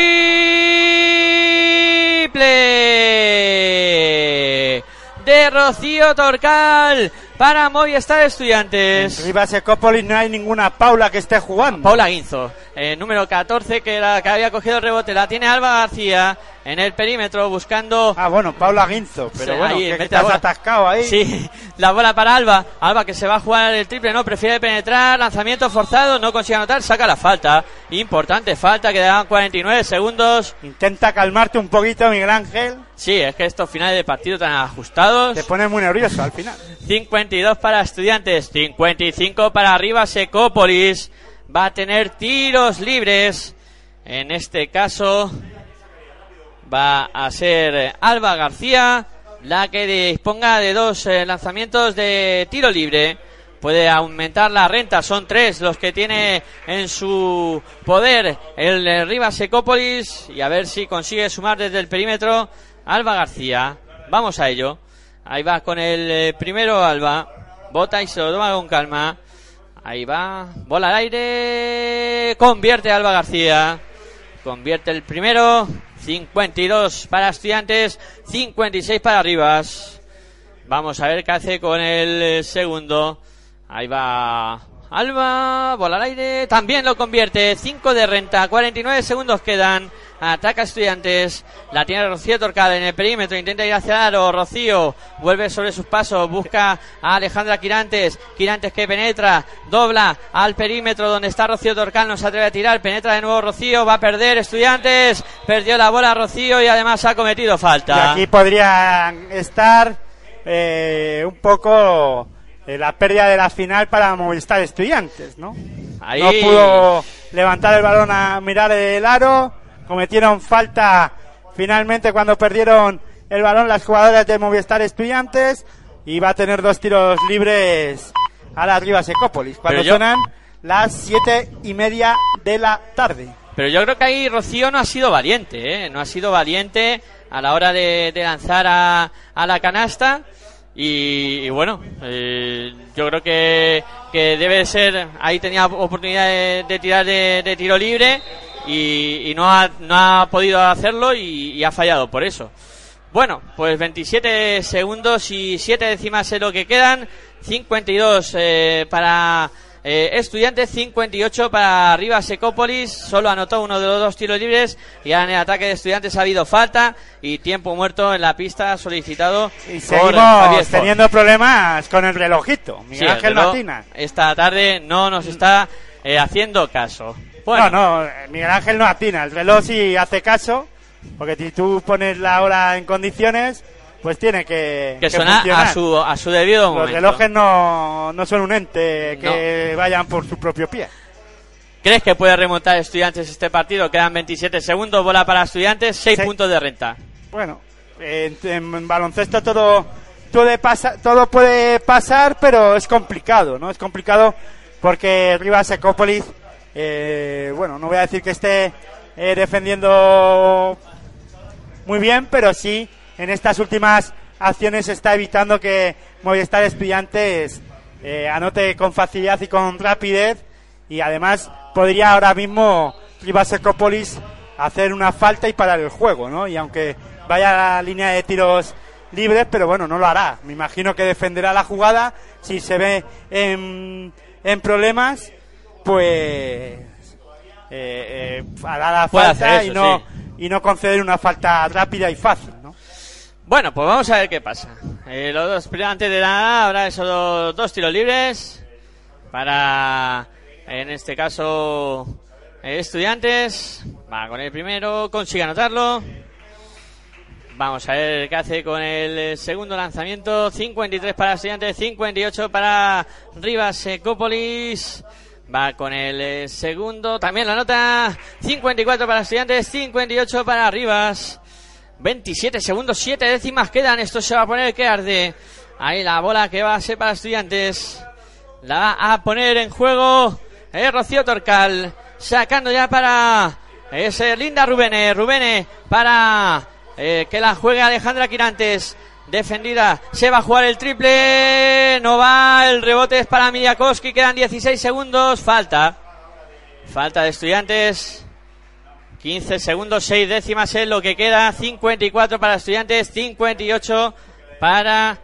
De Rocío Torcal. Para Movistar Estudiantes. En Rivas Ecópolis no hay ninguna Paula que esté jugando. Paula Guinzo, eh, número 14, que, era, que había cogido el rebote. La tiene Alba García en el perímetro buscando. Ah, bueno, Paula Guinzo, pero Sí, bueno, ahí, que mete estás la atascado ahí. Sí, (laughs) la bola para Alba. Alba que se va a jugar el triple, no, prefiere penetrar. Lanzamiento forzado, no consigue anotar, saca la falta. Importante falta, quedaban 49 segundos. Intenta calmarte un poquito, Miguel Ángel. Sí, es que estos finales de partido tan ajustados. Te pones muy nervioso al final. 52 para Estudiantes, 55 para arriba Secópolis. Va a tener tiros libres. En este caso va a ser Alba García la que disponga de dos eh, lanzamientos de tiro libre. Puede aumentar la renta, son tres los que tiene en su poder el eh, Rivas Secópolis y a ver si consigue sumar desde el perímetro Alba García. Vamos a ello. Ahí va con el eh, primero Alba. Bota y se lo toma con calma. Ahí va. Bola al aire. Convierte Alba García. Convierte el primero. 52 para Estudiantes. 56 para Rivas. Vamos a ver qué hace con el segundo. Ahí va Alba. Bola al aire. También lo convierte. 5 de renta. 49 segundos quedan. Ataca Estudiantes. La tiene Rocío Torcal en el perímetro. Intenta ir hacia el aro. Rocío vuelve sobre sus pasos. Busca a Alejandra Quirantes. Quirantes que penetra. Dobla al perímetro donde está Rocío Torcal. No se atreve a tirar. Penetra de nuevo Rocío. Va a perder Estudiantes. Perdió la bola Rocío y además ha cometido Y falta. aquí podría estar eh, un poco eh, la pérdida de la final para Movistar Estudiantes, ¿no? Ahí. No pudo levantar el balón a mirar el aro. Cometieron falta finalmente cuando perdieron el balón las jugadoras de Movistar Estudiantes. Y va a tener dos tiros libres a la Rivas Ecópolis. Cuando yo- sonan las siete y media de la tarde. Pero yo creo que ahí Rocío no ha sido valiente, ¿eh? No ha sido valiente a la hora de, de lanzar a, a la canasta. Y, y bueno, eh, yo creo que, que debe ser, ahí tenía oportunidad de, de tirar de, de tiro libre y, y no, ha, no ha podido hacerlo y, y ha fallado por eso. Bueno, pues 27 segundos y 7 décimas es lo que quedan. 52 eh, para eh, Estudiantes, 58 para Rivas Ecópolis. Solo anotó uno de los dos tiros libres. Y ahora en el ataque de Estudiantes ha habido falta y tiempo muerto en la pista solicitado Y por seguimos teniendo problemas con el relojito. Miguel el Ángel reloj Martina. Esta tarde no nos está eh, haciendo caso. Bueno, No, no, eh, Miguel Ángel no atina. El reloj sí hace caso, porque si tú pones la hora en condiciones, pues tiene que, que funcionar. a su, a su debido Los momento. relojes no, no son un ente que vayan por su propio pie. ¿Crees que puede remontar Estudiantes este partido? Quedan 27 segundos, bola para Estudiantes, 6 Sí. puntos de renta. Bueno, en, en baloncesto todo, todo, pasa, todo puede pasar, pero es complicado, ¿no? Es complicado porque Rivas Ecópolis, eh, bueno, no voy a decir que esté eh, defendiendo muy bien, pero sí en estas últimas acciones está evitando que Movistar Estudiantes eh, anote con facilidad y con rapidez y además podría ahora mismo Rivas Ecópolis hacer una falta y parar el juego, ¿no? Y aunque vaya a la línea de tiros libres, pero bueno, no lo hará. Me imagino que defenderá la jugada. Si se ve en problemas, pues eh, eh, hará la Puede falta eso, y no sí. y no conceder una falta rápida y fácil, ¿no? Bueno, pues vamos a ver qué pasa. Eh, los dos, antes de nada, habrá esos dos, dos tiros libres para, en este caso, eh, estudiantes. Va con el primero, consigue anotarlo. Vamos a ver qué hace con el eh, segundo lanzamiento. 53 para estudiantes, 58 para Rivas Ecópolis. Va con el eh, segundo, también la nota. 54 para estudiantes, 58 para Rivas. 27 segundos, 7 décimas quedan. Esto se va a poner que arde. Ahí la bola que va a ser para estudiantes. La va a poner en juego eh, Rocío Torcal. Sacando ya para ese Linda Rubene. Rubene para eh, que la juegue Alejandra Quirantes. Defendida. Se va a jugar el triple. No va. El rebote es para Miyakoski. Quedan 16 segundos. Falta. Falta de estudiantes. 15 segundos, 6 décimas es lo que queda. 54 para estudiantes, 58 para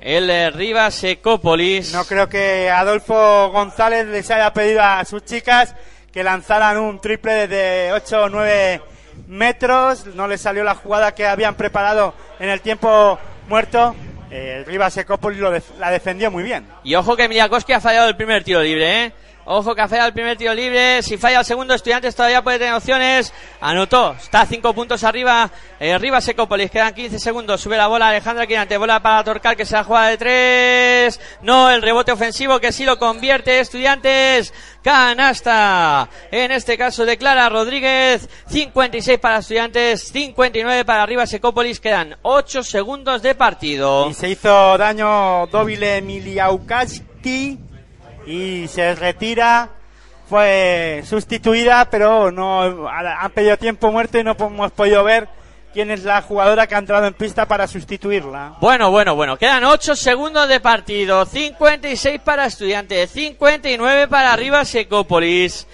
el eh, Rivas Ecópolis. No creo que Adolfo González les haya pedido a sus chicas que lanzaran un triple de 8 o 9 metros. No les salió la jugada que habían preparado en el tiempo muerto. Eh, Rivas Ecópolis lo la defendió muy bien. Y ojo que Miyakoski ha fallado el primer tiro libre, ¿eh? Ojo que el primer tiro libre. Si falla el segundo, Estudiantes todavía puede tener opciones. Anotó. Está a cinco puntos arriba. Eh, arriba Secópolis. Quedan 15 segundos. Sube la bola Alejandra Quirante. Bola para Torcal que se la juega de tres. No, el rebote ofensivo que sí lo convierte. Estudiantes. Canasta. En este caso declara Rodríguez. 56 para Estudiantes. 59 para arriba Secópolis. Quedan 8 segundos de partido. Y se hizo daño y se retira. Fue sustituida, pero no han pedido tiempo muerto y no hemos podido ver quién es la jugadora que ha entrado en pista para sustituirla. Bueno, bueno, bueno. Quedan 8 segundos de partido. 56 para Estudiantes. 59 para Rivas Secópolis.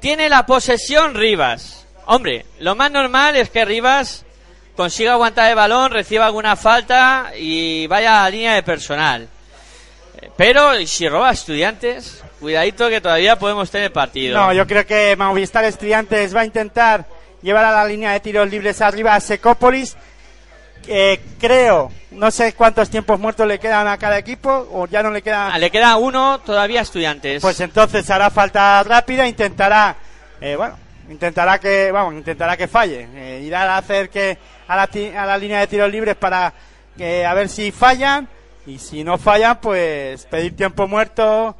Tiene la posesión Rivas. Hombre, lo más normal es que Rivas consiga aguantar el balón, reciba alguna falta y vaya a la línea de personal. Eh, Pero ¿y si roba a Estudiantes, cuidadito que todavía podemos tener partido. No, yo creo que Movistar Estudiantes va a intentar llevar a la línea de tiros libres arriba a Secópolis. Eh, creo, no sé cuántos tiempos muertos le quedan a cada equipo, o ya no le quedan. Ah, Le queda uno todavía a Estudiantes. Pues entonces hará falta rápida, intentará, eh, bueno, intentará que, vamos, intentará que falle. Eh, irá a hacer que a la, a la línea de tiros libres para que a ver si fallan y si no fallan, pues pedir tiempo muerto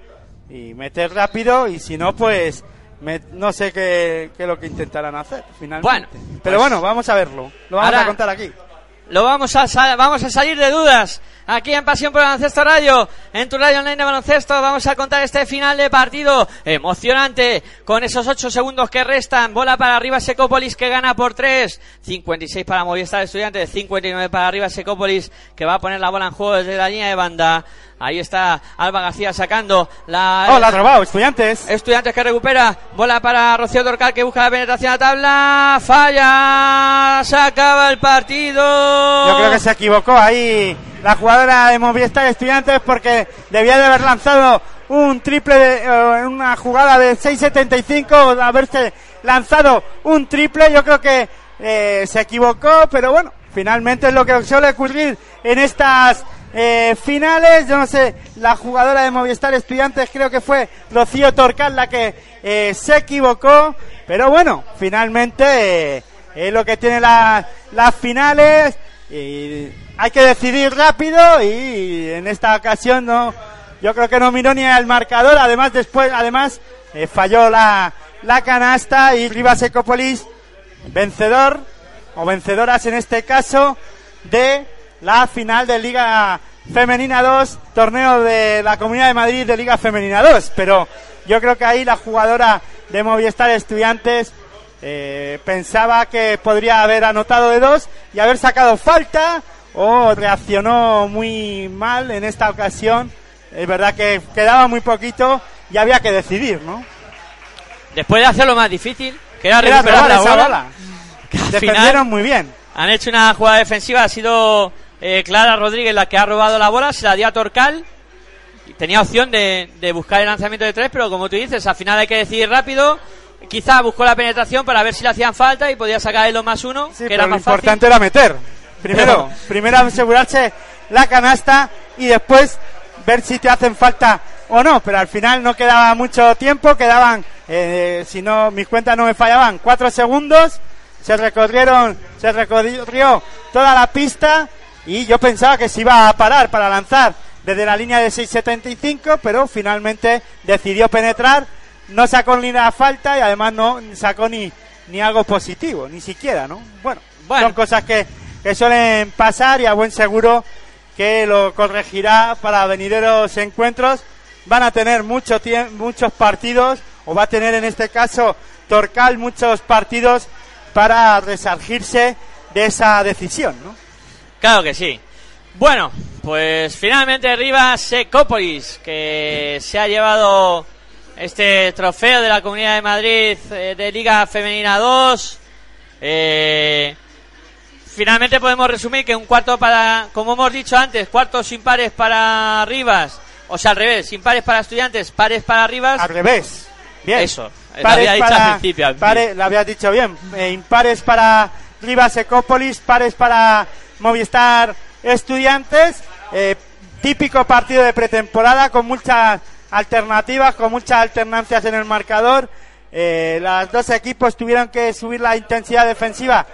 y meter rápido y si no, pues me- no sé qué, qué es lo que intentarán hacer finalmente. Bueno, pero pues- bueno, vamos a verlo. Lo vamos a contar aquí. Lo vamos a, vamos a salir de dudas. Aquí en Pasión por Baloncesto Radio, en tu radio online de baloncesto, vamos a contar este final de partido emocionante con esos 8 segundos que restan. Bola para arriba Secópolis que gana por 3. 56 para Movistar Estudiantes, 59 para arriba Secópolis que va a poner la bola en juego desde la línea de banda. Ahí está Alba García sacando la... Oh, la ha robado, estudiantes. Estudiantes que recupera. Bola para Rocío Dorcal que busca la penetración a la tabla. Falla. Se acaba el partido. Yo creo que se equivocó ahí la jugadora de Movistar Estudiantes porque debía de haber lanzado un triple de eh, una jugada de 6.75 de haberse lanzado un triple. Yo creo que eh, se equivocó, pero bueno, finalmente es lo que suele ocurrir en estas eh, finales. Yo no sé, la jugadora de Movistar Estudiantes creo que fue Rocío Torcal la que eh, se equivocó, pero bueno, finalmente eh, es lo que tiene la- las finales y hay que decidir rápido y en esta ocasión no yo creo que no miró ni al marcador además después además eh, falló la, la canasta y Rivas Ecopolis vencedor o vencedoras en este caso de la final de Liga Femenina 2, torneo de la Comunidad de Madrid de Liga Femenina 2. Pero yo creo que ahí la jugadora de Movistar Estudiantes eh, pensaba que podría haber anotado de dos y haber sacado falta o reaccionó muy mal en esta ocasión. Es verdad que quedaba muy poquito y había que decidir, ¿no? Después de hacerlo más difícil, que era Era recuperar la esa bola, bola. que al Defendieron final muy bien. han hecho una jugada defensiva, ha sido eh, Clara Rodríguez la que ha robado la bola, se la dio a Torcal, y tenía opción de, de buscar el lanzamiento de tres, pero como tú dices, al final hay que decidir rápido, quizá buscó la penetración para ver si le hacían falta y podía sacar el 2 más uno, Sí, que pero era lo más fácil. importante era meter. Primero, primero asegurarse la canasta y después ver si te hacen falta o no. Pero al final no quedaba mucho tiempo, quedaban, eh, si no mis cuentas no me fallaban, cuatro segundos. Se recorrieron, se recorrió toda la pista y yo pensaba que se iba a parar para lanzar desde la línea de 6.75, pero finalmente decidió penetrar, no sacó ni la falta y además no sacó ni, ni algo positivo, ni siquiera, ¿no? Bueno, Bueno. son cosas que, que suelen pasar y a buen seguro que lo corregirá para venideros encuentros. Van a tener mucho muchos partidos, o va a tener en este caso Torcal muchos partidos para resargirse de esa decisión, ¿no? Claro que sí. Bueno, pues finalmente Rivas Secópolis, que se ha llevado este trofeo de la Comunidad de Madrid eh, de Liga Femenina 2. Eh, finalmente podemos resumir que un cuarto para, como hemos dicho antes, cuartos impares para Rivas, o sea, al revés, impares para estudiantes, pares para Rivas. Al revés. Bien. Eso, lo había dicho al principio, al lo habías dicho bien. Eh, impares para Rivas Ecópolis, pares para Movistar Estudiantes. eh, típico partido de pretemporada con muchas alternativas, con muchas alternancias en el marcador. Eh, los dos equipos tuvieron que subir la intensidad defensiva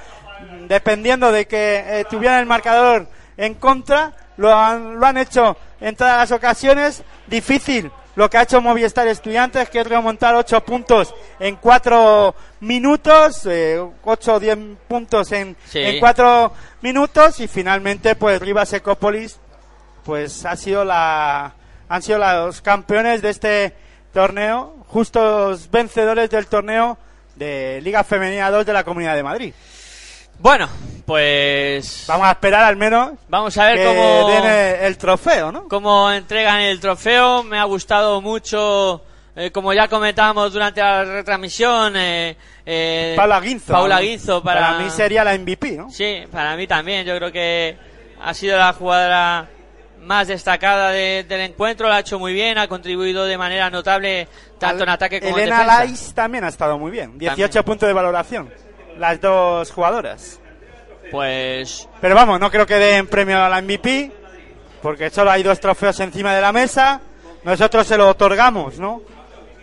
dependiendo de que eh, tuvieran el marcador en contra. Lo han, lo han hecho en todas las ocasiones. Difícil lo que ha hecho Movistar Estudiantes, que es remontar ocho puntos en cuatro minutos, eh, ocho o diez puntos en, Sí. en cuatro minutos y finalmente pues Rivas Ecópolis pues ha sido la han sido los campeones de este torneo, justos vencedores del torneo de Liga Femenina 2 de la Comunidad de Madrid. Bueno, pues Vamos a esperar al menos vamos a ver que cómo, den el, el trofeo, ¿no? cómo entregan el trofeo. Me ha gustado mucho, eh, como ya comentábamos durante la retransmisión, eh, eh, Paula Guinzo. Paula. Guinzo para, mí sería la MVP, ¿no? Sí, para mí también. Yo creo que ha sido la jugadora más destacada de- del encuentro. Lo ha hecho muy bien, ha contribuido de manera notable tanto en ataque como en Elena defensa. Lais también ha estado muy bien. 18 También. puntos de valoración. Las dos jugadoras. Pues Pero vamos, no creo que den premio a la MVP, porque solo hay dos trofeos encima de la mesa. Nosotros se lo otorgamos, ¿no?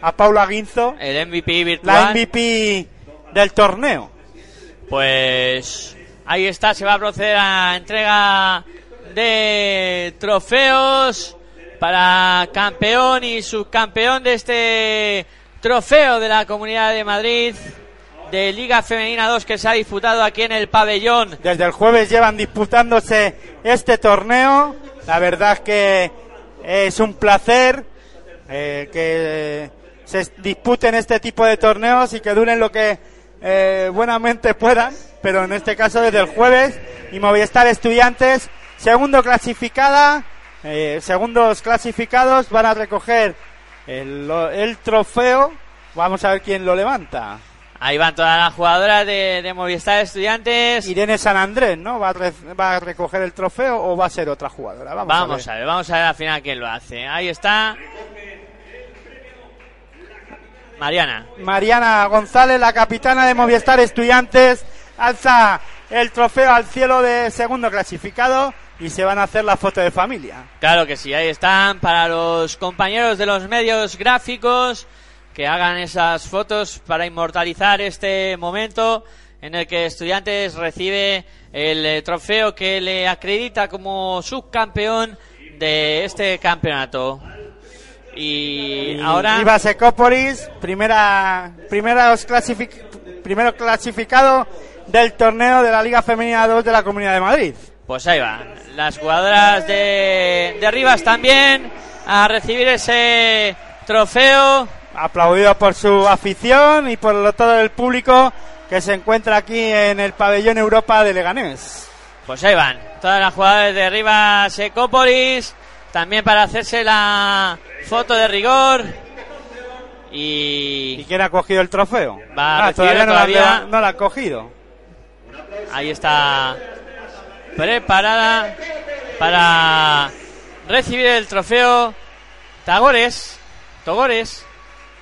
A Paula Guinzo, el MVP la virtual. MVP del torneo. Pues ahí está, se va a proceder a entrega de trofeos para campeón y subcampeón de este trofeo de la Comunidad de Madrid de Liga Femenina 2 que se ha disputado aquí en el pabellón. Desde el jueves llevan disputándose este torneo. La verdad es que es un placer eh, que se disputen este tipo de torneos y que duren lo que eh, buenamente puedan. Pero en este caso desde el jueves y Movistar Estudiantes, segundo clasificada, eh, segundos clasificados van a recoger el, trofeo. Vamos a ver quién lo levanta. Ahí van todas las jugadoras de, de Movistar Estudiantes. Irene San Andrés, ¿no? ¿Va a, re- va a recoger el trofeo o va a ser otra jugadora? Vamos, Vamos a ver. a ver, vamos a ver al final quién lo hace. Ahí está. Mariana. Mariana González, la capitana de Movistar Estudiantes, alza el trofeo al cielo de segundo clasificado y se van a hacer la foto de familia. Claro que sí, ahí están para los compañeros de los medios gráficos que hagan esas fotos para inmortalizar este momento en el que Estudiantes recibe el eh, trofeo que le acredita como subcampeón de este campeonato. Y, ahora Rivas Ecópolis, primera, primeros clasific- primero clasificado del torneo de la Liga Femenina 2 de la Comunidad de Madrid. Pues ahí va. Las jugadoras de, de Rivas también a recibir ese trofeo. Aplaudido por su afición y por lo- todo el público que se encuentra aquí en el pabellón Europa de Leganés. Pues ahí van. Todas las jugadoras de Rivas Ecópolis. También para hacerse la foto de rigor. ¿Y Y quién ha cogido el trofeo? Va Ah, todavía, no, la- todavía. no la ha cogido. ahí está preparada para recibir el trofeo. Tagores. Togores.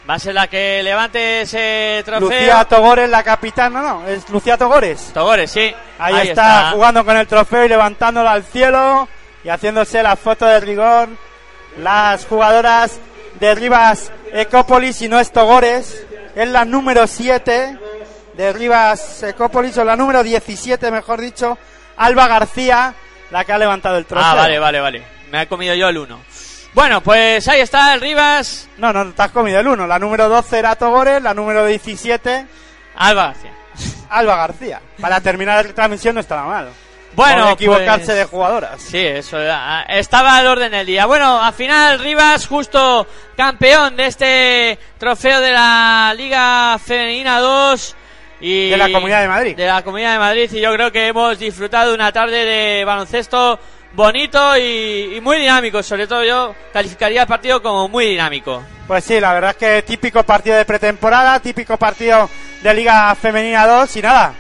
Va a ser la que levante ese trofeo. Lucía Togores, la capitana, no, es Lucía Togores. Togores, sí. Ahí, está, jugando con el trofeo y levantándolo al cielo y haciéndose la foto de rigor. Las jugadoras de Rivas Ecópolis y no es Togores, es la número 7 de Rivas Ecópolis o la número 17, mejor dicho, Alba García, la que ha levantado el trofeo. Ah, vale, vale, vale. Me he comido yo el uno. Bueno, pues ahí está el Rivas. No, no, te has comido el 1. La número 12 era Togores, la número 17 Alba García. Alba García. Para terminar la transmisión no estaba mal. Bueno, equivocarse pues- de jugadoras. Sí, eso era- estaba al orden del día. Bueno, al final Rivas, justo campeón de este trofeo de la Liga Femenina 2 y De la Comunidad de Madrid. De la Comunidad de Madrid y yo creo que hemos disfrutado una tarde de baloncesto bonito y, y muy dinámico. Sobre todo yo calificaría el partido como muy dinámico. Pues sí, la verdad es que típico partido de pretemporada, típico partido de Liga Femenina 2 y nada.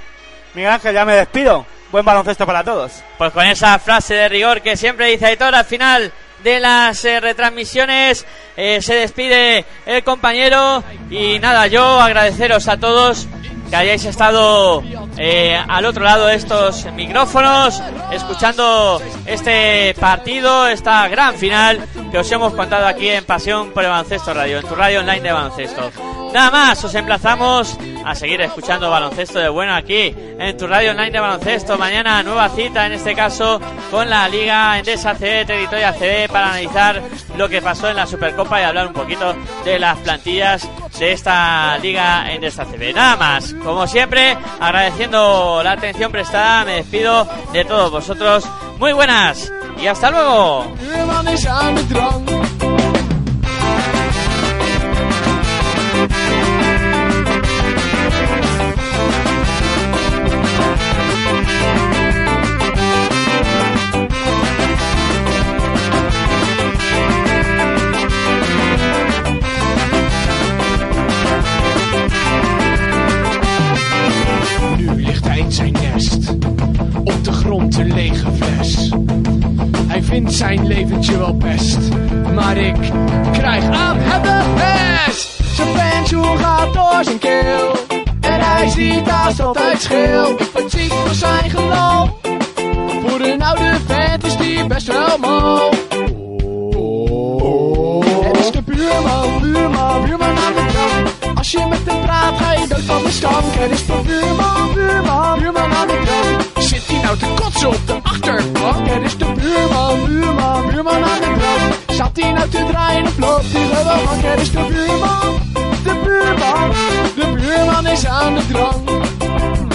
Miguel Ángel, ya me despido. Buen baloncesto para todos. Pues con esa frase de rigor que siempre dice Aitor al final de las eh, retransmisiones eh, se despide el compañero y nada, yo agradeceros a todos que hayáis estado eh, al otro lado de estos micrófonos escuchando este partido, esta gran final que os hemos contado aquí en Pasión por el Baloncesto Radio, en tu radio online de baloncesto. Nada más, os emplazamos a seguir escuchando baloncesto de bueno aquí en tu radio online de baloncesto. Mañana nueva cita, en este caso con la Liga Endesa CB, Territoria CB, para analizar lo que pasó en la Supercopa y hablar un poquito de las plantillas de esta Liga Endesa CB. Nada más, como siempre, agradeciendo la atención prestada, me despido de todos vosotros. Muy buenas y hasta luego. Zijn leventje wel best, maar ik krijg aan de pest. Pensioen gaat door zijn keel, en hij ziet haast altijd. Ik word ziek van zijn geloof, voor een oude vent is die best wel mal. Het is de buurman, buurman, buurman aan de drank. Als je met hem praat, ga je dood van de stank. Het is de buurman, buurman, buurman aan de drank. Zit hij nou te kotsen op de achterbank? Het is de buurman, buurman, buurman aan de drank. Zat hij nou te draaien of loopt hij gewoon? Het is de buurman, de buurman, de buurman is aan de drank.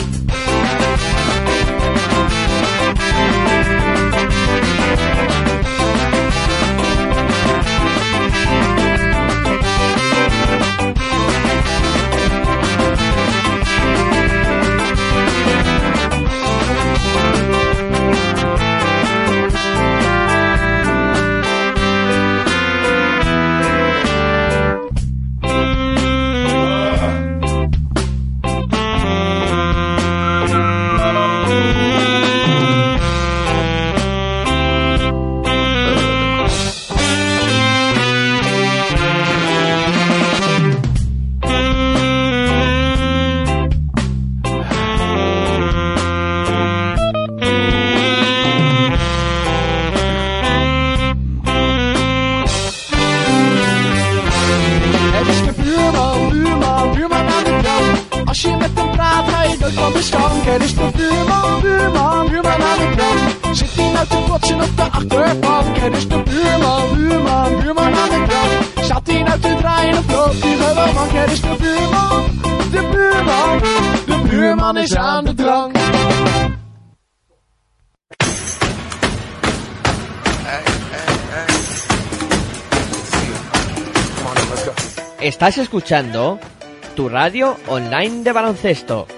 Estás escuchando tu radio online de baloncesto.